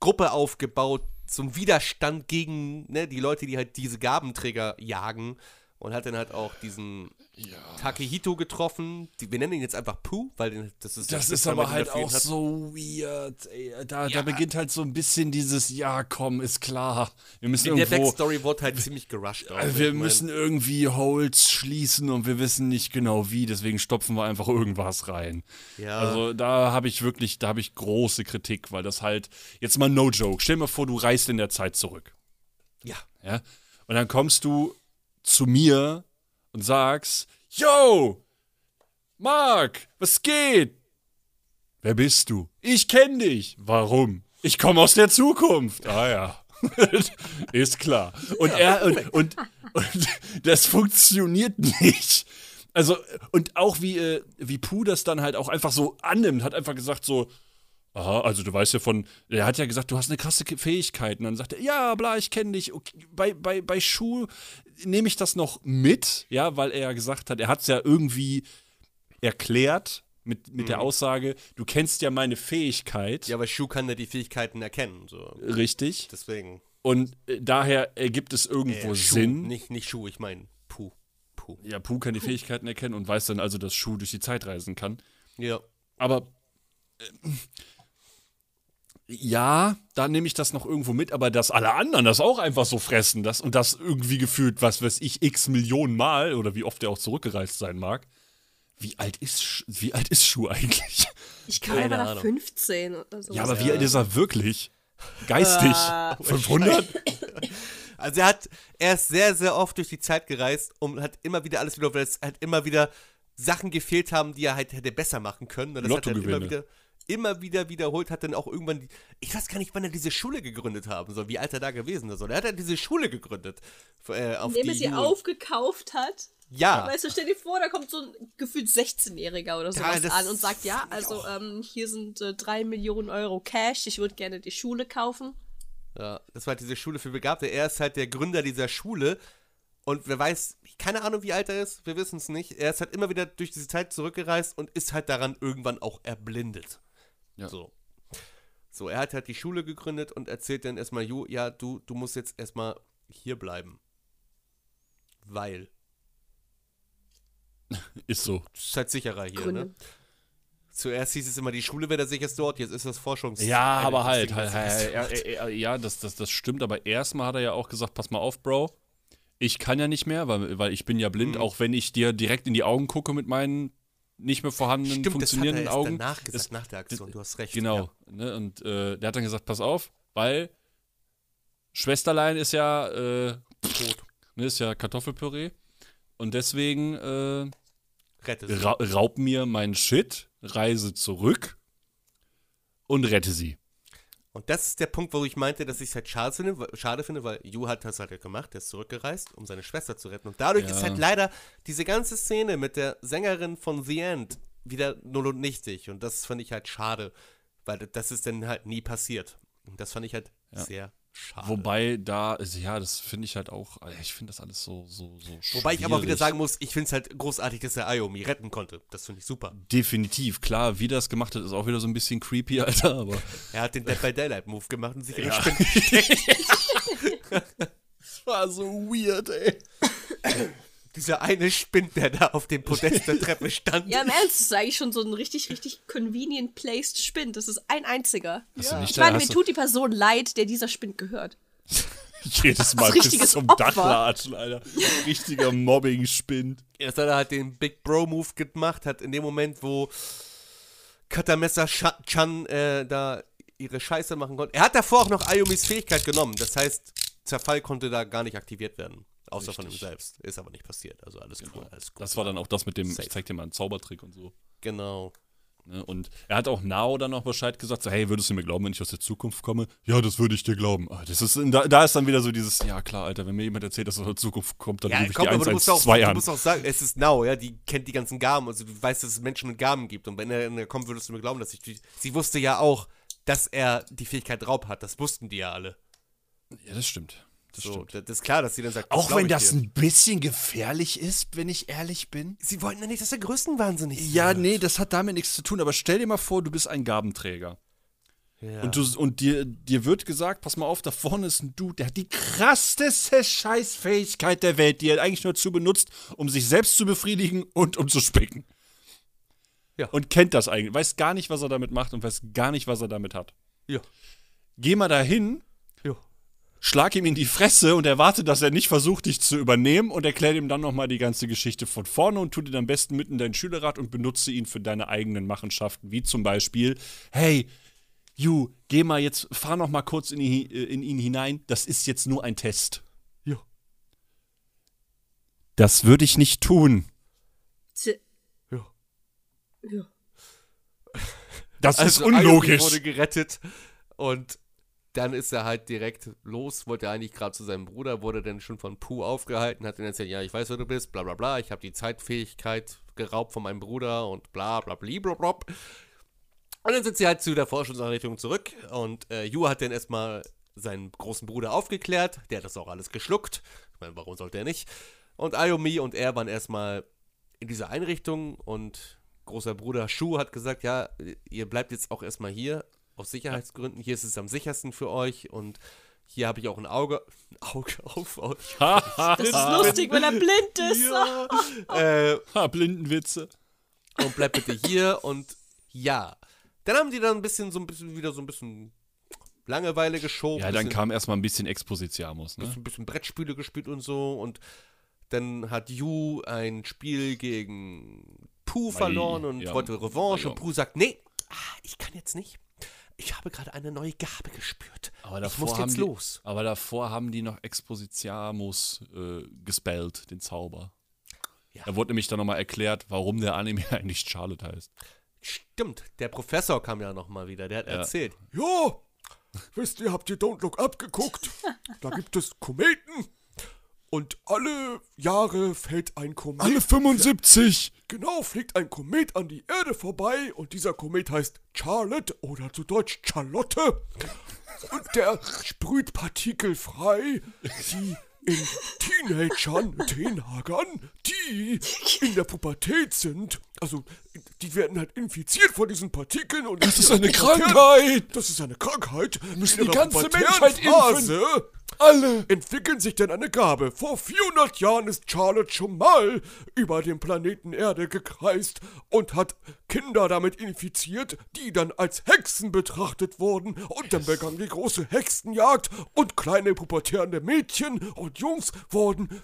Gruppe aufgebaut, ein Widerstand gegen ne, die Leute, die halt diese Gabenträger jagen und hat dann halt auch diesen Takehito getroffen. Die, wir nennen ihn jetzt einfach Pooh, weil den- das ist der Das ist aber halt auch hat. so weird. Ey. Da, Ja. da beginnt halt so ein bisschen dieses, ja komm, ist klar. Wir müssen In der irgendwo, Backstory wurde halt ziemlich gerusht. also wir Ich mein, müssen irgendwie Holz schließen und wir wissen nicht genau wie, deswegen stopfen wir einfach irgendwas rein. Ja. Also da habe ich wirklich, da habe ich große Kritik, weil das halt, jetzt mal no joke, stell dir mal vor, du reist in der Zeit zurück. Ja. Ja? Und dann kommst du zu mir und sagst, Yo, Marc, was geht? Wer bist du? Ich kenne dich. Warum? Ich komme aus der Zukunft. Ah ja. [LAUGHS] Ist klar. Und er und, und, und das funktioniert nicht. Also, und auch wie, äh, wie Puh das dann halt auch einfach so annimmt, hat einfach gesagt so, Aha, also du weißt ja von, er hat ja gesagt, du hast eine krasse Fähigkeit. Und dann sagt er, ja, bla, ich kenne dich. Okay, bei, bei, bei Schuh nehme ich das noch mit, ja, weil er ja gesagt hat, er hat es ja irgendwie erklärt mit, mit der Aussage, du kennst ja meine Fähigkeit. ja, aber Shu kann ja die Fähigkeiten erkennen. So. Richtig. Deswegen. Und äh, daher ergibt es irgendwo Äh, Shu, Sinn. Nicht, nicht Shu, ich meine Puh. Puh. Ja, Puh kann die Fähigkeiten erkennen und weiß dann also, dass Schuh durch die Zeit reisen kann. Ja. Aber äh, ja, da nehme ich das noch irgendwo mit, aber dass alle anderen das auch einfach so fressen, das und das irgendwie gefühlt, was weiß ich, x Millionen Mal oder wie oft er auch zurückgereist sein mag. Wie alt ist wie alt ist Schuh eigentlich? Ich glaube, er Keine war da Ahnung. 15 oder so. Ja, aber wie alt ist er wirklich? Geistig? 500? [LAUGHS] Also er hat, er ist sehr, sehr oft durch die Zeit gereist und hat immer wieder alles wieder, weil es halt immer wieder Sachen gefehlt haben, die er halt hätte besser machen können. Und das hat er immer Lottogewinne. wieder, immer wieder wiederholt, hat dann auch irgendwann, die, ich weiß gar nicht, wann er diese Schule gegründet haben soll, wie alt er da gewesen ist. Er hat ja diese Schule gegründet. Äh, auf Indem er sie Jugend. aufgekauft hat. Ja. Weißt du, stell dir vor, da kommt so ein gefühlt 16-Jähriger oder sowas das an und sagt, ja, also ähm, hier sind äh, drei Millionen Euro Cash, ich würde gerne die Schule kaufen. Ja, das war halt diese Schule für Begabte. Er ist halt der Gründer dieser Schule. Und wer weiß, keine Ahnung, wie alt er ist, wir wissen es nicht. Er ist halt immer wieder durch diese Zeit zurückgereist und ist halt daran irgendwann auch erblindet. Ja. So. So, er hat halt die Schule gegründet und erzählt dann erstmal, Ju, ja, du, du musst jetzt erstmal hier bleiben. Weil. [LAUGHS] Ist so. Ist halt sicherer hier, Gründe. ne? Zuerst hieß es immer, die Schule wäre der sicherste Ort, jetzt ist das Forschungs... Ja, aber Einrichtungs- halt, halt, halt ja, das, das, das stimmt, aber erstmal hat er ja auch gesagt, pass mal auf, Bro. Ich kann ja nicht mehr, weil, weil ich bin ja blind, Mhm. auch wenn ich dir direkt in die Augen gucke mit meinen nicht mehr vorhandenen, Stimmt, das hat er funktionierenden Augen. danach gesagt, Das- nach der Aktion, du hast recht. Genau. Ne, und äh, der hat dann gesagt, pass auf, weil Schwesterlein ist ja, äh, Tot. ne, ist ja Kartoffelpüree. Und deswegen äh, ra raub mir meinen Shit, reise zurück und rette sie. Und das ist der Punkt, wo ich meinte, dass ich es halt schade finde, weil- schade finde, weil Yu hat das halt gemacht, der ist zurückgereist, um seine Schwester zu retten. Und dadurch Ja. ist halt leider diese ganze Szene mit der Sängerin von The End wieder null und nichtig. Und das fand ich halt schade, weil das ist dann halt nie passiert. Und das fand ich halt sehr schade. Wobei da, also ja, das finde ich halt auch, ich finde das alles so, so, so Wobei ich aber auch wieder schwierig. sagen muss, ich finde es halt großartig, dass er Ayomi retten konnte. Das finde ich super. Definitiv, klar, wie das gemacht hat, ist auch wieder so ein bisschen creepy, [LAUGHS] Alter, aber [LAUGHS] Er hat den Dead by Daylight Move gemacht und sich in Ja. den gesteckt. [LAUGHS] es war so weird, ey. Dieser eine Spind, der da auf dem Podest der Treppe [LAUGHS] stand. Ja, im Ernst, das ist eigentlich schon so ein richtig, richtig convenient placed Spind. Das ist ein einziger. Du nicht Ich meine, mir tut die Person leid, der dieser Spind gehört. [LAUGHS] jedes Mal bis richtiges zum Opfer. Dachlatschen, Alter. Richtiger Mobbing-Spind. Erst hat er halt den Big Bro Move gemacht, hat in dem Moment, wo Katamessa Chan äh, da ihre Scheiße machen konnte. Er hat davor auch noch Ayumis Fähigkeit genommen. Das heißt, Zerfall konnte da gar nicht aktiviert werden. Außer von ihm Richtig. selbst. Ist aber nicht passiert. Also alles cool, alles cool. Das war dann auch das mit dem, Safe. ich zeig dir mal einen Zaubertrick und so. Genau. Ne? Und er hat auch Nao dann noch Bescheid gesagt, so, hey, würdest du mir glauben, wenn ich aus der Zukunft komme? Ja, das würde ich dir glauben. Ah, Das ist, da, da ist dann wieder so dieses, ja klar, Alter, wenn mir jemand erzählt, dass er aus der Zukunft kommt, dann Ja, rufe ich komm, die aber du musst, auch, 112 du an. musst auch sagen, es ist Now, ja, die kennt die ganzen Gaben. Also du weißt, dass es Menschen mit Gaben gibt. Und wenn er, wenn er kommt, würdest du mir glauben, dass ich die, Sie wusste ja auch, dass er die Fähigkeit Raub hat. Das wussten die ja alle. Ja, das stimmt. Das so, stimmt. das ist klar, dass sie dann sagt, Auch wenn das dir. ein bisschen gefährlich ist, wenn ich ehrlich bin. Sie wollten ja nicht, dass er größenwahnsinnig ist. Ja, nee, das hat damit nichts zu tun. Aber stell dir mal vor, du bist ein Gabenträger. Ja. Und, du, und dir, dir wird gesagt, pass mal auf, da vorne ist ein Dude, der hat die krasseste Scheißfähigkeit der Welt, die er eigentlich nur dazu benutzt, um sich selbst zu befriedigen und um zu spicken. Ja. Und kennt das eigentlich, weiß gar nicht, was er damit macht und weiß gar nicht, was er damit hat. ja. Geh mal dahin. Schlag ihm in die Fresse und erwarte, dass er nicht versucht, dich zu übernehmen und erklärt ihm dann nochmal die ganze Geschichte von vorne und tut ihn am besten mitten in dein Schülerrat und benutze ihn für deine eigenen Machenschaften, wie zum Beispiel, hey, Ju, geh mal jetzt, fahr noch mal kurz in, die, in ihn hinein, das ist jetzt nur ein Test. Ja. Das würde ich nicht tun. Tja, Ja. ja. Das ist Ayomi unlogisch. wurde gerettet und dann ist er halt direkt los, wollte eigentlich gerade zu seinem Bruder, wurde dann schon von Pooh aufgehalten, hat dann erzählt, ja, ich weiß, wer du bist, bla bla bla, ich habe die Zeitfähigkeit geraubt von meinem Bruder und bla bla bla bla Und dann sind sie halt zu der Forschungseinrichtung zurück und äh, Yu hat dann erstmal seinen großen Bruder aufgeklärt, der hat das auch alles geschluckt. Ich meine, warum sollte er nicht? Und Ayomi und er waren erstmal in dieser Einrichtung und großer Bruder Shu hat gesagt, ja, ihr bleibt jetzt auch erstmal hier aus Sicherheitsgründen. Hier ist es am sichersten für euch und hier habe ich auch ein Auge, ein [LAUGHS] Auge auf euch. Das ist lustig, wenn er blind ist. Ja. äh, ha, Blindenwitze. und bleibt bitte hier und ja. Dann haben die dann ein bisschen so ein bisschen wieder so ein bisschen Langeweile geschoben. Ja, dann bisschen, kam erstmal ein bisschen Expositiamus, ne? bisschen, bisschen Brettspiele gespielt und so und dann hat Yu ein Spiel gegen Pooh verloren und ja. wollte Revanche Ja. und Pooh sagt, nee, ah, ich kann jetzt nicht. Ich habe gerade eine neue Gabe gespürt. Aber ich muss haben jetzt die, los. Aber davor haben die noch Expositiamus äh, gespellt, den Zauber. Ja. Da wurde nämlich dann nochmal erklärt, warum der Anime [LAUGHS] eigentlich Charlotte heißt. Stimmt, der Professor kam ja noch mal wieder, der hat erzählt. Ja, wisst ihr, habt ihr Don't Look Up geguckt? [LAUGHS] Da gibt es Kometen. Und alle Jahre fällt ein Komet. Alle 75! Genau, fliegt ein Komet an die Erde vorbei und dieser Komet heißt Charlotte oder zu Deutsch Charlotte. Und der sprüht Partikel frei, die in Teenagern, Teenagern, die in der Pubertät sind, also die werden halt infiziert von diesen Partikeln und Das ist in eine Krankheit! Das ist eine Krankheit. müssen die ganze Menschheit impfen. Alle! entwickeln sich dann eine Gabe. Vor 400 Jahren ist Charlotte schon mal über den Planeten Erde gekreist und hat Kinder damit infiziert, die dann als Hexen betrachtet wurden. Und dann begann die große Hexenjagd und kleine pubertärende Mädchen und Jungs wurden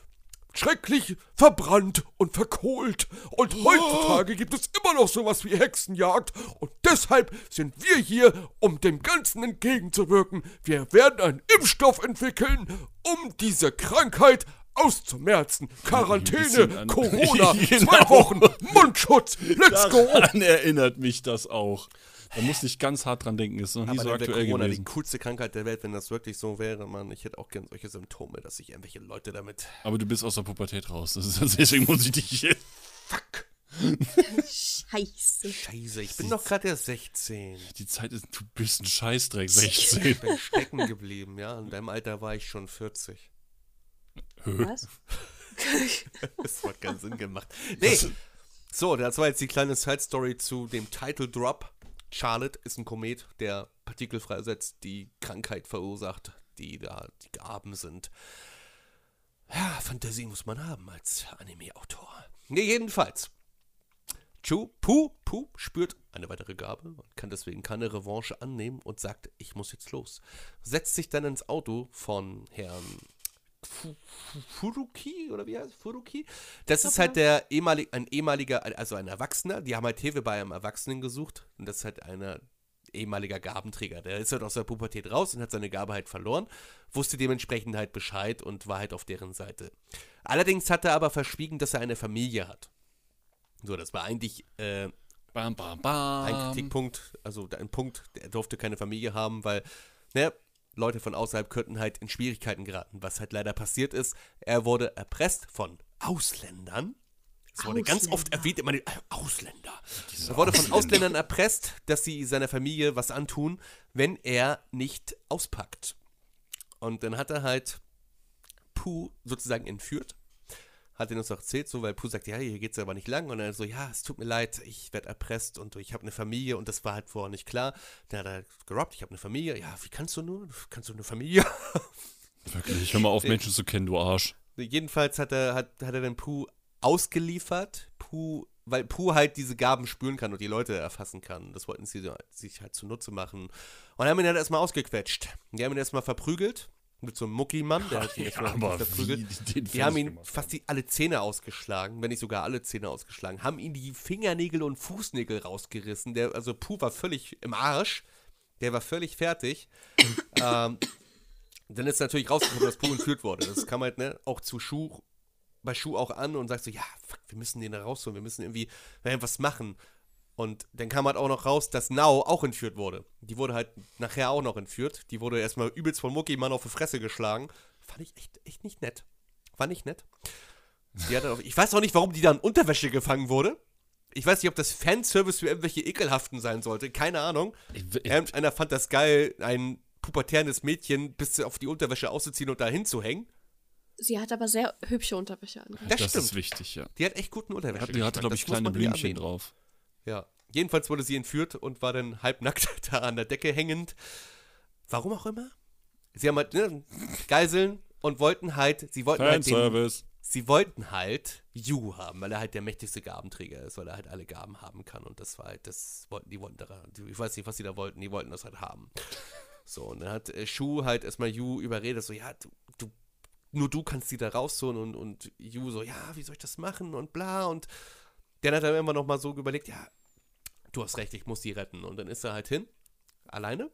schrecklich verbrannt und verkohlt. Und heutzutage gibt es immer noch sowas wie Hexenjagd. Und deshalb sind wir hier, um dem Ganzen entgegenzuwirken. Wir werden einen Impfstoff entwickeln, um diese Krankheit auszumerzen. [LAUGHS] Quarantäne, Corona, [LAUGHS] Genau. zwei Wochen, Mundschutz, let's go. Daran erinnert mich das auch. Da musste ich ganz hart dran denken. Ist noch nie Aber so aktuell Corona die gewesen. coolste Krankheit der Welt, wenn das wirklich so wäre, Mann. Ich hätte auch gern solche Symptome, dass sich irgendwelche Leute damit. Aber du bist aus der Pubertät raus. Das ist, [LAUGHS] deswegen muss ich dich. Fuck! Scheiße. Scheiße, ich bin doch gerade erst 16. Die Zeit ist. Du bist ein Scheißdreck, Ich 16. bin [LAUGHS] stecken geblieben, ja. In deinem Alter war ich schon 40. Was? [LAUGHS] Das hat keinen Sinn gemacht. Nee. So, das war jetzt die kleine Side-Story zu dem Title Drop. Charlotte ist ein Komet, der Partikel freisetzt, die Krankheit verursacht, die da die Gaben sind. Ja, Fantasie muss man haben als Anime-Autor. Nee, jedenfalls. Chu, Pu, Pu spürt eine weitere Gabe und kann deswegen keine Revanche annehmen und sagt, ich muss jetzt los. Setzt sich dann ins Auto von Herrn Furuki oder wie heißt es? Furuki? Das ist halt der ehemalige, ein ehemaliger, also ein Erwachsener. Die haben halt Hilfe bei einem Erwachsenen gesucht und das ist halt einer ehemaliger Gabenträger. Der ist halt aus der Pubertät raus und hat seine Gabe halt verloren, wusste dementsprechend halt Bescheid und war halt auf deren Seite. Allerdings hat er aber verschwiegen, dass er eine Familie hat. So, das war eigentlich äh, Bam, bam, bam. ein Kritikpunkt, also ein Punkt, er durfte keine Familie haben, weil, ne, Leute von außerhalb könnten halt in Schwierigkeiten geraten, was halt leider passiert ist. Er wurde erpresst von Ausländern. Es wurde ganz oft Ausländer. erwähnt, immer die, äh, Ausländer. Er wurde von Ausländern erpresst, dass sie seiner Familie was antun, wenn er nicht auspackt. Und dann hat er halt Pooh sozusagen entführt. Hat ihn uns auch erzählt, so, weil Pooh sagt, ja, hier geht's aber nicht lang. Und dann so, ja, es tut mir leid, ich werde erpresst und ich habe eine Familie und das war halt vorher nicht klar. Dann hat er gerobbt, ich habe eine Familie. Ja, wie kannst du nur? Kannst du eine Familie? Wirklich, hör mal auf, Menschen zu kennen, du Arsch. Jedenfalls hat er, hat, hat er den Pooh ausgeliefert. Pooh, weil Pooh halt diese Gaben spüren kann und die Leute erfassen kann. Das wollten sie sich halt zunutze machen. Und haben ihn halt erstmal ausgequetscht. Die haben ihn erstmal verprügelt. Mit so einem Muckimann, der hat [LAUGHS] ihn erstmal aber verprügelt. die Die haben ihn fast die, alle Zähne ausgeschlagen, wenn nicht sogar alle Zähne ausgeschlagen, haben ihn die Fingernägel und Fußnägel rausgerissen. Der, also Puh war völlig im Arsch. Der war völlig fertig. [COUGHS] ähm, dann ist natürlich rausgekommen, dass Puh entführt wurde. Das kam halt ne, auch zu Schuh, bei Schuh auch an und sagt so, ja, fuck, wir müssen den da rausholen, wir müssen irgendwie was machen. Und dann kam halt auch noch raus, dass Nao auch entführt wurde. Die wurde halt nachher auch noch entführt. Die wurde erstmal übelst von Mucki Mann auf die Fresse geschlagen. Fand ich echt, echt nicht nett. Fand ich nett. Die hat dann auch, ich weiß auch nicht, warum die da in Unterwäsche gefangen wurde. Ich weiß nicht, ob das Fanservice für irgendwelche Ekelhaften sein sollte. Keine Ahnung. Ich- ich- Irgendeiner fand das geil, ein pubertäres Mädchen bis auf die Unterwäsche auszuziehen und da hinzuhängen. Sie hat aber sehr hübsche Unterwäsche angehabt. Das, das stimmt. ist wichtig, ja. Die hat echt guten Unterwäsche. Die hatte, glaube ich, kleine Blümchen drauf. Ja. Jedenfalls wurde sie entführt und war dann halbnackt [LAUGHS] da an der Decke hängend. Warum auch immer? Sie haben halt ne, Geiseln und wollten halt, sie wollten halt den, Fanservice. sie wollten halt Yu haben, weil er halt der mächtigste Gabenträger ist, weil er halt alle Gaben haben kann und das war halt, das wollten, die wollten daran, ich weiß nicht, was sie da wollten, die wollten das halt haben. So, und dann hat äh, Shu halt erstmal Yu überredet, so, ja, du, du, nur du kannst die da rausholen und, und Yu so, ja, wie soll ich das machen und bla und dann hat er immer noch mal so überlegt, ja, du hast recht, ich muss die retten und dann ist er halt hin, alleine.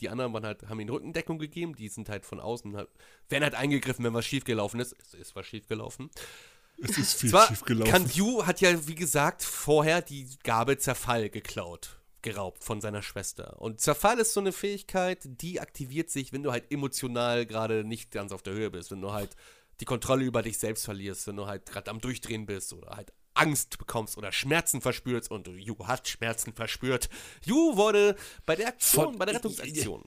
Die anderen waren halt, haben ihm Rückendeckung gegeben, die sind halt von außen, halt, werden halt eingegriffen, wenn was schiefgelaufen ist. Es ist was schiefgelaufen. Es ist viel Zwar, schief gelaufen. Kanju hat ja, wie gesagt, vorher die Gabe Zerfall geklaut, geraubt von seiner Schwester. Und Zerfall ist so eine Fähigkeit, die aktiviert sich, wenn du halt emotional gerade nicht ganz auf der Höhe bist, wenn du halt die Kontrolle über dich selbst verlierst, wenn du halt gerade am Durchdrehen bist oder halt Angst bekommst oder Schmerzen verspürst und Ju hat Schmerzen verspürt. Ju wurde bei der Aktion, Von- bei der Rettungsaktion,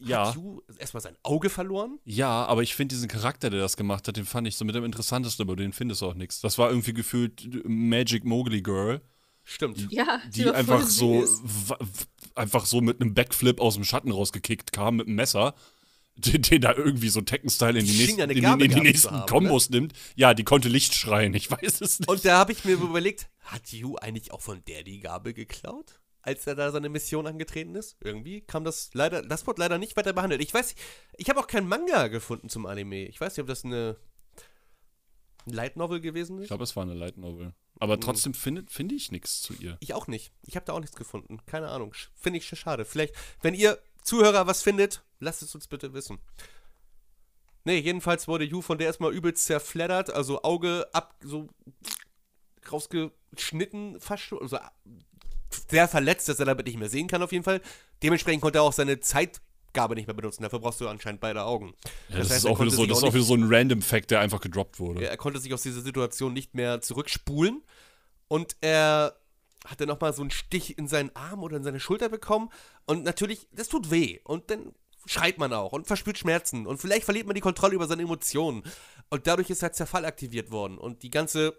ja. hat Ju erstmal sein Auge verloren. Ja, aber ich finde diesen Charakter, der das gemacht hat, den fand ich so mit dem interessantesten, aber den findest du auch nichts. Das war irgendwie gefühlt Magic Mowgli Girl, Stimmt. Ja, die voll einfach so einfach so mit einem Backflip aus dem Schatten rausgekickt kam mit einem Messer. Den, den da irgendwie so Tekken-Style in die nächsten, in, die- Gabe in die nächsten haben, Kombos nimmt. Ja, die konnte Licht schreien, ich weiß es nicht. Und da habe ich mir überlegt, hat Yu eigentlich auch von der die Gabe geklaut, als er da seine Mission angetreten ist? Irgendwie kam das leider, das wurde leider nicht weiter behandelt. Ich weiß, ich habe auch keinen Manga gefunden zum Anime. Ich weiß nicht, ob das eine Light Novel gewesen Ich ist. glaube, es war eine Light Novel. Aber trotzdem finde finde ich nichts zu ihr. Ich auch nicht. Ich habe da auch nichts gefunden. Keine Ahnung. Finde ich sch- schade. Vielleicht, wenn ihr Zuhörer was findet, lasst es uns bitte wissen. Nee, jedenfalls wurde Yu von der erstmal übelst zerfleddert, also Auge ab, so rausgeschnitten, fast also sehr verletzt, dass er damit nicht mehr sehen kann auf jeden Fall. Dementsprechend konnte er auch seine Zeitgabe nicht mehr benutzen. Dafür brauchst du anscheinend beide Augen. Ja, das, heißt, ist auch wieder so, das ist auch auch wieder so ein random Fact, der einfach gedroppt wurde. er konnte sich aus dieser Situation nicht mehr zurückspulen und er hatte nochmal so einen Stich in seinen Arm oder in seine Schulter bekommen und natürlich, das tut weh und dann schreit man auch und verspürt Schmerzen und vielleicht verliert man die Kontrolle über seine Emotionen und dadurch ist halt Zerfall aktiviert worden und die ganze,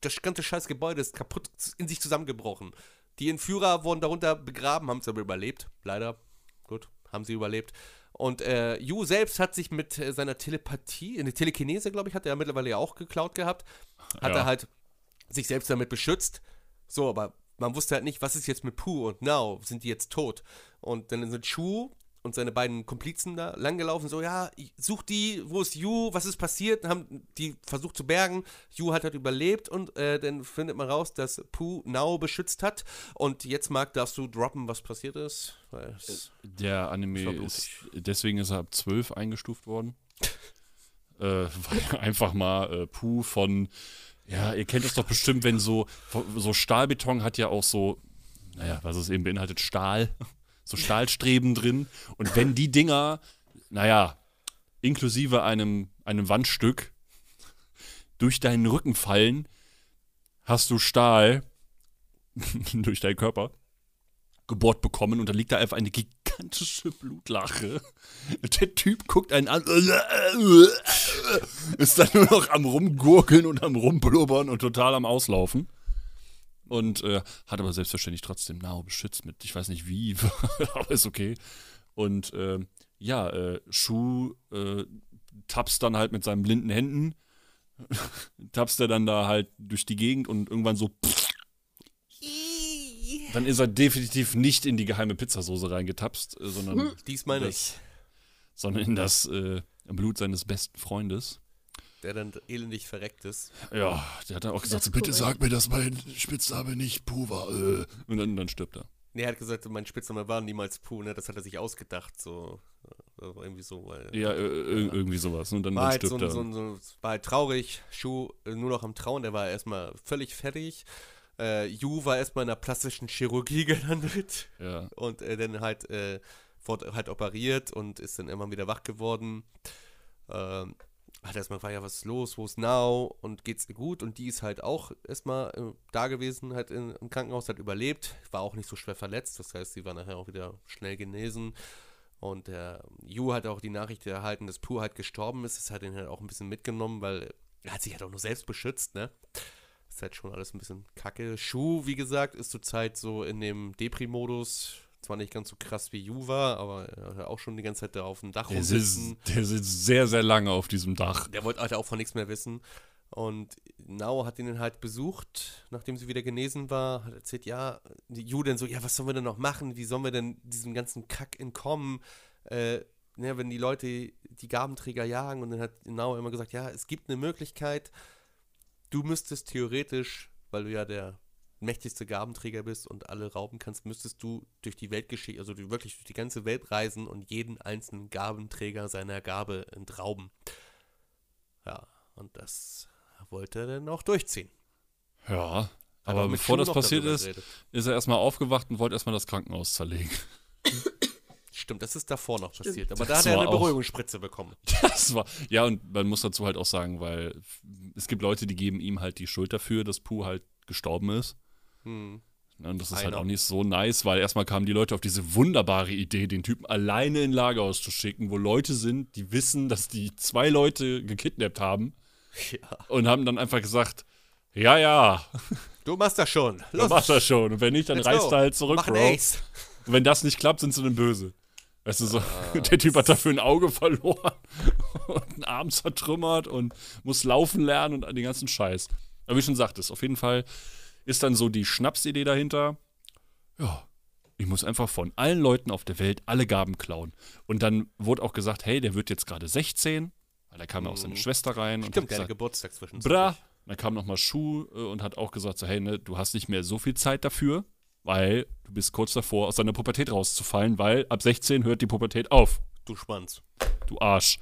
das ganze scheiß Gebäude ist kaputt in sich zusammengebrochen. Die Entführer wurden darunter begraben, haben es aber überlebt, leider, gut, haben sie überlebt. Und äh, Yu selbst hat sich mit äh, seiner Telepathie, eine Telekinese, glaube ich, hat er mittlerweile ja auch geklaut gehabt, hat Ja. er halt sich selbst damit beschützt. So, aber man wusste halt nicht, was ist jetzt mit Pooh und Now, sind die jetzt tot? Und dann sind Shu und seine beiden Komplizen da langgelaufen, so, ja, such die, wo ist Yu, was ist passiert? Haben die versucht zu bergen. Yu hat halt überlebt und äh, dann findet man raus, dass Pooh Now beschützt hat. Und jetzt, Marc, darfst du droppen, was passiert ist. Der Anime ist, deswegen ist er ab 12 eingestuft worden. [LAUGHS] äh, weil einfach mal äh, Puh von, ja, ihr kennt es doch bestimmt, wenn so, so Stahlbeton hat ja auch so, naja, was es eben beinhaltet, Stahl, so Stahlstreben drin. Und wenn die Dinger, naja, inklusive einem, einem Wandstück durch deinen Rücken fallen, hast du Stahl [LAUGHS] durch deinen Körper. Gebohrt bekommen und da liegt da einfach eine gigantische Blutlache. Der Typ guckt einen an, ist dann nur noch am rumgurgeln und am rumblubbern und total am Auslaufen. Und äh, hat aber selbstverständlich trotzdem Nao beschützt mit, ich weiß nicht wie, [LAUGHS] aber ist okay. Und äh, ja, äh, Shu äh, tapst dann halt mit seinen blinden Händen, [LAUGHS] tapst er dann da halt durch die Gegend und irgendwann so. Dann ist er definitiv nicht in die geheime Pizzasoße reingetapst, äh, sondern, Diesmal Das- nicht. sondern in das äh, Blut seines besten Freundes. Der dann elendig verreckt ist. Ja, der hat dann auch gesagt, Das so, bitte sag mir, dass mein Spitzname nicht Puh war. Äh. Und dann, dann stirbt er. Nee, er hat gesagt, mein Spitzname war niemals Puh, ne? Das hat er sich ausgedacht, so. Irgendwie so, weil. Ja, äh, ir- irgendwie sowas. Und dann, War dann halt so, stirbt ein- er. so, ein- so, war halt traurig. Shu äh, nur noch am Trauen, der war erstmal völlig fertig. Äh, Yu war erstmal in der plastischen Chirurgie [LAUGHS] gelandet ja. und äh, dann halt, äh, wurde halt operiert und ist dann immer wieder wach geworden. Ähm, hat erstmal gefragt, ja, was ist los, wo ist Now und geht's ihr gut? Und die ist halt auch erstmal äh, da gewesen, halt in, im Krankenhaus, hat überlebt, war auch nicht so schwer verletzt, das heißt, sie war nachher auch wieder schnell genesen. Und der Yu hat auch die Nachricht erhalten, dass Pooh halt gestorben ist. Das hat ihn halt auch ein bisschen mitgenommen, weil er hat sich halt auch nur selbst beschützt, ne? Halt schon alles ein bisschen kacke. Shu, wie gesagt, ist zurzeit so in dem Depri-Modus. Zwar nicht ganz so krass wie war, aber er hat auch schon die ganze Zeit da auf dem Dach Der sitzt, der sitzt sehr, sehr lange auf diesem Dach. Der wollte halt auch von nichts mehr wissen. Und Nao hat ihn dann halt besucht, nachdem sie wieder genesen war, hat erzählt, ja, die Ju dann so, ja, was sollen wir denn noch machen? Wie sollen wir denn diesem ganzen Kack entkommen? Äh, ne, wenn die Leute die Gabenträger jagen und dann hat Nao immer gesagt, ja, es gibt eine Möglichkeit, du müsstest theoretisch, weil du ja der mächtigste Gabenträger bist und alle rauben kannst, müsstest du durch die Weltgeschichte, also du wirklich durch die ganze Welt reisen und jeden einzelnen Gabenträger seiner Gabe entrauben. Ja, und das wollte er dann auch durchziehen. Ja. Aber mit bevor das passiert ist, geredet. ist er erstmal aufgewacht und wollte erstmal das Krankenhaus zerlegen. Stimmt, das ist davor noch Stimmt. passiert. Aber da Das hat er eine auch- Beruhigungsspritze bekommen. [LAUGHS] Das war. Ja, und man muss dazu halt auch sagen, weil es gibt Leute, die geben ihm halt die Schuld dafür, dass Pooh halt gestorben ist. Hm. Ja, Und das ist halt Einer. auch nicht so nice, weil erstmal kamen die Leute auf diese wunderbare Idee, den Typen alleine in Lagerhaus zu schicken, wo Leute sind, die wissen, dass die zwei Leute gekidnappt haben [LAUGHS] Ja. und haben dann einfach gesagt, ja, ja, [LAUGHS] Du machst das schon. du machst das schon. Und wenn nicht, dann let's reißt go. er halt zurück, Mach Bro. Ace. Und wenn das nicht klappt, sind sie dann böse. Weißt du, so, [LAUGHS] der Typ hat dafür ein Auge [LAUGHS] verloren und einen Arm zertrümmert und muss laufen lernen und den ganzen Scheiß. Aber wie schon sagtest, auf jeden Fall ist dann so die Schnapsidee dahinter. Ja, ich muss einfach von allen Leuten auf der Welt alle Gaben klauen. Und dann wurde auch gesagt, hey, der wird jetzt gerade 16, weil da kam auch seine Schwester rein und Mhm. Stimmt, hat der hatte gesagt, Geburtstag zwischen. Bra. Dann kam nochmal Schuh äh, und hat auch gesagt, so, hey, ne, du hast nicht mehr so viel Zeit dafür, weil du bist kurz davor, aus deiner Pubertät rauszufallen, weil ab 16 hört die Pubertät auf. Du Schwanz. Du Arsch.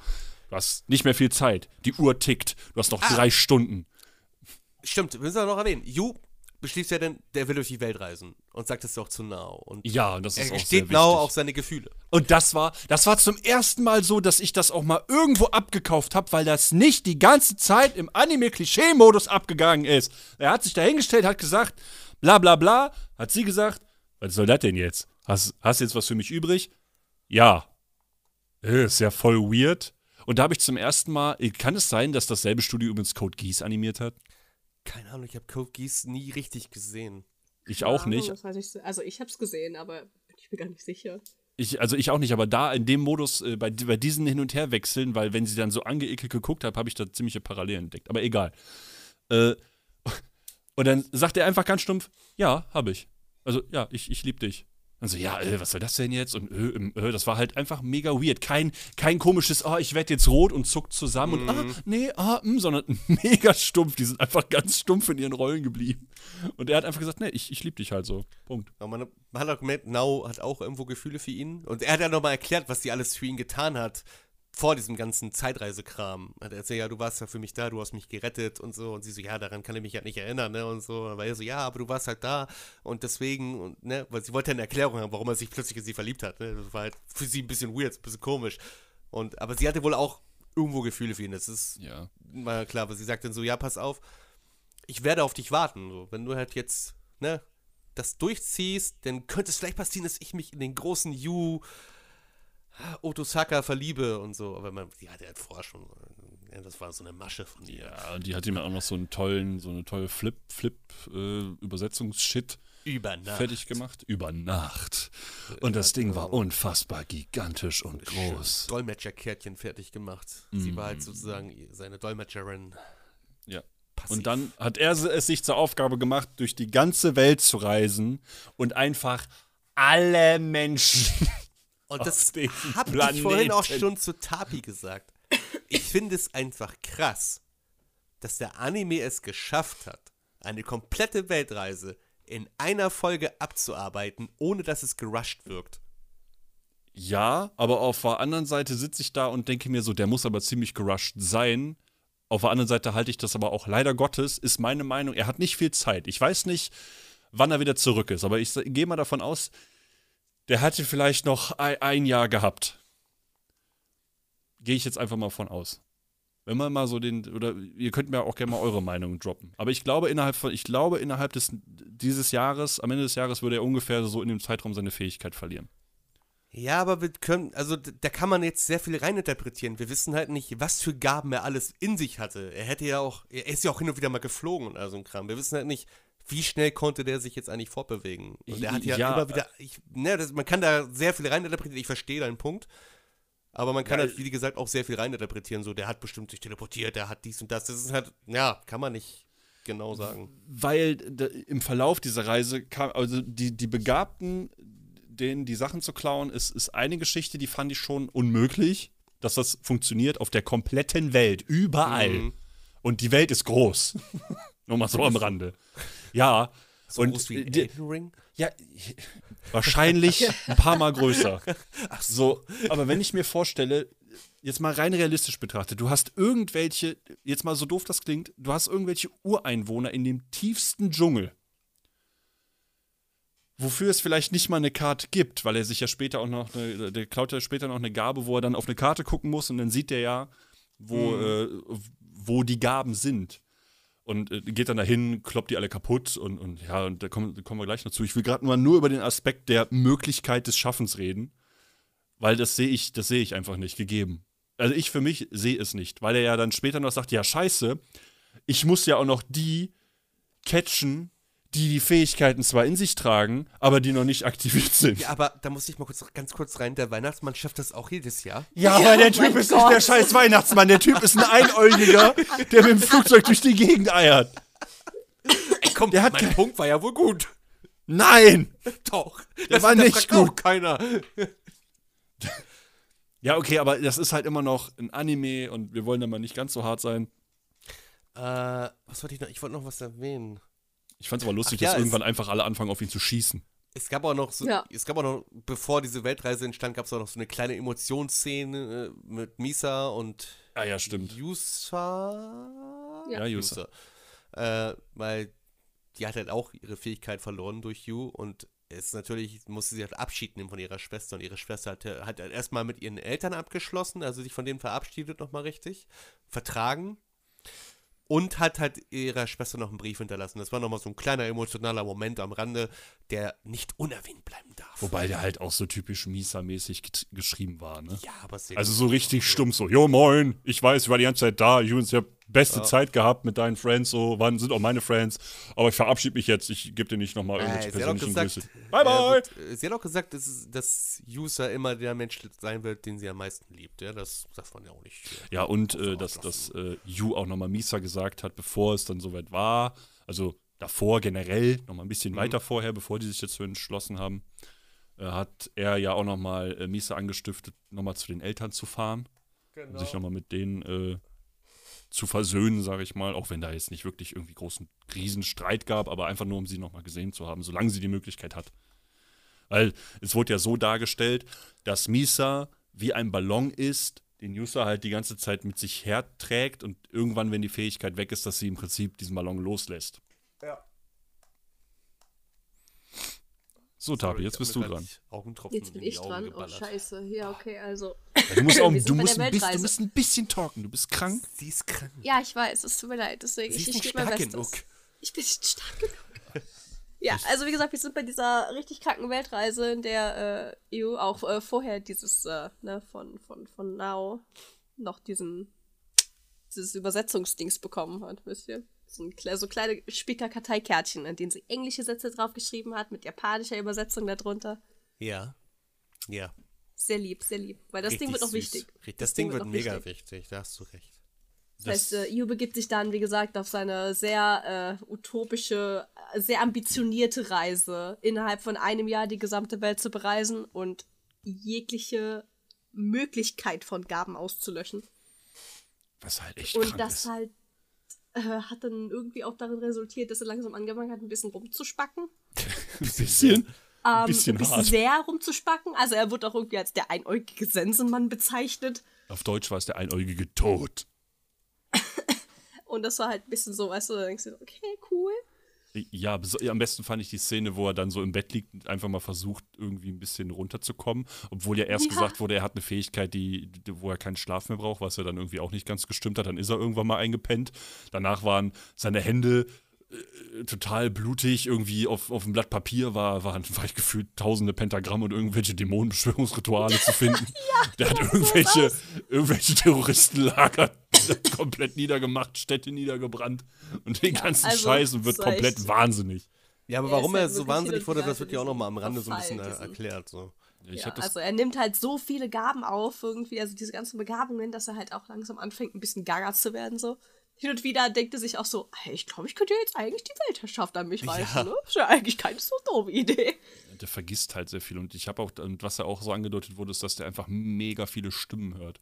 Du hast nicht mehr viel Zeit. Die Uhr tickt. Du hast noch drei Stunden. Stimmt, wir müssen auch noch erwähnen. Yu beschließt ja dann, der will durch die Welt reisen und sagt es auch zu Now. Und Ja, das ist er auch sehr gesteht wichtig. Now auch seine Gefühle. Und das war, das war zum ersten Mal so, dass ich das auch mal irgendwo abgekauft habe, weil das nicht die ganze Zeit im Anime-Klischee-Modus abgegangen ist. Er hat sich da hingestellt, hat gesagt, bla bla bla, hat sie gesagt, was soll das denn jetzt? Hast, hast jetzt was für mich übrig? Ja. Äh, Ist ja voll weird. Und da habe ich zum ersten Mal, äh, kann es sein, dass dasselbe Studio übrigens Code Geass animiert hat? Keine Ahnung, ich habe Code Geass nie richtig gesehen. Ich auch nicht. Ahnung, weiß ich so- also ich hab's gesehen, aber bin ich mir gar nicht sicher. Ich, also ich auch nicht, aber da in dem Modus, äh, bei, bei diesen Hin- und Herwechseln, weil wenn sie dann so angeekelt geguckt habe, habe ich da ziemliche Parallelen entdeckt. Aber egal. Äh, und dann sagt er einfach ganz stumpf, ja, habe ich. Also, ja, ich, ich liebe dich. Dann so, ja, äh, was soll das denn jetzt? Und äh, äh, das war halt einfach mega weird. Kein, kein komisches, oh, ich werde jetzt rot und zuckt zusammen und, ah, nee, ah, mm, sondern [LAUGHS] mega stumpf. Die sind einfach ganz stumpf in ihren Rollen geblieben. Und er hat einfach gesagt, nee, ich, ich liebe dich halt so. Punkt. Aber man, man hat auch gemerkt, Now hat auch irgendwo Gefühle für ihn. Und er hat ja nochmal erklärt, was sie alles für ihn getan hat. Vor diesem ganzen Zeitreisekram. Hat er erzählt, ja, du warst ja für mich da, du hast mich gerettet und so. Und sie so, ja, daran kann ich mich halt nicht erinnern, ne? Und so. Und er so, ja, aber du warst halt da. Und deswegen, und, ne, weil sie wollte eine Erklärung haben, warum er sich plötzlich in sie verliebt hat. Ne? Das war halt für sie ein bisschen weird, ein bisschen komisch. Und, aber sie hatte wohl auch irgendwo Gefühle für ihn. Das ist Ja. mal klar, weil sie sagt dann so, ja, pass auf, ich werde auf dich warten. So. Wenn du halt jetzt, ne, das durchziehst, dann könnte es vielleicht passieren, dass ich mich in den großen Yu Otosaka verliebe und so. Aber man, ja, der hat vorher schon, das war so eine Masche von ihr. Ja, und die hat ihm auch noch so einen tollen, so eine tolle Flip, Flip, äh, Übersetzungsshit Über Nacht. fertig gemacht. Über Nacht. Und das Ding war unfassbar gigantisch und groß. Dolmetscherkärtchen fertig gemacht. Sie war halt sozusagen seine Dolmetscherin. Ja. Passiv. Und dann hat er es sich zur Aufgabe gemacht, durch die ganze Welt zu reisen und einfach alle Menschen. Und auf das habe ich vorhin auch schon zu Tapi gesagt. Ich finde es einfach krass, dass der Anime es geschafft hat, eine komplette Weltreise in einer Folge abzuarbeiten, ohne dass es gerusht wirkt. Ja, aber auf der anderen Seite sitze ich da und denke mir so, der muss aber ziemlich gerusht sein. Auf der anderen Seite halte ich das aber auch leider Gottes, ist meine Meinung, er hat nicht viel Zeit. Ich weiß nicht, wann er wieder zurück ist, aber ich gehe mal davon aus, der hatte vielleicht noch ein, Jahr gehabt. Gehe ich jetzt einfach mal von aus. Wenn man mal so den, oder ihr könnt mir auch gerne mal eure Meinung droppen. Aber ich glaube, innerhalb von, ich glaube, innerhalb des, dieses Jahres, am Ende des Jahres würde er ungefähr so in dem Zeitraum seine Fähigkeit verlieren. Ja, aber wir können, also da kann man jetzt sehr viel reininterpretieren. Wir wissen halt nicht, was für Gaben er alles in sich hatte. Er hätte ja auch, er ist ja auch hin und wieder mal geflogen und all so ein Kram. Wir wissen halt nicht, wie schnell konnte der sich jetzt eigentlich fortbewegen. Und er hat ja, Ja, immer wieder, ich, ne, das, man kann da sehr viel reininterpretieren. Ich verstehe deinen Punkt. Aber man kann Ja, halt, wie gesagt, auch sehr viel reininterpretieren. So, der hat bestimmt sich teleportiert, der hat dies und das. Das ist halt, ja, kann man nicht genau sagen. weil d- im Verlauf dieser Reise kam, also die, die Begabten, denen die Sachen zu klauen, ist, ist eine Geschichte, die fand ich schon unmöglich, dass das funktioniert auf der kompletten Welt, überall. Mhm. Und die Welt ist groß. [LAUGHS] Nur mal so am Rande. Ja. So und groß wie die, Elden Ring. ja, [LAUGHS] wahrscheinlich ein paar Mal größer. [LAUGHS] So, aber wenn ich mir vorstelle, jetzt mal rein realistisch betrachtet, du hast irgendwelche, jetzt mal so doof das klingt, du hast irgendwelche Ureinwohner in dem tiefsten Dschungel. Wofür es vielleicht nicht mal eine Karte gibt, weil er sich ja später auch noch eine, der klaut ja später noch eine Gabe, wo er dann auf eine Karte gucken muss und dann sieht er ja, wo, äh, wo die Gaben sind und äh, geht dann dahin, kloppt die alle kaputt und, und ja, und da kommen, da kommen wir gleich noch zu. Ich will gerade mal nur über den Aspekt der Möglichkeit des Schaffens reden, weil das sehe ich, das sehe ich einfach nicht gegeben. Also ich für mich sehe es nicht, weil er ja dann später noch sagt, ja scheiße, ich muss ja auch noch die catchen, die die Fähigkeiten zwar in sich tragen, aber die noch nicht aktiviert [LAUGHS] sind. Ja, aber da muss ich mal kurz, ganz kurz rein. Der Weihnachtsmann schafft das auch jedes Jahr. Ja, aber der oh Typ ist nicht der scheiß Weihnachtsmann. Der Typ ist ein Einäugiger, der mit dem Flugzeug durch die Gegend eiert. Ey, komm, Der hat mein Punkt war ja wohl gut. Nein! Doch. Der war nicht gut. keiner. Ja, okay, aber das ist halt immer noch ein Anime und wir wollen da mal nicht ganz so hart sein. Äh, was wollte ich noch? Ich wollte noch was erwähnen. Ich fand's aber lustig, Ach ja, dass es- irgendwann einfach alle anfangen, auf ihn zu schießen. Es gab auch noch so, Ja. es gab auch noch, bevor diese Weltreise entstand, gab es auch noch so eine kleine Emotionsszene äh, mit Misa und Ah ja, stimmt. Yusa. Ja, Yusa. Äh, weil die hat halt auch ihre Fähigkeit verloren durch Yu und es natürlich musste sie halt Abschied nehmen von ihrer Schwester und ihre Schwester hat, hat halt erstmal mit ihren Eltern abgeschlossen, also sich von denen verabschiedet nochmal richtig, vertragen und hat halt ihrer Schwester noch einen Brief hinterlassen. Das war nochmal so ein kleiner emotionaler Moment am Rande, der nicht unerwähnt bleiben darf. Wobei der halt auch so typisch Misa-mäßig geschrieben war, ne? ja, aber sehr Also so richtig stumpf so, jo moin, ich weiß, ich war die ganze Zeit da, Jungs, ich hab beste Zeit gehabt mit deinen Friends, so, wann sind auch meine Friends, aber ich verabschiede mich jetzt, ich gebe dir nicht nochmal irgendwelche Äh, persönlichen gesagt, Grüße. Bye, bye! äh, äh, sie hat auch gesagt, dass, dass User immer der Mensch sein wird, den sie am meisten liebt. Ja, das darf man ja auch nicht. äh, Ja, und äh, dass, dass äh, Yu auch nochmal Misa gesagt hat, bevor es dann soweit war, also davor generell, nochmal ein bisschen Mhm. weiter vorher, bevor die sich jetzt so entschlossen haben, äh, hat er ja auch nochmal äh, Misa angestiftet, nochmal zu den Eltern zu fahren, Genau. sich nochmal mit denen äh, zu versöhnen, sage ich mal, auch wenn da jetzt nicht wirklich irgendwie großen Riesenstreit gab, aber einfach nur, um sie nochmal gesehen zu haben, solange sie die Möglichkeit hat. Weil es wurde ja so dargestellt, dass Misa wie ein Ballon ist, den Yusa halt die ganze Zeit mit sich herträgt und irgendwann, wenn die Fähigkeit weg ist, dass sie im Prinzip diesen Ballon loslässt. Ja. So, Tabi, jetzt bist du dran. Jetzt bin ich dran. Oh, geballert. scheiße. Ja, okay, also. Du musst, [LAUGHS] auch, du, musst der ein bisschen, du musst ein bisschen talken. Du bist krank. Sie ist krank. Ja, ich weiß, es tut mir leid. Deswegen, Sie ich, ich gebe mein stark Bestes. genug. Ich bin nicht stark genug. [LAUGHS] Ja, also wie gesagt, wir sind bei dieser richtig kranken Weltreise, in der äh, EU auch äh, vorher dieses, äh, ne, von, von, von Now noch diesen, dieses Übersetzungsdings bekommen hat, wisst ihr? So, ein, so kleine Spicker-Karteikärtchen, an denen sie englische Sätze draufgeschrieben hat, mit japanischer Übersetzung darunter. Ja. Ja. Sehr lieb, sehr lieb. Weil das Ding Richtig wird auch süß. wichtig. Richtig- Das, Ding wird auch mega wichtig. wichtig, da hast du recht. Das heißt, äh, Yu begibt sich dann, wie gesagt, auf seine sehr äh, utopische, äh, sehr ambitionierte Reise, innerhalb von einem Jahr die gesamte Welt zu bereisen und jegliche Möglichkeit von Gaben auszulöschen. Was halt echt Und das ist. halt äh, hat dann irgendwie auch darin resultiert, dass er langsam angefangen hat, ein bisschen rumzuspacken. [LAUGHS] Ein bisschen. Ähm, bisschen ein bisschen hart. sehr rumzuspacken. Also er wird auch irgendwie als der einäugige Sensenmann bezeichnet. Auf Deutsch war es der einäugige Tod. [LAUGHS] Und das war halt ein bisschen so, weißt du, da denkst du, okay, cool. Ja, am besten fand ich die Szene, wo er dann so im Bett liegt und einfach mal versucht, irgendwie ein bisschen runterzukommen. Obwohl ja erst Ja. gesagt wurde, er hat eine Fähigkeit, die, wo er keinen Schlaf mehr braucht, was ja dann irgendwie auch nicht ganz gestimmt hat. Dann ist er irgendwann mal eingepennt. Danach waren seine Hände äh, total blutig. Irgendwie auf, auf dem Blatt Papier war, waren, [LAUGHS] war ich gefühlt tausende Pentagramm und irgendwelche Dämonenbeschwörungsrituale zu finden. [LAUGHS] Der hat irgendwelche, irgendwelche Terroristenlager [LAUGHS] komplett niedergemacht, Städte niedergebrannt und den ganzen also, Scheiß und wird komplett echt- wahnsinnig. Ja, aber Er warum er so wahnsinnig wurde, das wird ja auch nochmal am Rande so ein bisschen erklärt. So. Ich Ja, also er nimmt halt so viele Gaben auf, irgendwie, also diese ganzen Begabungen, dass er halt auch langsam anfängt, ein bisschen gaga zu werden, so. Hin und wieder denkt er sich auch so, hey, ich glaube, ich könnte jetzt eigentlich die Weltherrschaft an mich reißen, Ja. ne? Ist ja eigentlich keine so doofe Idee. der vergisst halt sehr viel. Und ich habe auch, und was ja auch so angedeutet wurde, ist, dass der einfach mega viele Stimmen hört.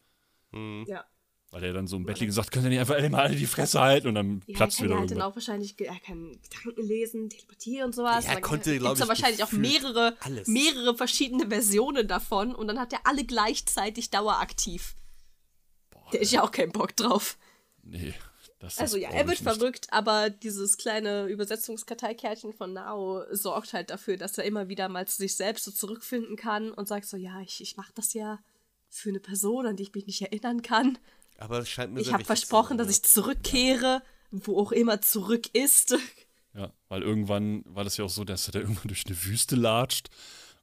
Ja. Weil er dann so im Bett liegt und sagt, könnt ihr nicht einfach alle mal alle die Fresse halten und dann Ja, platzt er kann wieder ja halt dann irgendwas. auch wahrscheinlich, er kann Gedanken lesen, Telepathie und sowas. Ja, er Dann konnte, gibt's glaub da ich, wahrscheinlich auch mehrere, alles. mehrere verschiedene Versionen davon und dann hat er alle gleichzeitig daueraktiv. Der ist ja auch kein Bock drauf. Nee, Also ja, er wird verrückt, aber dieses kleine Übersetzungskarteikärtchen von Nao sorgt halt dafür, dass er immer wieder mal zu sich selbst so zurückfinden kann und sagt so, ja, ich, ich mache das ja für eine Person, an die ich mich nicht erinnern kann. Aber es scheint mir Ich habe versprochen, dass ja. ich zurückkehre, wo auch immer zurück ist. Ja, weil irgendwann war das ja auch so, dass er da irgendwann durch eine Wüste latscht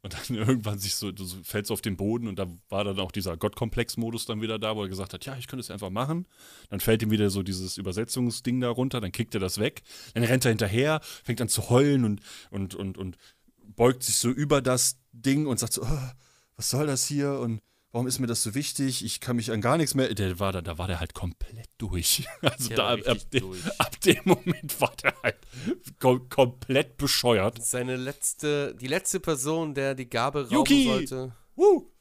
und dann [LAUGHS] irgendwann sich so, fällt so auf den Boden und da war dann auch dieser Gottkomplex-Modus dann wieder da, wo er gesagt hat, ja, ich könnte es einfach machen. Dann fällt ihm wieder so dieses Übersetzungsding da runter, dann kickt er das weg, dann rennt er hinterher, fängt an zu heulen und, und, und, und beugt sich so über das Ding und sagt so, "Oh, was soll das hier und warum ist mir das so wichtig? Ich kann mich an gar nichts mehr. Der war da, da war der halt komplett durch. [LAUGHS] Also Der da, ab, ab, dem, durch. ab dem Moment war der halt kom komplett bescheuert. Seine letzte, die letzte Person, der die Gabe rauben Yuki! sollte, Woo!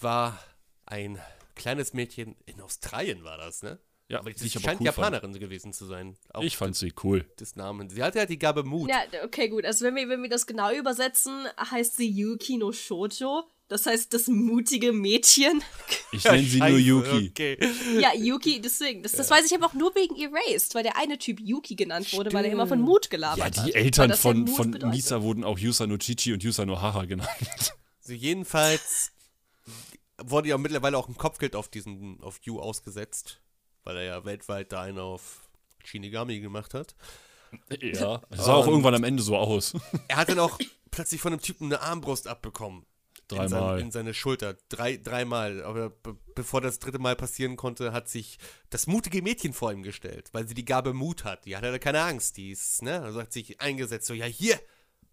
war ein kleines Mädchen in Australien war das, ne? Ja, Aber sie scheint cool Japanerin gewesen zu sein. Auch Ich fand sie cool. des Namens. Sie hatte ja die Gabe Mut. Ja, okay, gut. Also wenn wir, wenn wir das genau übersetzen, heißt sie Yuki no Shoujo. Das heißt das mutige Mädchen. [LAUGHS] Ich nenne sie nur Yuki. Okay. Ja, Yuki, deswegen. Das, das weiß ich aber auch nur wegen Erased, weil der eine Typ Yuki genannt wurde, weil er immer von Mut gelabert Ja, hat. die Weil Eltern ja von, von bedeutet. Misa wurden auch Yusa no Chichi und Yusa no Haha genannt. Also jedenfalls wurde ja mittlerweile auch ein Kopfgeld auf diesen, auf Yu ausgesetzt, weil er ja weltweit da einen auf Shinigami gemacht hat. Ja. Das sah auch irgendwann am Ende so aus. Er hat dann auch plötzlich von einem Typen eine Armbrust abbekommen. In, sein, Dreimal. in seine Schulter. Drei, dreimal. Aber be bevor das dritte Mal passieren konnte, hat sich das mutige Mädchen vor ihm gestellt, weil sie die Gabe Mut hat. Die hat ja keine Angst. Die ist, ne? Also hat sich eingesetzt. So, ja, hier,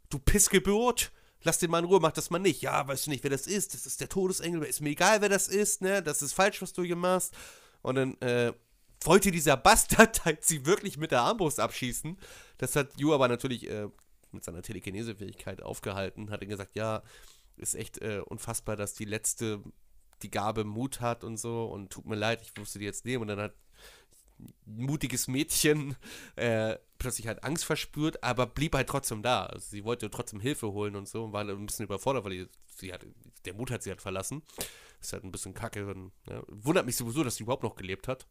du Pissgeburt. Lass den mal in Ruhe, mach das mal nicht. Ja, weißt du nicht, wer das ist? Das ist der Todesengel. Ist mir egal, wer das ist, ne? Das ist falsch, was du hier machst. Und dann, äh, wollte dieser Bastard [LAUGHS] halt sie wirklich mit der Armbrust abschießen. Das hat Yu aber natürlich äh, mit seiner Telekinese-Fähigkeit aufgehalten. Hat ihm gesagt, ja, ist echt äh, unfassbar, dass die letzte die Gabe Mut hat und so. Und tut mir leid, ich musste die jetzt nehmen. Und dann hat ein mutiges Mädchen äh, plötzlich halt Angst verspürt, aber blieb halt trotzdem da. Also sie wollte trotzdem Hilfe holen und so und war ein bisschen überfordert, weil die, sie hat, der Mut hat sie halt verlassen. Ist halt ein bisschen kacke. Wenn, ja. Wundert mich sowieso, dass sie überhaupt noch gelebt hat.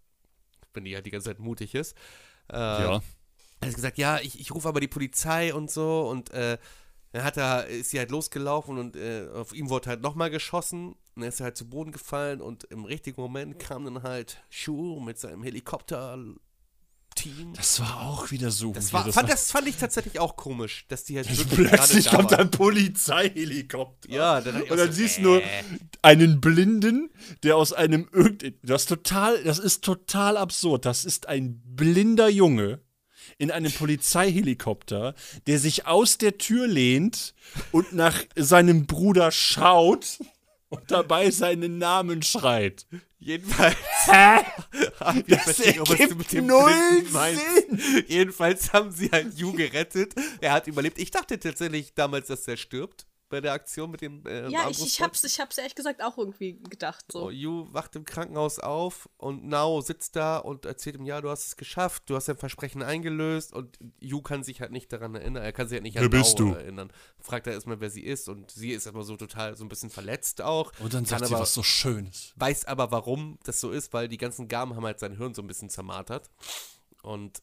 Wenn die halt die ganze Zeit mutig ist. Äh, Ja. er hat gesagt, ja, ich, ich rufe aber die Polizei und so und äh, dann hat er, ist sie halt losgelaufen und äh, auf ihm wurde halt nochmal geschossen und er ist halt zu Boden gefallen und im richtigen Moment kam dann halt Shu mit seinem Helikopter Team. Das war auch wieder so. Das, war, fand, das fand ich tatsächlich auch komisch, dass die halt wirklich Plötzlich kommt ein Polizeihelikopter. Ja, dann Und dann so, siehst du äh. nur einen Blinden, der aus einem irgend das total das ist total absurd. Das ist ein blinder Junge in einem Polizeihelikopter, der sich aus der Tür lehnt und nach seinem Bruder schaut und dabei seinen Namen schreit. Jedenfalls. Ich Das ergibt null meinst. Jedenfalls haben sie halt Yu gerettet. Er hat überlebt. Ich dachte tatsächlich damals, dass er stirbt bei der Aktion mit dem äh, Ja, ich, ich hab's, ich hab's ehrlich gesagt auch irgendwie gedacht. So. So, Yu wacht im Krankenhaus auf und Nao sitzt da und erzählt ihm, ja, du hast es geschafft, du hast dein Versprechen eingelöst und Yu kann sich halt nicht daran erinnern, er kann sich halt nicht Wer an bist Nao du? erinnern. Fragt er erstmal, wer sie ist und sie ist aber so total, so ein bisschen verletzt auch. Und dann sagt sie aber, was so Schönes. weiß aber, warum das so ist, weil die ganzen Gaben haben halt sein Hirn so ein bisschen zermartert. Und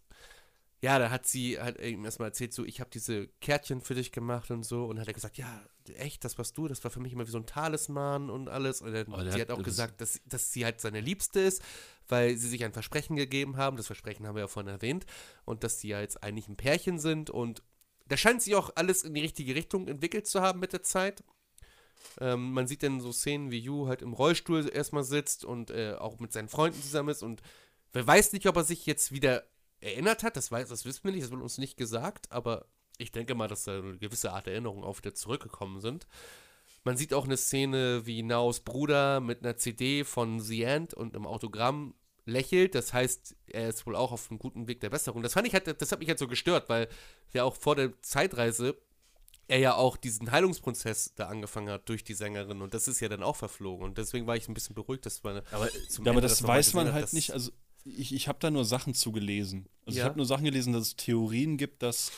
ja, da hat sie halt ihm erstmal erzählt, so, ich habe diese Kärtchen für dich gemacht und so. Und hat er gesagt, ja, echt, das warst du, das war für mich immer wie so ein Talisman und alles. Und dann, sie hat- hat auch gesagt, dass, dass sie halt seine Liebste ist, weil sie sich ein Versprechen gegeben haben. Das Versprechen haben wir ja vorhin erwähnt. Und dass sie ja jetzt eigentlich ein Pärchen sind. Und da scheint sich auch alles in die richtige Richtung entwickelt zu haben mit der Zeit. Ähm, man sieht dann so Szenen, wie Yu halt im Rollstuhl erstmal sitzt und äh, auch mit seinen Freunden zusammen ist und wer weiß nicht, ob er sich jetzt wieder erinnert hat, das weiß, das wissen wir nicht, das wird uns nicht gesagt, aber ich denke mal, dass da eine gewisse Art Erinnerungen auch wieder zurückgekommen sind. Man sieht auch eine Szene, wie Naos Bruder mit einer CD von The End und einem Autogramm lächelt. Das heißt, er ist wohl auch auf einem guten Weg der Besserung. Das fand ich halt, das hat mich halt so gestört, weil ja auch vor der Zeitreise er ja auch diesen Heilungsprozess da angefangen hat durch die Sängerin und das ist ja dann auch verflogen und deswegen war ich ein bisschen beruhigt, dass man Aber, zum aber Ende das mal weiß man halt nicht. Also ich, ich habe da nur Sachen zugelesen. Also Ja. ich habe nur Sachen gelesen, dass es Theorien gibt, dass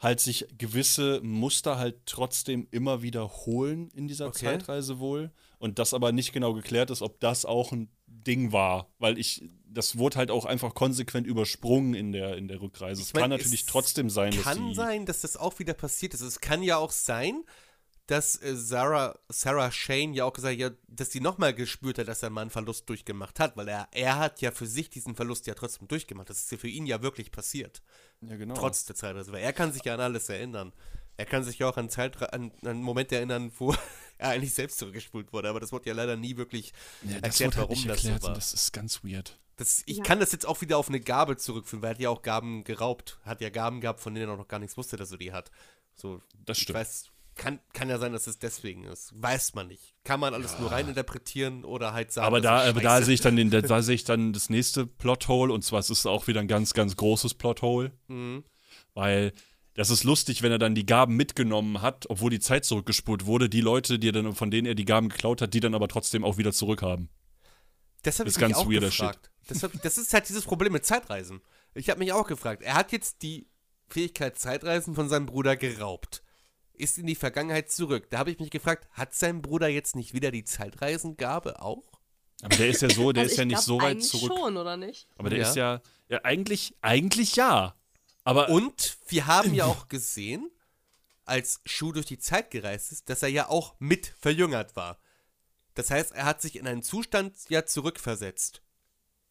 halt sich gewisse Muster halt trotzdem immer wiederholen in dieser Okay. Zeitreise wohl. Und das aber nicht genau geklärt ist, ob das auch ein Ding war. Weil ich, das wurde halt auch einfach konsequent übersprungen in der, in der Rückreise. Es Ich mein, kann natürlich es trotzdem sein, dass kann sein, dass das auch wieder passiert ist. Es kann ja auch sein, dass äh, Sarah, Sarah Shane ja auch gesagt hat, ja, dass sie nochmal gespürt hat, dass er mal einen Verlust durchgemacht hat, weil er, er hat ja für sich diesen Verlust ja trotzdem durchgemacht. Das ist ja für ihn ja wirklich passiert. Ja, genau. Trotz der Zeitreise. Weil er kann sich ja an alles erinnern. Er kann sich ja auch an, Zeitre an, an einen Moment erinnern, wo [LAUGHS] er eigentlich selbst zurückgespult wurde. Aber das wurde ja leider nie wirklich ja, das erklärt, halt warum nicht das erklärt so und war. das ist ganz weird. Das, ich Ja. kann das jetzt auch wieder auf eine Gabe zurückführen, weil er hat ja auch Gaben geraubt. Hat ja Gaben gehabt, von denen er noch gar nichts wusste, dass er die hat. So, Das ich stimmt. weiß, kann, kann ja sein, dass es deswegen ist. Weiß man nicht. Kann man alles nur reininterpretieren oder halt sagen. Aber das da, aber da sehe ich dann den, da, [LAUGHS] da sehe ich dann das nächste Plothole und zwar es ist auch wieder ein ganz, ganz großes Plothole, Mhm. weil das ist lustig, wenn er dann die Gaben mitgenommen hat, obwohl die Zeit zurückgespult wurde. Die Leute, die er dann, von denen er die Gaben geklaut hat, die dann aber trotzdem auch wieder zurückhaben. Das habe ist ganz auch weirder gefragt. Das, hab, das ist halt dieses Problem mit Zeitreisen. Ich habe mich auch gefragt. Er hat jetzt die Fähigkeit Zeitreisen von seinem Bruder geraubt. Ist in die Vergangenheit zurück. Da habe ich mich gefragt, hat sein Bruder jetzt nicht wieder die Zeitreisengabe auch? Aber der ist ja so, der Also ist ja ich nicht so weit eigentlich zurück. schon, oder nicht? Aber der Ja. ist ja, ja eigentlich, eigentlich ja. Aber Und wir haben ja auch gesehen, als Shu durch die Zeit gereist ist, dass er ja auch mit verjüngert war. Das heißt, er hat sich in einen Zustand ja zurückversetzt.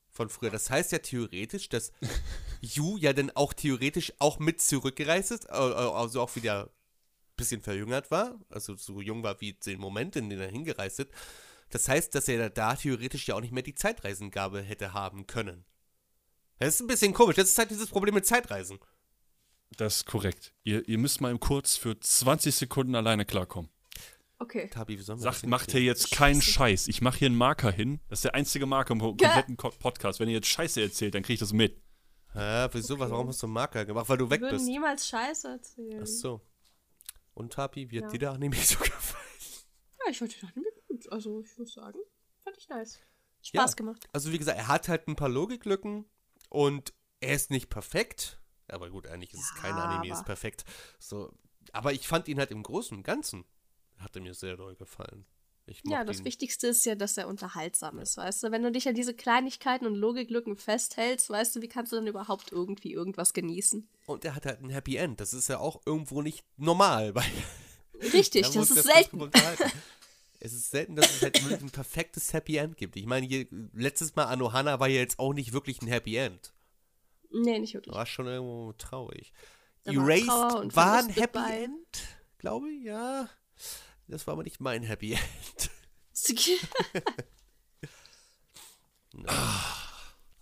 Von früher. Das heißt ja theoretisch, dass [LAUGHS] Yu ja dann auch theoretisch auch mit zurückgereist ist, also auch wieder bisschen verjüngert war, also so jung war wie den Moment, in den er hingereist ist. Das heißt, dass er da theoretisch ja auch nicht mehr die Zeitreisengabe hätte haben können. Das ist ein bisschen komisch. Das ist halt dieses Problem mit Zeitreisen. das ist korrekt. Ihr, ihr müsst mal kurz für 20 Sekunden alleine klarkommen. Okay. Tabi, wie sollen wir Sagt, das macht hier jetzt keinen Scheiß. Ich mache hier einen Marker hin. Das ist der einzige Marker im kompletten Ko- Podcast. Wenn ihr jetzt Scheiße erzählt, dann kriege ich das mit. Hä, wieso? Was, warum hast du einen Marker gemacht? Weil du weg Wir würden bist. niemals Scheiße erzählen. Ach so. Und Tapi, wie hat Ja. dir der Anime [LAUGHS] so gefallen? Ja, ich fand den Anime gut. Also, ich muss sagen, fand ich nice. Ja. Spaß gemacht. Also wie gesagt, er hat halt ein paar Logiklücken und er ist nicht perfekt. Aber gut, eigentlich ist es kein Ja, Anime, aber- ist perfekt. So, aber ich fand ihn halt im Großen und Ganzen, hat er mir sehr doll gefallen. Ja, das ihn. Wichtigste ist ja, dass er unterhaltsam ist, weißt du? Wenn du dich an diese Kleinigkeiten und Logiklücken festhältst, weißt du, wie kannst du dann überhaupt irgendwie irgendwas genießen? Und er hat halt ein Happy End. Das ist ja auch irgendwo nicht normal, [LAUGHS] weil Richtig, das ist selten. Es ist selten, dass es halt wirklich ein perfektes Happy End gibt. Ich meine, hier, letztes Mal Anohana war ja jetzt auch nicht wirklich ein Happy End. Nee, nicht wirklich. War schon irgendwo traurig. Da war Erased und war ein Happy. End, glaube ich, ja. Das war aber nicht mein Happy End. [LAUGHS]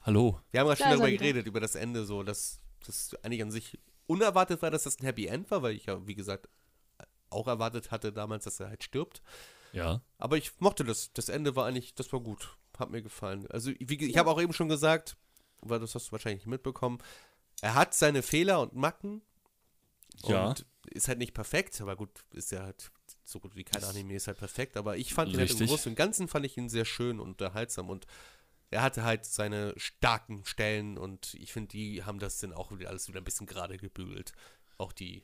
Hallo. Wir haben ja schon darüber er geredet, über das Ende, so, dass das eigentlich an sich unerwartet war, dass das ein Happy End war, weil ich ja, wie gesagt, auch erwartet hatte damals, dass er halt stirbt. Ja. Aber ich mochte das. Das Ende war eigentlich, das war gut. Hat mir gefallen. Also, wie, ich habe auch eben schon gesagt, weil das hast du wahrscheinlich nicht mitbekommen, er hat seine Fehler und Macken. Ja. Und ist halt nicht perfekt, aber gut, ist ja halt so gut wie kein Anime ist halt perfekt. Aber ich fand ihn halt im. Großen und Ganzen fand ich ihn sehr schön und unterhaltsam und er hatte halt seine starken Stellen und ich finde, die haben das dann auch wieder alles wieder ein bisschen gerade gebügelt. Auch die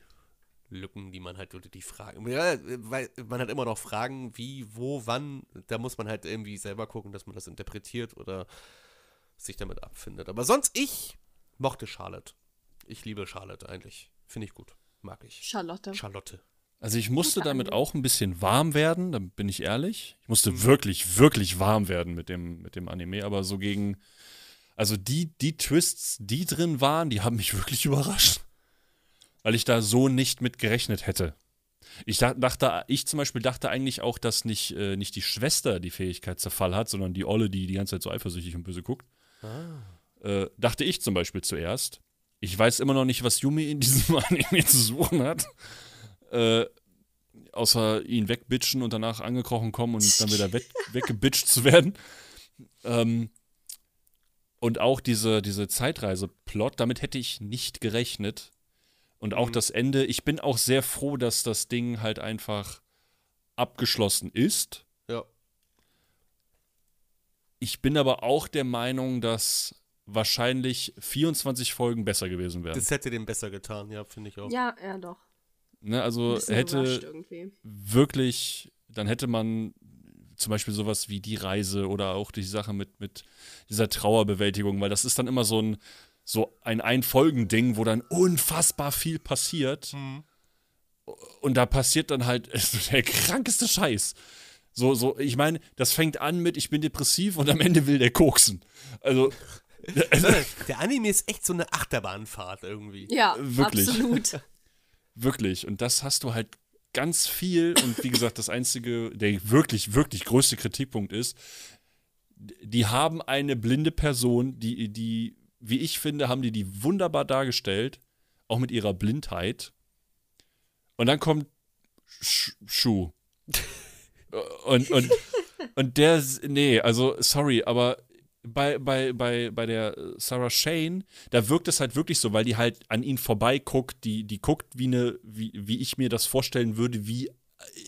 Lücken, die man halt oder die Fragen. Ja, weil man hat immer noch Fragen, wie, wo, wann. Da muss man halt irgendwie selber gucken, dass man das interpretiert oder sich damit abfindet. Aber sonst, ich mochte Charlotte. Ich liebe Charlotte eigentlich. Finde ich gut. Mag ich. Charlotte. Charlotte. Also ich musste damit auch ein bisschen warm werden, da bin ich ehrlich. Ich musste Mhm. wirklich, wirklich warm werden mit dem, mit dem Anime, aber so gegen, also die, die Twists, die drin waren, die haben mich [LAUGHS] wirklich überrascht. Weil ich da so nicht mit gerechnet hätte. Ich dach- dachte, ich zum Beispiel dachte eigentlich auch, dass nicht, äh, nicht die Schwester die Fähigkeit zur Fall hat, sondern die Olle, die die ganze Zeit so eifersüchtig und böse guckt. Äh, dachte ich zum Beispiel zuerst. Ich weiß immer noch nicht, was Yumi in diesem [LAUGHS] Anime zu suchen hat. Äh, außer ihn wegbitchen und danach angekrochen kommen und dann wieder [LAUGHS] weg, weggebitcht zu werden. Ähm, und auch diese, diese Zeitreise-Plot, damit hätte ich nicht gerechnet. Und auch das Ende, ich bin auch sehr froh, dass das Ding halt einfach abgeschlossen ist. Ja. Ich bin aber auch der Meinung, dass wahrscheinlich 24 Folgen besser gewesen wären. Das hätte dem besser getan, ja, finde ich auch. Ja, ja, doch. Ne, also hätte wirklich, dann hätte man zum Beispiel sowas wie die Reise oder auch die Sache mit, mit dieser Trauerbewältigung, weil das ist dann immer so ein, so ein Einfolgending, wo dann unfassbar viel passiert. Und da passiert dann halt [LAUGHS] der krankeste Scheiß. So, so, ich meine, das fängt an mit, ich bin depressiv und am Ende will der koksen. Also, [LAUGHS] also [LAUGHS] Der Anime ist echt so eine Achterbahnfahrt irgendwie. Ja, Wirklich. absolut. Wirklich. Und das hast du halt ganz viel. Und wie gesagt, das einzige, der wirklich, wirklich größte Kritikpunkt ist, die haben eine blinde Person, die, die, wie ich finde, haben die die wunderbar dargestellt, auch mit ihrer Blindheit. Und dann kommt Sch Schuh. [LAUGHS] Und, und, und der, nee, also sorry, aber bei, bei, bei, bei der Sarah Shane, da wirkt es halt wirklich so, weil die halt an ihn vorbeiguckt, die, die guckt wie eine, wie, wie ich mir das vorstellen würde, wie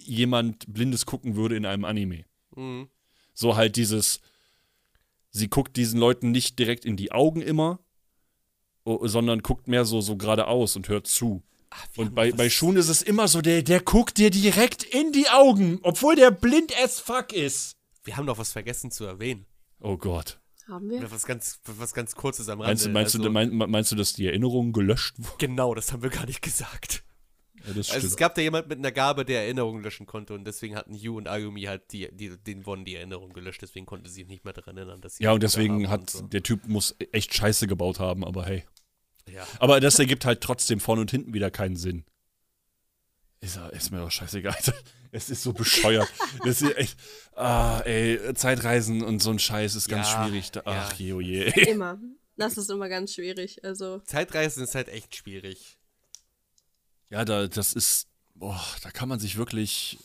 jemand Blindes gucken würde in einem Anime. Mhm. So halt dieses, sie guckt diesen Leuten nicht direkt in die Augen immer, sondern guckt mehr so, so geradeaus und hört zu. Und bei, bei Shun ist es immer so, der, der guckt dir direkt in die Augen, obwohl der blind as fuck ist. Wir haben noch was vergessen zu erwähnen. Oh Gott. Haben wir? Was ganz, was ganz kurzes am Rande. Meinst, du, meinst, also, du, mein, meinst du, dass die Erinnerungen gelöscht wurden? Genau, das haben wir gar nicht gesagt. Ja, das Also es gab da jemand mit einer Gabe, der Erinnerungen löschen konnte und deswegen hatten Yu und Ayumi halt die, die, den wurden die Erinnerungen gelöscht, deswegen konnte sie sich nicht mehr daran erinnern, dass sie ja, und deswegen haben hat und so. der Typ muss echt Scheiße gebaut haben, aber hey. Ja. Aber das ergibt halt trotzdem vorne und hinten wieder keinen Sinn. Ist, ist mir doch scheißegal. [LAUGHS] Es ist so bescheuert. Das ist echt, ah, ey, Zeitreisen und so ein Scheiß ist ganz Ja, schwierig. Da, ach, ja. je, oh je. [LAUGHS] Immer. [LAUGHS] Das ist immer ganz schwierig. Also, Zeitreisen ist halt echt schwierig. Ja, da, das ist, boah, da kann man sich wirklich,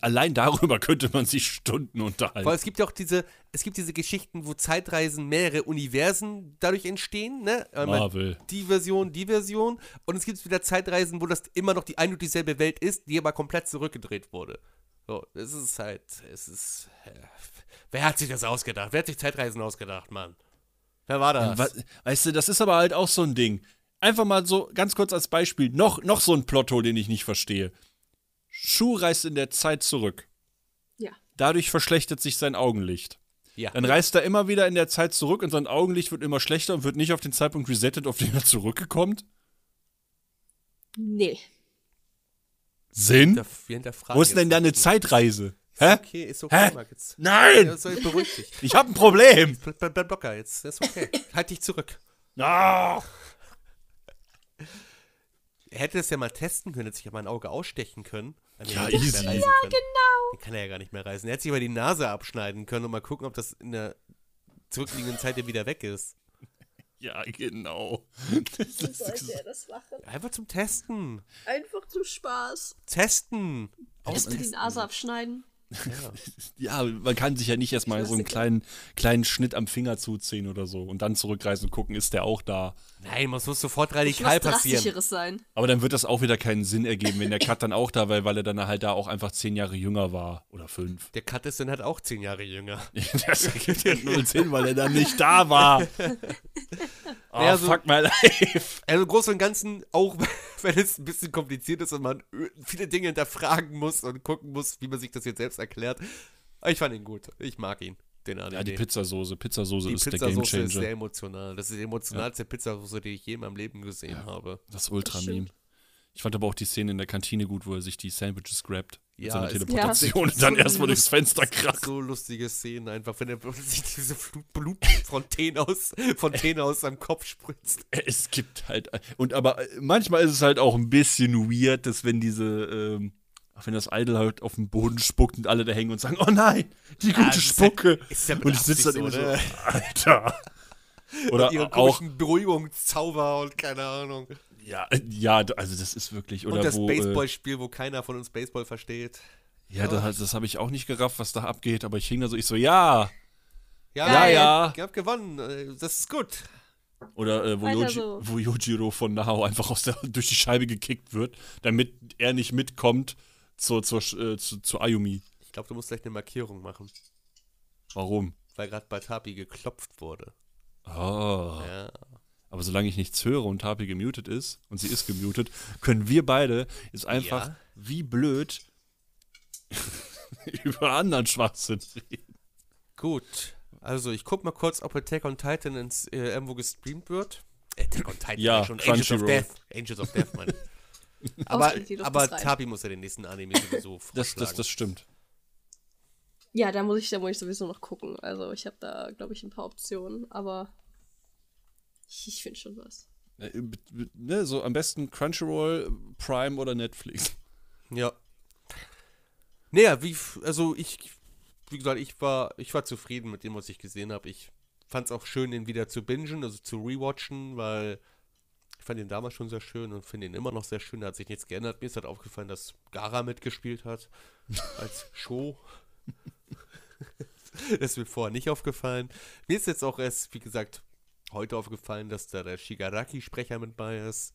allein darüber [LAUGHS] könnte man sich Stunden unterhalten. Weil es gibt ja auch diese, es gibt diese Geschichten, wo Zeitreisen mehrere Universen dadurch entstehen, ne? Marvel. Die Version, die Version. Und es gibt wieder Zeitreisen, wo das immer noch die ein und dieselbe Welt ist, die aber komplett zurückgedreht wurde. So, es ist halt, es ist. Wer hat sich das ausgedacht? Wer hat sich Zeitreisen ausgedacht, Mann? Wer war das? Weißt du, das ist aber halt auch so ein Ding. Einfach mal so, ganz kurz als Beispiel, noch, noch so ein Plotto, den ich nicht verstehe. Schuh reist in der Zeit zurück. ja. Dadurch verschlechtert sich sein Augenlicht. Ja. Dann reist er immer wieder in der Zeit zurück und sein Augenlicht wird immer schlechter und wird nicht auf den Zeitpunkt resettet, auf den er zurückgekommen. Nee. Sinn? Wir hinterfragen Wo ist denn da eine. Zeitreise? Hä? Okay, ist okay, Hä? Marc. Jetzt, Nein! ja, so, beruhig dich. Ich hab ein Problem. Bleib, bleib, bleib locker jetzt. Ist okay. halt dich zurück. Ah! Er hätte es ja mal testen können, hätte sich ja mal ein Auge ausstechen können. Nee, Ja, er hätte nicht easy. Ja, können. genau. Den kann er ja gar nicht mehr reisen. Er hätte sich aber die Nase abschneiden können und mal gucken, ob das in der zurückliegenden Zeit ja wieder weg ist. [LAUGHS] Ja, genau. Wie sollte er das machen? Einfach zum Testen. Einfach zum Spaß. Testen. Erstmal die Nase abschneiden. [LAUGHS] Ja, man kann sich ja nicht erstmal so einen kleinen, kleinen Schnitt am Finger zuziehen oder so und dann zurückreisen und gucken, ist der auch da. Nein, das muss sofort radikal passieren. Sein. Aber dann wird das auch wieder keinen Sinn ergeben, wenn der Cut dann auch da war, weil er dann halt da auch einfach zehn Jahre jünger war. Oder fünf. Der Cut ist dann halt auch zehn Jahre jünger. [LAUGHS] Das ergibt ja null Sinn, weil er dann nicht da war. [LAUGHS] Oh, Ja, so- fuck my life. Also im Großen und Ganzen, auch wenn es ein bisschen kompliziert ist und man viele Dinge hinterfragen muss und gucken muss, wie man sich das jetzt selbst erklärt. Aber ich fand ihn gut. Ich mag ihn, den Anime. Ja, die Pizzasoße. Pizzasoße Die ist der Pizzasauce ist sehr Gamechanger. emotional. Das ist die emotionalste Pizzasauce, die ich je in meinem Leben gesehen habe. Das Ultra-Meme. Ich fand aber auch die Szene in der Kantine gut, wo er sich die Sandwiches grabt. Mit Ja, seiner es- Teleportation Ja. und dann So erstmal durchs Fenster kracht. so lustige Szenen einfach, wenn er [LAUGHS] sich diese Blutfontäne aus, Fontäne aus seinem Kopf spritzt. Es gibt halt. Und aber manchmal ist es halt auch ein bisschen weird, dass wenn diese. Ähm, ach, wenn das Idol halt auf den Boden spuckt und alle da hängen und sagen, oh nein, die gute ist ja- Spucke. ist ja mit und ich sitze dann immer so, ne? Alter. [LAUGHS] Oder Und ihre auch, komischen Beruhigungszauber und keine Ahnung. ja, äh, ja, also das ist wirklich, oder und das wo, äh, Baseballspiel, wo keiner von uns Baseball versteht. ja, das, das habe ich auch nicht gerafft, was da abgeht, aber ich hing da so, ich so, ja, Ja, Ja, ja. Ihr habt gewonnen. äh, Das ist gut. Oder äh, wo, Yoji, so. wo Yojiro von Nao einfach aus der, [LAUGHS] durch die Scheibe gekickt wird, damit er nicht mitkommt zur, zur, äh, zu, zu Ayumi. Ich glaube, du musst gleich eine Markierung machen, Warum? weil gerade bei Tapi geklopft wurde. Oh. Ja. Aber solange ich nichts höre und Tapi gemutet ist, und sie ist gemutet, können wir beide jetzt einfach Ja. wie blöd [LAUGHS] über anderen Schwachsinn reden. Gut. Also, ich guck mal kurz, ob Attack on Titan ins, äh, irgendwo gestreamt wird. Attack on Titan, Ja, schon Angels of. Death. Angels of Death, Mann. [LAUGHS] aber aber. Tapi muss ja den nächsten Anime sowieso [LAUGHS] Das, vorschlagen. das, das stimmt. Ja, da muss ich, da muss ich sowieso noch gucken. Also ich habe da, glaube ich, ein paar Optionen, aber ich, ich finde schon was. Äh, Ne, so am besten Crunchyroll, Prime oder Netflix. Ja. Naja, wie, also ich, wie gesagt, ich war, ich war zufrieden mit dem, was ich gesehen habe. Ich fand es auch schön, ihn wieder zu bingen, also zu rewatchen, weil fand ihn damals schon sehr schön und finde ihn immer noch sehr schön. Da hat sich nichts geändert. Mir ist halt aufgefallen, dass Gara mitgespielt hat [LAUGHS] als Show. [LAUGHS] das ist mir vorher nicht aufgefallen. Mir ist jetzt auch erst, wie gesagt, heute aufgefallen, dass da der Shigaraki-Sprecher mit bei ist.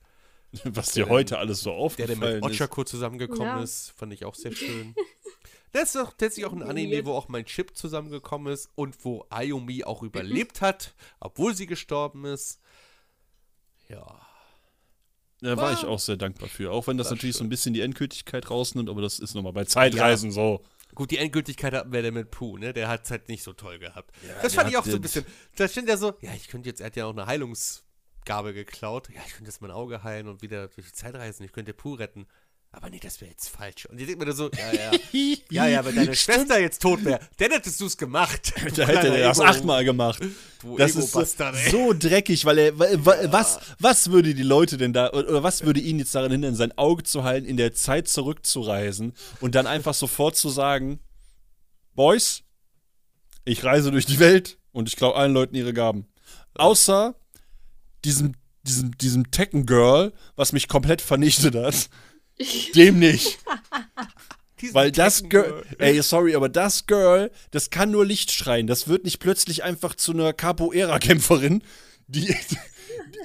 [LAUGHS] Was dir heute alles so Der, aufgefallen der mit ist. Ochako zusammengekommen Ja. ist, fand ich auch sehr schön. Das ist tatsächlich auch ein Anime, wo auch mein Chip zusammengekommen ist und wo Ayumi auch überlebt hat, obwohl sie gestorben ist. Ja. Da war ich auch sehr dankbar für. Auch wenn das natürlich so ein bisschen die Endgültigkeit rausnimmt, aber das ist nochmal bei Zeitreisen so. Gut, die Endgültigkeit hatten wir dann mit Pooh, ne? Der hat es halt nicht so toll gehabt. das der fand ich auch so ein bisschen. Da stand ja so, ja, ich könnte jetzt, er hat ja auch eine Heilungsgabe geklaut. Ja, ich könnte jetzt mein Auge heilen und wieder durch die Zeit reisen. Ich könnte Pooh retten. Aber nee, das wäre jetzt falsch. Und die denkt mir so, ja, ja. [LAUGHS] ja, ja, wenn deine Schwester jetzt tot wäre, dann hättest [LAUGHS] du es gemacht. Da hätte er das achtmal gemacht. Du Das ist so, dreckig, weil er. wa- Was, was würde die Leute denn da. Oder was würde ihn jetzt daran hindern, sein Auge zu halten, in der Zeit zurückzureisen und dann einfach sofort zu sagen: Boys, ich reise durch die Welt und ich klaue allen Leuten ihre Gaben. Außer diesem, diesem, diesem Tekken-Girl, was mich komplett vernichtet hat. [LAUGHS] Dem nicht. Weil das Girl, ey, sorry, aber das Girl, das kann nur Licht schreien. Das wird nicht plötzlich einfach zu einer Capoeira-Kämpferin. Die,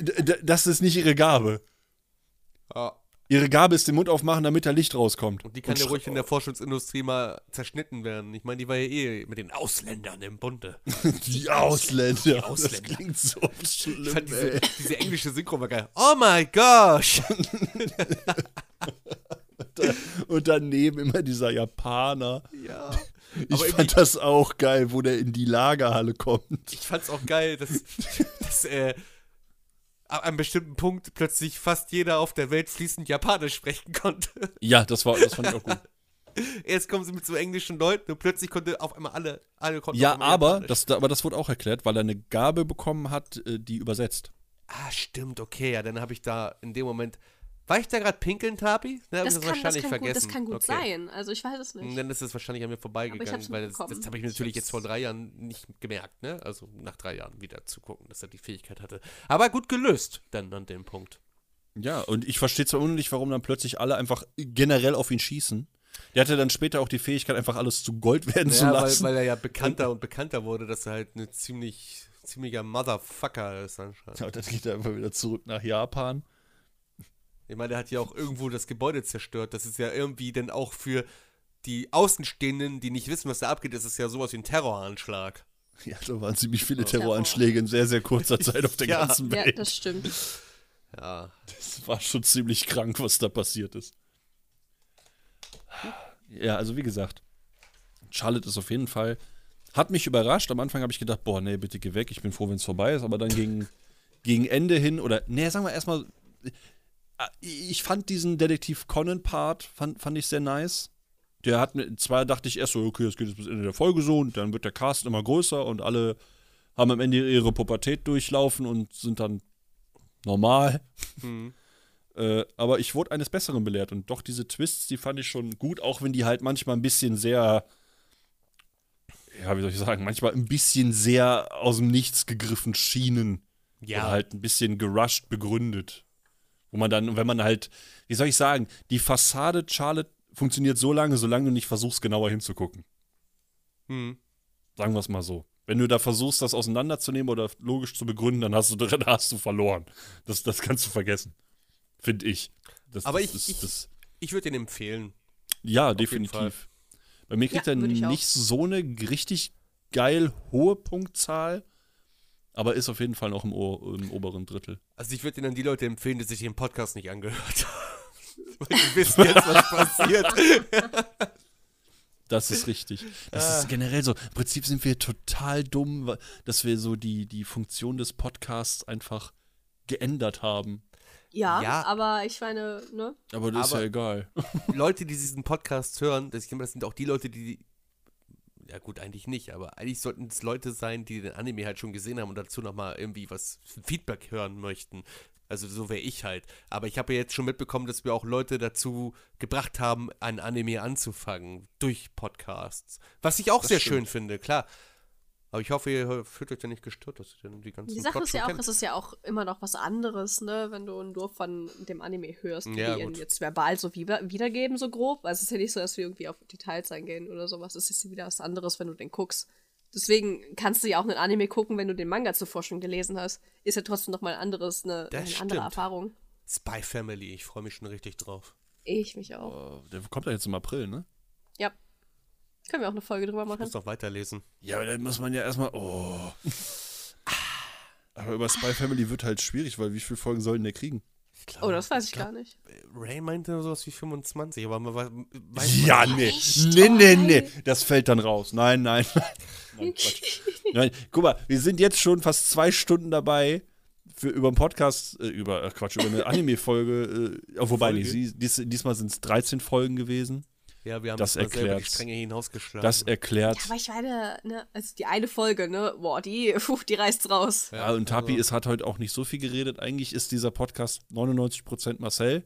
[LAUGHS] das ist nicht ihre Gabe. Ja. Ihre Gabe ist den Mund aufmachen, damit da Licht rauskommt. Und die kann ja sch- ruhig in der Forschungsindustrie mal zerschnitten werden. Ich meine, die war ja eh mit den Ausländern im Bunde. [LAUGHS] Die Ausländer. Ausländer. Das klingt so Ich schlimm, fand diese, diese englische Synchro war geil. Oh my gosh! [LAUGHS] Und daneben immer dieser Japaner. Ja. Ich fand das auch geil, wo der in die Lagerhalle kommt. Ich fand's auch geil, dass, [LAUGHS] dass äh, ab einem bestimmten Punkt plötzlich fast jeder auf der Welt fließend Japanisch sprechen konnte. Ja, das, war, das fand ich auch gut. [LAUGHS] Erst kommen sie mit so englischen Leuten und plötzlich konnte auf einmal alle, alle konnten Ja, aber Japanisch. das, aber das wurde auch erklärt, weil er eine Gabe bekommen hat, äh, die übersetzt. Ah, stimmt, okay, ja, dann habe ich da in dem Moment. War ich da gerade pinkeln, Tapi? Ich Das das kann, das, wahrscheinlich gut, vergessen. das kann gut okay. sein. Also ich weiß es nicht. Dann ist es wahrscheinlich an mir vorbeigegangen, weil das, das habe ich mir Ich natürlich jetzt vor drei Jahren nicht gemerkt, ne? Also nach drei Jahren wieder zu gucken, dass er die Fähigkeit hatte. Aber gut gelöst dann an dem Punkt. Ja, und ich verstehe zwar nicht, warum dann plötzlich alle einfach generell auf ihn schießen. Der hatte dann später auch die Fähigkeit, einfach alles zu Gold werden zu Ja, weil, lassen. weil er ja bekannter und bekannter wurde, dass er halt eine ziemlich, ziemlicher Motherfucker ist anscheinend. Ja, und dann geht er einfach wieder zurück nach Japan. Ich meine, der hat ja auch irgendwo das Gebäude zerstört. Das ist ja irgendwie dann auch für die Außenstehenden, die nicht wissen, was da abgeht, ist es ja sowas wie ein Terroranschlag. Ja, da waren ziemlich viele Terror. Terroranschläge in sehr, sehr kurzer Zeit auf der Ja. ganzen Ja, Welt. das stimmt. Ja. Das war schon ziemlich krank, was da passiert ist. Ja, also wie gesagt, Charlotte ist auf jeden Fall, hat mich überrascht. Am Anfang habe ich gedacht, boah, nee, bitte geh weg, ich bin froh, wenn es vorbei ist. Aber dann gegen, gegen Ende hin, oder, nee, sagen wir erstmal, ich fand diesen Detektiv Conan-Part, fand, fand ich sehr nice. Der hat mir, zwar dachte ich erst so, okay, das geht jetzt bis Ende der Folge so und dann wird der Cast immer größer und alle haben am Ende ihre Pubertät durchlaufen und sind dann normal. Hm. [LAUGHS] Äh, aber ich wurde eines Besseren belehrt und doch diese Twists, die fand ich schon gut, auch wenn die halt manchmal ein bisschen sehr, ja, wie soll ich sagen, manchmal ein bisschen sehr aus dem Nichts gegriffen schienen. Ja. Oder halt ein bisschen gerusht begründet. Wo man dann, wenn man halt, wie soll ich sagen, die Fassade Charlotte funktioniert so lange, solange du nicht versuchst, genauer hinzugucken. Hm. Sagen wir es mal so. Wenn du da versuchst, das auseinanderzunehmen oder logisch zu begründen, dann hast du, [LAUGHS] dann hast du verloren. Das, das kannst du vergessen. Finde ich. Das, Aber das, ich- ich- Ich würde den empfehlen. ja, jeden definitiv. Bei mir kriegt Ja, er nicht so eine richtig geil hohe Punktzahl, aber ist auf jeden Fall noch im, o im oberen Drittel. Also ich würde den an die Leute empfehlen, die sich den Podcast nicht angehört haben. [LAUGHS] Weil die wissen jetzt, was passiert. [LAUGHS] Das ist richtig. Das Ah. ist generell so. Im Prinzip sind wir total dumm, dass wir so die, die Funktion des Podcasts einfach geändert haben. Ja, Ja. aber ich meine, ne? Aber das ist Aber- ja egal. Leute, die diesen Podcast hören, das, ich denke, das sind auch die Leute, die. Ja, gut, eigentlich nicht, aber eigentlich sollten es Leute sein, die den Anime halt schon gesehen haben und dazu nochmal irgendwie was Feedback hören möchten. Also so wäre ich halt. Aber ich habe ja jetzt schon mitbekommen, dass wir auch Leute dazu gebracht haben, ein Anime anzufangen durch Podcasts. Was ich auch Das sehr stimmt. schön finde, klar. Aber ich hoffe, ihr fühlt euch ja nicht gestört, dass ihr denn die ganzen Die Sache Plot ist ja auch, kennt. es ist ja auch immer noch was anderes, ne, wenn du nur von dem Anime hörst, wie Ja, die ihn jetzt verbal so wieder wiedergeben, so grob. Also es ist ja nicht so, dass wir irgendwie auf Details eingehen oder sowas. Es ist ja wieder was anderes, wenn du den guckst. Deswegen kannst du ja auch einen Anime gucken, wenn du den Manga zuvor schon gelesen hast. Ist ja trotzdem noch mal ein anderes, eine, Das eine stimmt. andere Erfahrung. Spy Family, ich freue mich schon richtig drauf. Ich mich auch. Oh, der kommt ja jetzt im April, ne? Ja. Können wir auch eine Folge drüber Ich machen. muss noch weiterlesen. Ja, aber dann muss man ja erstmal. Oh. [LAUGHS] Aber über Spy Family wird halt schwierig, weil wie viele Folgen sollen der kriegen? Ich glaube, Oh, das weiß ich glaub, gar nicht. Ray meinte sowas wie 25, aber man weiß, weiß man Ja, nicht. nee. Echt? Nee, nee, nee. Das fällt dann raus. Nein, nein. [LAUGHS] nein, [LAUGHS] nein, guck mal, wir sind jetzt schon fast zwei Stunden dabei für über einen Podcast, äh, über, äh, Quatsch, über eine Anime-Folge. Äh, wobei, Folge? nicht, sie, dies, diesmal sind es 13 Folgen gewesen. Ja, wir haben Das selber die. Stränge hinausgeschlagen. Das erklärt. Ja, aber ich meine, ne, also die eine Folge, ne, boah, die, [LAUGHS] puh, die reißt raus. Ja, und Tapi also, ist, hat heute auch nicht so viel geredet. Eigentlich ist dieser Podcast 99% Marcel,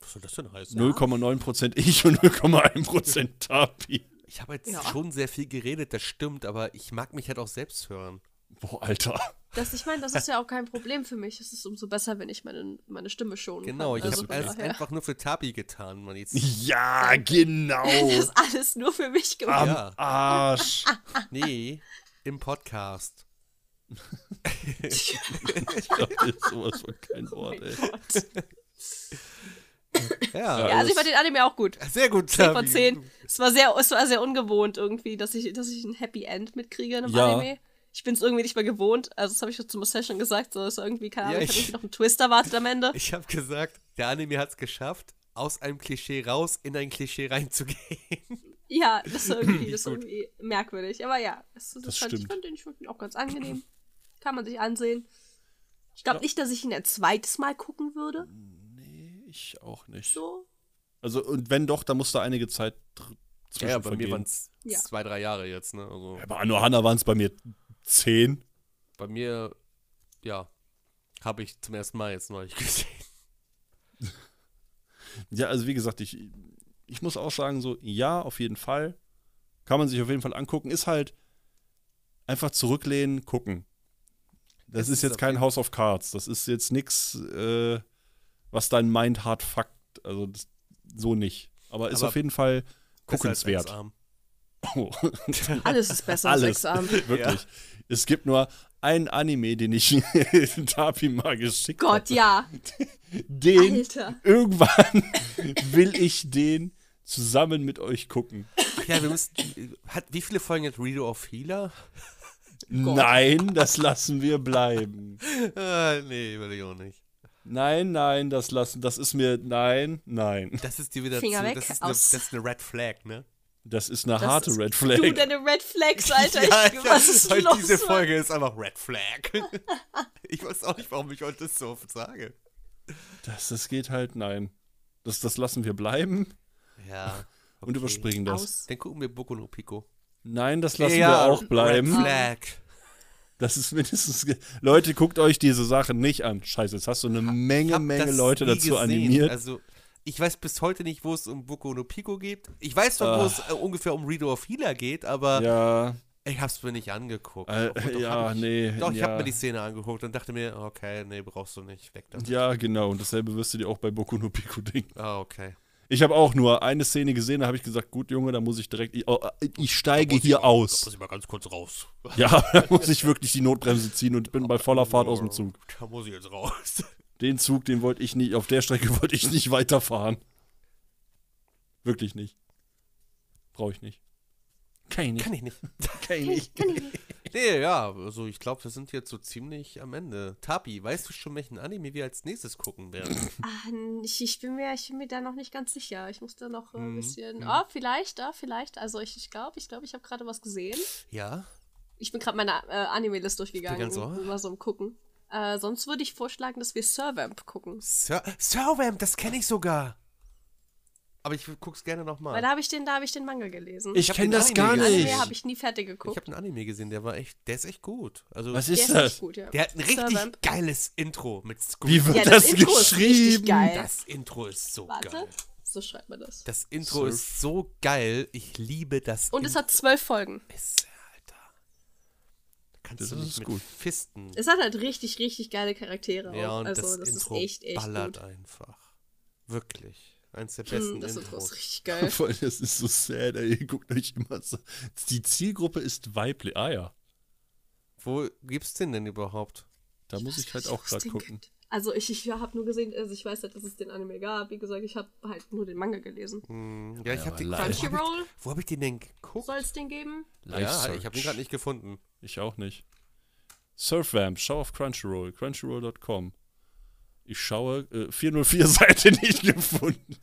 Was soll das denn heißen? 0,9% ich und 0,1% [LAUGHS] Tapi. Ich habe jetzt Ja. schon sehr viel geredet, das stimmt, aber ich mag mich halt auch selbst hören. Boah, Alter. Das, ich meine, das ist ja auch kein Problem für mich. Es ist umso besser, wenn ich meine, meine Stimme schonen Genau, kann. ich Also habe von es daher. einfach nur für Tapi getan, man jetzt. Ja, genau. [LAUGHS] Das ist alles nur für mich gemacht. Am Ja. Arsch. [LAUGHS] Nee, im Podcast. [LAUGHS] Ich glaube, das ist sowas von kein Wort, ey. Ja, Ja, also ich fand den Anime auch gut. sehr gut. 10 von Tabi. 10. Es war sehr, es war sehr ungewohnt irgendwie, dass ich, dass ich ein Happy End mitkriege in einem Ja. Anime. Ich bin es irgendwie nicht mehr gewohnt. Also das habe ich schon zu Marcel schon gesagt. So ist irgendwie, keine Ja, Ahnung, ich, ich- habe irgendwie noch einen Twist erwartet am Ende. [LAUGHS] Ich habe gesagt, der Anime hat es geschafft, aus einem Klischee raus in ein Klischee reinzugehen. Ja, das ist irgendwie, das ist irgendwie merkwürdig. Aber ja, das, das, Das fand, ich stimmt. fand den, ich fand den auch ganz angenehm. Kann man sich ansehen. Ich glaube nicht, dass ich ihn ein zweites Mal gucken würde. Ich auch nicht. So. Also, und wenn doch, dann muss da einige Zeit zwischen Ja, bei mir vergehen. waren es Ja. zwei, drei Jahre jetzt, ne? Also Ja, bei Anohana waren es bei mir zehn. bei mir, ja. Habe ich zum ersten Mal jetzt neulich [LAUGHS] gesehen. Ja, also wie gesagt, ich, ich muss auch sagen, so, ja, auf jeden Fall. Kann man sich auf jeden Fall angucken. Ist halt einfach zurücklehnen, gucken. Das ist ist jetzt kein House of Cards. Das ist jetzt nichts, äh, was dein Mind hart fuckt. Also das, so nicht. Aber ist Aber auf jeden Fall als guckenswert. Exarm. Oh. [LAUGHS] Alles ist besser als Sexarm. [LAUGHS] Wirklich. Es gibt nur einen Anime, den ich [LAUGHS] Tapi mal geschickt habe. Gott, ja. Den Alter. irgendwann will ich den zusammen mit euch gucken. Ja, wir müssen. Hat, wie viele Folgen hat Redo of Healer? Nein, das lassen wir bleiben. Ah, nee, will ich auch nicht. Nein, nein, das lassen, das ist mir, nein, nein. Das ist dir wieder Finger zu. weg, das, ist eine, aus. das ist eine Red Flag, ne? Das ist eine Das harte ist- Red Flag. Du, deine Red Flags, [LAUGHS] Alter. Ja, ich, was ist weil los? diese Mann? Folge ist einfach Red Flag. [LAUGHS] ich weiß auch nicht, warum ich heute das so oft sage. Das, das geht halt, nein. Das, das lassen wir bleiben Ja. [LAUGHS] und überspringen das. Aus. Dann gucken wir Boku no Pico. Nein, das lassen ja, wir auch bleiben. Red Flag. Das ist mindestens. Leute, guckt euch diese Sachen nicht an. Scheiße, jetzt hast du eine Menge, Menge Leute dazu gesehen. animiert. Also, ich weiß bis heute nicht, wo es um Boku no Pico geht. Ich weiß zwar, wo Ah. es äh, ungefähr um Redo of Healer geht, aber ja, ich hab's mir nicht angeguckt. äh, doch, ja, ich, nee. Doch, ich ja. hab mir die Szene angeguckt und dachte mir, okay, nee, brauchst du nicht. Weg damit. Ja, genau. Und dasselbe wirst du dir auch bei Boku no Pico denken. Ah, okay. Ich habe auch nur eine Szene gesehen, da habe ich gesagt, gut, Junge, da muss ich direkt. Ich, oh, ich steige ich hier mal- aus. Muss ich mal ganz kurz raus. Ja, [LAUGHS] da muss ich wirklich die Notbremse ziehen und bin bei voller Fahrt aus dem Zug. Da muss ich jetzt raus. Den Zug, den wollte ich nicht, auf der Strecke [LAUGHS] wollte ich nicht weiterfahren. Wirklich nicht. Brauche ich nicht. Kann ich nicht. Kann ich nicht. [LAUGHS] Kann ich nicht. [LAUGHS] Nee, ja, also ich glaube, wir sind jetzt so ziemlich am Ende. Tapi, weißt du schon, welchen Anime wir als nächstes gucken werden? Ah, ich, ich, bin mir, ich bin mir da noch nicht ganz sicher. Ich muss da noch äh, ein Mhm, bisschen. mhm. Oh, vielleicht, ah, vielleicht. Also ich glaube, ich glaube, ich, glaub, ich habe gerade was gesehen. Ja? Ich bin gerade meine äh, Anime-List durchgegangen. ganz so. Mal so am Gucken. Äh, sonst würde ich vorschlagen, dass wir Servamp gucken. Sir Servamp, das kenne ich sogar. Aber ich guck's gerne Weil nochmal. da habe ich den, da habe ich den Manga gelesen. Ich hab kenne das Anime gar nicht. Anime habe ich nie fertig Ich geguckt. habe einen Anime gesehen, der war echt, der ist echt gut. Also, Was Der ist ist das? echt gut, ja. der hat ein richtig Servamp. geiles Intro mit Squid. Wie wird Ja, das, das ist geschrieben? geil. Das Intro ist so Warte, geil. so schreibt man das. Das Intro Surf. ist so geil. Ich liebe das Und es hat zwölf Folgen. Ist. Da kannst Das du ist nicht mit gut. Fisten. Es hat halt richtig, richtig geile Charaktere. Ja, auch. und also, das, das Intro ist echt, echt ballert gut. einfach. Wirklich. Eins der besten Hm, das Intro Intros. ist richtig geil. [LAUGHS] Voll, das ist so sad, ey. Ihr guckt euch immer so. Die Zielgruppe ist weiblich. Ah ja, Wo gibt's den denn überhaupt? da muss ich halt auch gerade gucken. Also ich, ich habe nur gesehen, also ich weiß halt, dass es den Anime gab. Wie gesagt, ich habe halt nur den Manga gelesen. Hm, ja, ich Ja, hab den. live. Wo hab ich, Crunchyroll wo hab ich den denn geguckt? soll es den geben? Ja, Live ich habe den gerade nicht gefunden. Ich auch nicht. Surfvamp, schau auf Crunchyroll, crunchyroll.com. Ich schaue, äh, 404-Seite [LAUGHS] nicht gefunden.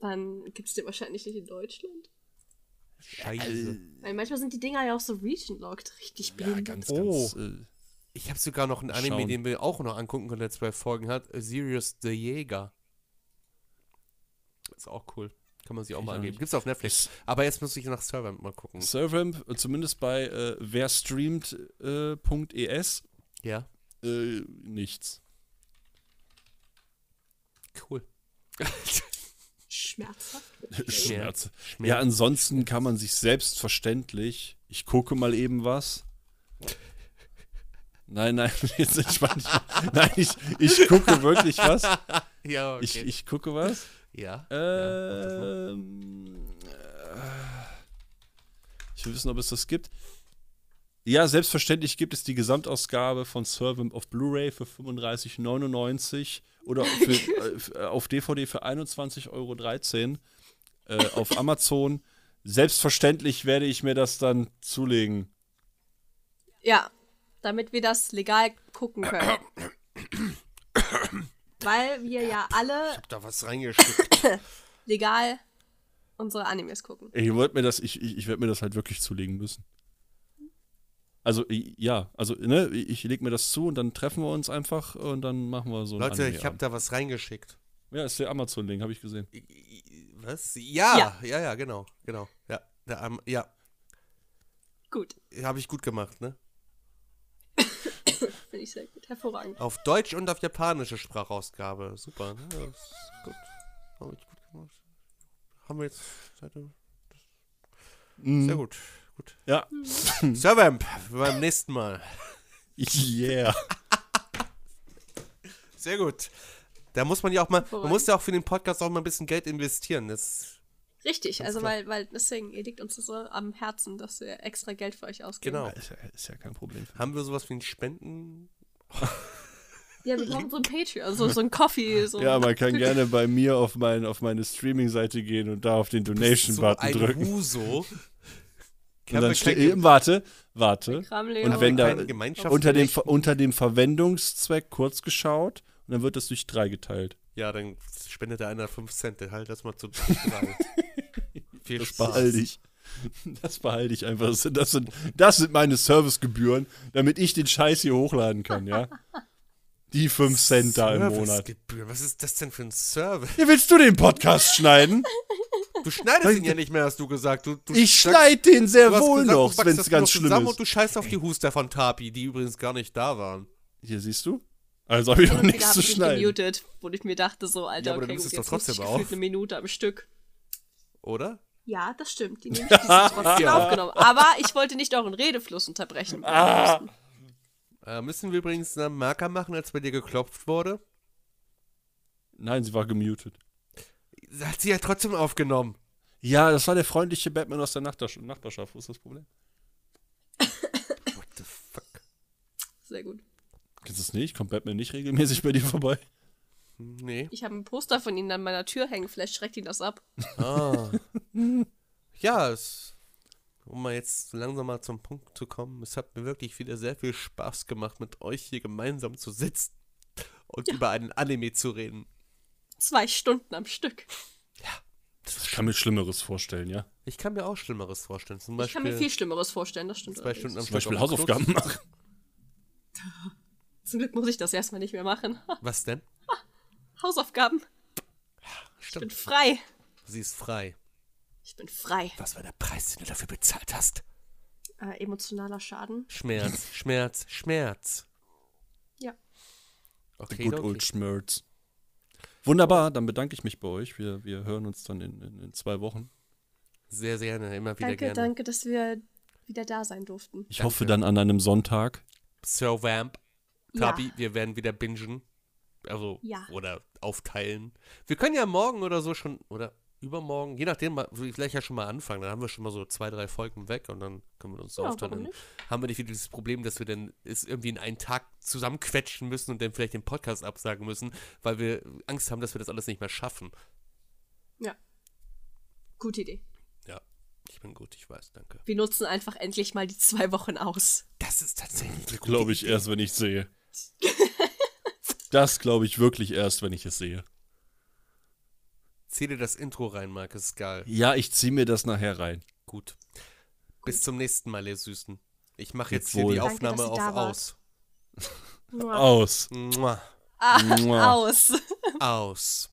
Dann gibt es den wahrscheinlich nicht in Deutschland. Scheiße. Weil manchmal sind die Dinger ja auch so region-locked, richtig Ja, blind. ganz, Oh. ganz. Äh, Ich habe sogar noch einen Anime, Schauen. den wir auch noch angucken können, der zwei Folgen hat. Sirius the Jäger. Ist auch cool. Kann man sich auch Ich mal angeben. nicht. Gibt's auf Netflix. Aber jetzt muss ich nach Server mal gucken. Surfvamp, äh, zumindest bei äh, werstreamt.es, Ja, äh, nichts. cool. [LAUGHS] Schmerzhaft. Schmerz. Schmerz. Ja, ansonsten kann man sich selbstverständlich, ich gucke mal eben was. Nein, nein, [LAUGHS] jetzt entspann dich. Nein, ich, ich gucke wirklich was. [LAUGHS] Ja, okay. Ich, ich gucke was. Ja. ja. Ähm, äh, ich will wissen, ob es das gibt. Ja, selbstverständlich gibt es die Gesamtausgabe von Servant of Blu-ray für 35,99 oder für, äh, auf DVD für 21,13 Euro äh, auf Amazon. Selbstverständlich werde ich mir das dann zulegen. Ja, damit wir das legal gucken können. [COUGHS] Weil wir ja alle hab da was reingeschickt. [COUGHS] legal unsere Animes gucken. Ich wollte mir das, ich, ich, ich werde mir das halt wirklich zulegen müssen. Also ja, also ne, ich lege mir das zu und dann treffen wir uns einfach und dann machen wir so ein Leute, ich habe da was reingeschickt. Ja, ist der Amazon-Link, habe ich gesehen. Was? Ja, ja, Ja. ja, genau, genau. Ja, der, Am- ja, Gut. habe ich gut gemacht, ne? Finde ich sehr gut. Hervorragend. Auf Deutsch und auf japanische Sprachausgabe. Super, ne? Das ist gut. Haben wir gut gemacht. Haben wir jetzt. Seite- Sehr gut. Gut. Ja. [LAUGHS] Servamp, beim nächsten Mal. Yeah. Sehr gut. Da muss man ja auch mal, man muss ja auch für den Podcast auch mal ein bisschen Geld investieren. Das, Richtig, also klar. weil, weil deswegen, ihr liegt uns so am Herzen, dass wir extra Geld für euch ausgeben. genau. Ist ja, ist ja kein Problem. Haben wir sowas wie ein Spenden? [LAUGHS] Ja, wir brauchen so ein Patreon, so, so ein Coffee. So Ja, man kann gerne bei mir auf, mein, auf meine Streaming-Seite gehen und da auf den so Donation-Button ein drücken. Huso. [LAUGHS] Und dann steht, äh, warte, warte. Und wenn da Keine Gemeinschaft- unter dem, unter dem Verwendungszweck kurz geschaut und dann wird das durch drei geteilt. Ja, dann spendet der einer 5 Cent. Halt das mal zu. [LAUGHS] Viel Das Spaß. behalte ich. Das behalte ich einfach. Das sind, das, sind, das sind meine Servicegebühren, damit ich den Scheiß hier hochladen kann, ja? Die 5 Cent da im Monat. Was ist das denn für ein Service? Wie willst du den Podcast schneiden? Du schneidest ihn ja nicht mehr, hast du gesagt. Du, du Ich schneide den sehr wohl gesagt, noch, wenn das es ganz schlimm zusammen ist. Und du scheißt auf die Huster von Tapi, die übrigens gar nicht da waren. Hier siehst du? Also habe ich wieder nichts zu schneiden. gemutet, wo ich mir dachte, so, Alter, Ja, aber okay, gut, du es jetzt doch muss ich trotzdem eine Minute am Stück. Oder? Ja, das stimmt. Die Minute [LAUGHS] ist trotzdem aufgenommen. Aber ich wollte nicht euren Redefluss unterbrechen. Ah. Äh, müssen wir übrigens einen Marker machen, als bei dir geklopft wurde? Nein, sie war gemutet. Hat sie ja trotzdem aufgenommen. Ja, das war der freundliche Batman aus der Nachbar- Nachbarschaft. Wo ist das Problem? What the fuck? Sehr gut. Kennst du es nicht? Kommt Batman nicht regelmäßig bei dir vorbei? Nee. Ich habe ein Poster von ihnen an meiner Tür hängen. Vielleicht schreckt ihn das ab. Ah. [LAUGHS] ja, es, um mal jetzt langsam mal zum Punkt zu kommen, es hat mir wirklich wieder sehr viel Spaß gemacht, mit euch hier gemeinsam zu sitzen und über einen Anime zu reden. Zwei Stunden am Stück. Ich kann mir Schlimmeres vorstellen, ja. Ich kann mir auch Schlimmeres vorstellen. Zum Ich kann Beispiel mir viel Schlimmeres vorstellen, das stimmt. zwei. Stunden am Zum Beispiel Stück dem Klo Hausaufgaben machen. [LAUGHS] Zum Glück muss ich das erstmal nicht mehr machen. [LAUGHS] Was denn? Hausaufgaben. Ich bin Stimmt. frei. Sie ist frei. Ich bin frei. Was war der Preis, den du dafür bezahlt hast? Äh, emotionaler Schaden. Schmerz, [LAUGHS] Schmerz, Schmerz. Ja. Okay, Good old Schmerz. Wunderbar, dann bedanke ich mich bei euch. Wir, wir hören uns dann in, in, in zwei Wochen. Sehr, sehr gerne, immer wieder Danke, gerne. danke, dass wir wieder da sein durften. Ich Danke. hoffe dann an einem Sonntag. Sir Vamp, Ja. Tabi, wir werden wieder bingen. Also, Ja. oder aufteilen. Wir können ja morgen oder so schon, oder übermorgen, je nachdem, mal- vielleicht ja schon mal anfangen. Dann haben wir schon mal so zwei, drei Folgen weg und dann können wir uns so Ja, aufteilen. haben wir nicht wieder dieses Problem, dass wir dann es irgendwie in einen Tag zusammenquetschen müssen und dann vielleicht den Podcast absagen müssen, weil wir Angst haben, dass wir das alles nicht mehr schaffen. Ja. Gute Idee. Ja, ich bin gut, ich weiß, danke. Wir nutzen einfach endlich mal die zwei Wochen aus. Das ist tatsächlich Glaube ich Idee. erst, wenn ich sehe. [LAUGHS] Das glaube ich wirklich erst, wenn ich es sehe. Zieh dir das Intro rein, Marc, ist geil. Ja, ich ziehe mir das nachher rein. Gut. Bis zum nächsten Mal, ihr Süßen. Ich mache jetzt hier wohl. die Danke, Aufnahme ihr auf aus. Aus. Mua. Mua. Aus. [LAUGHS] Aus.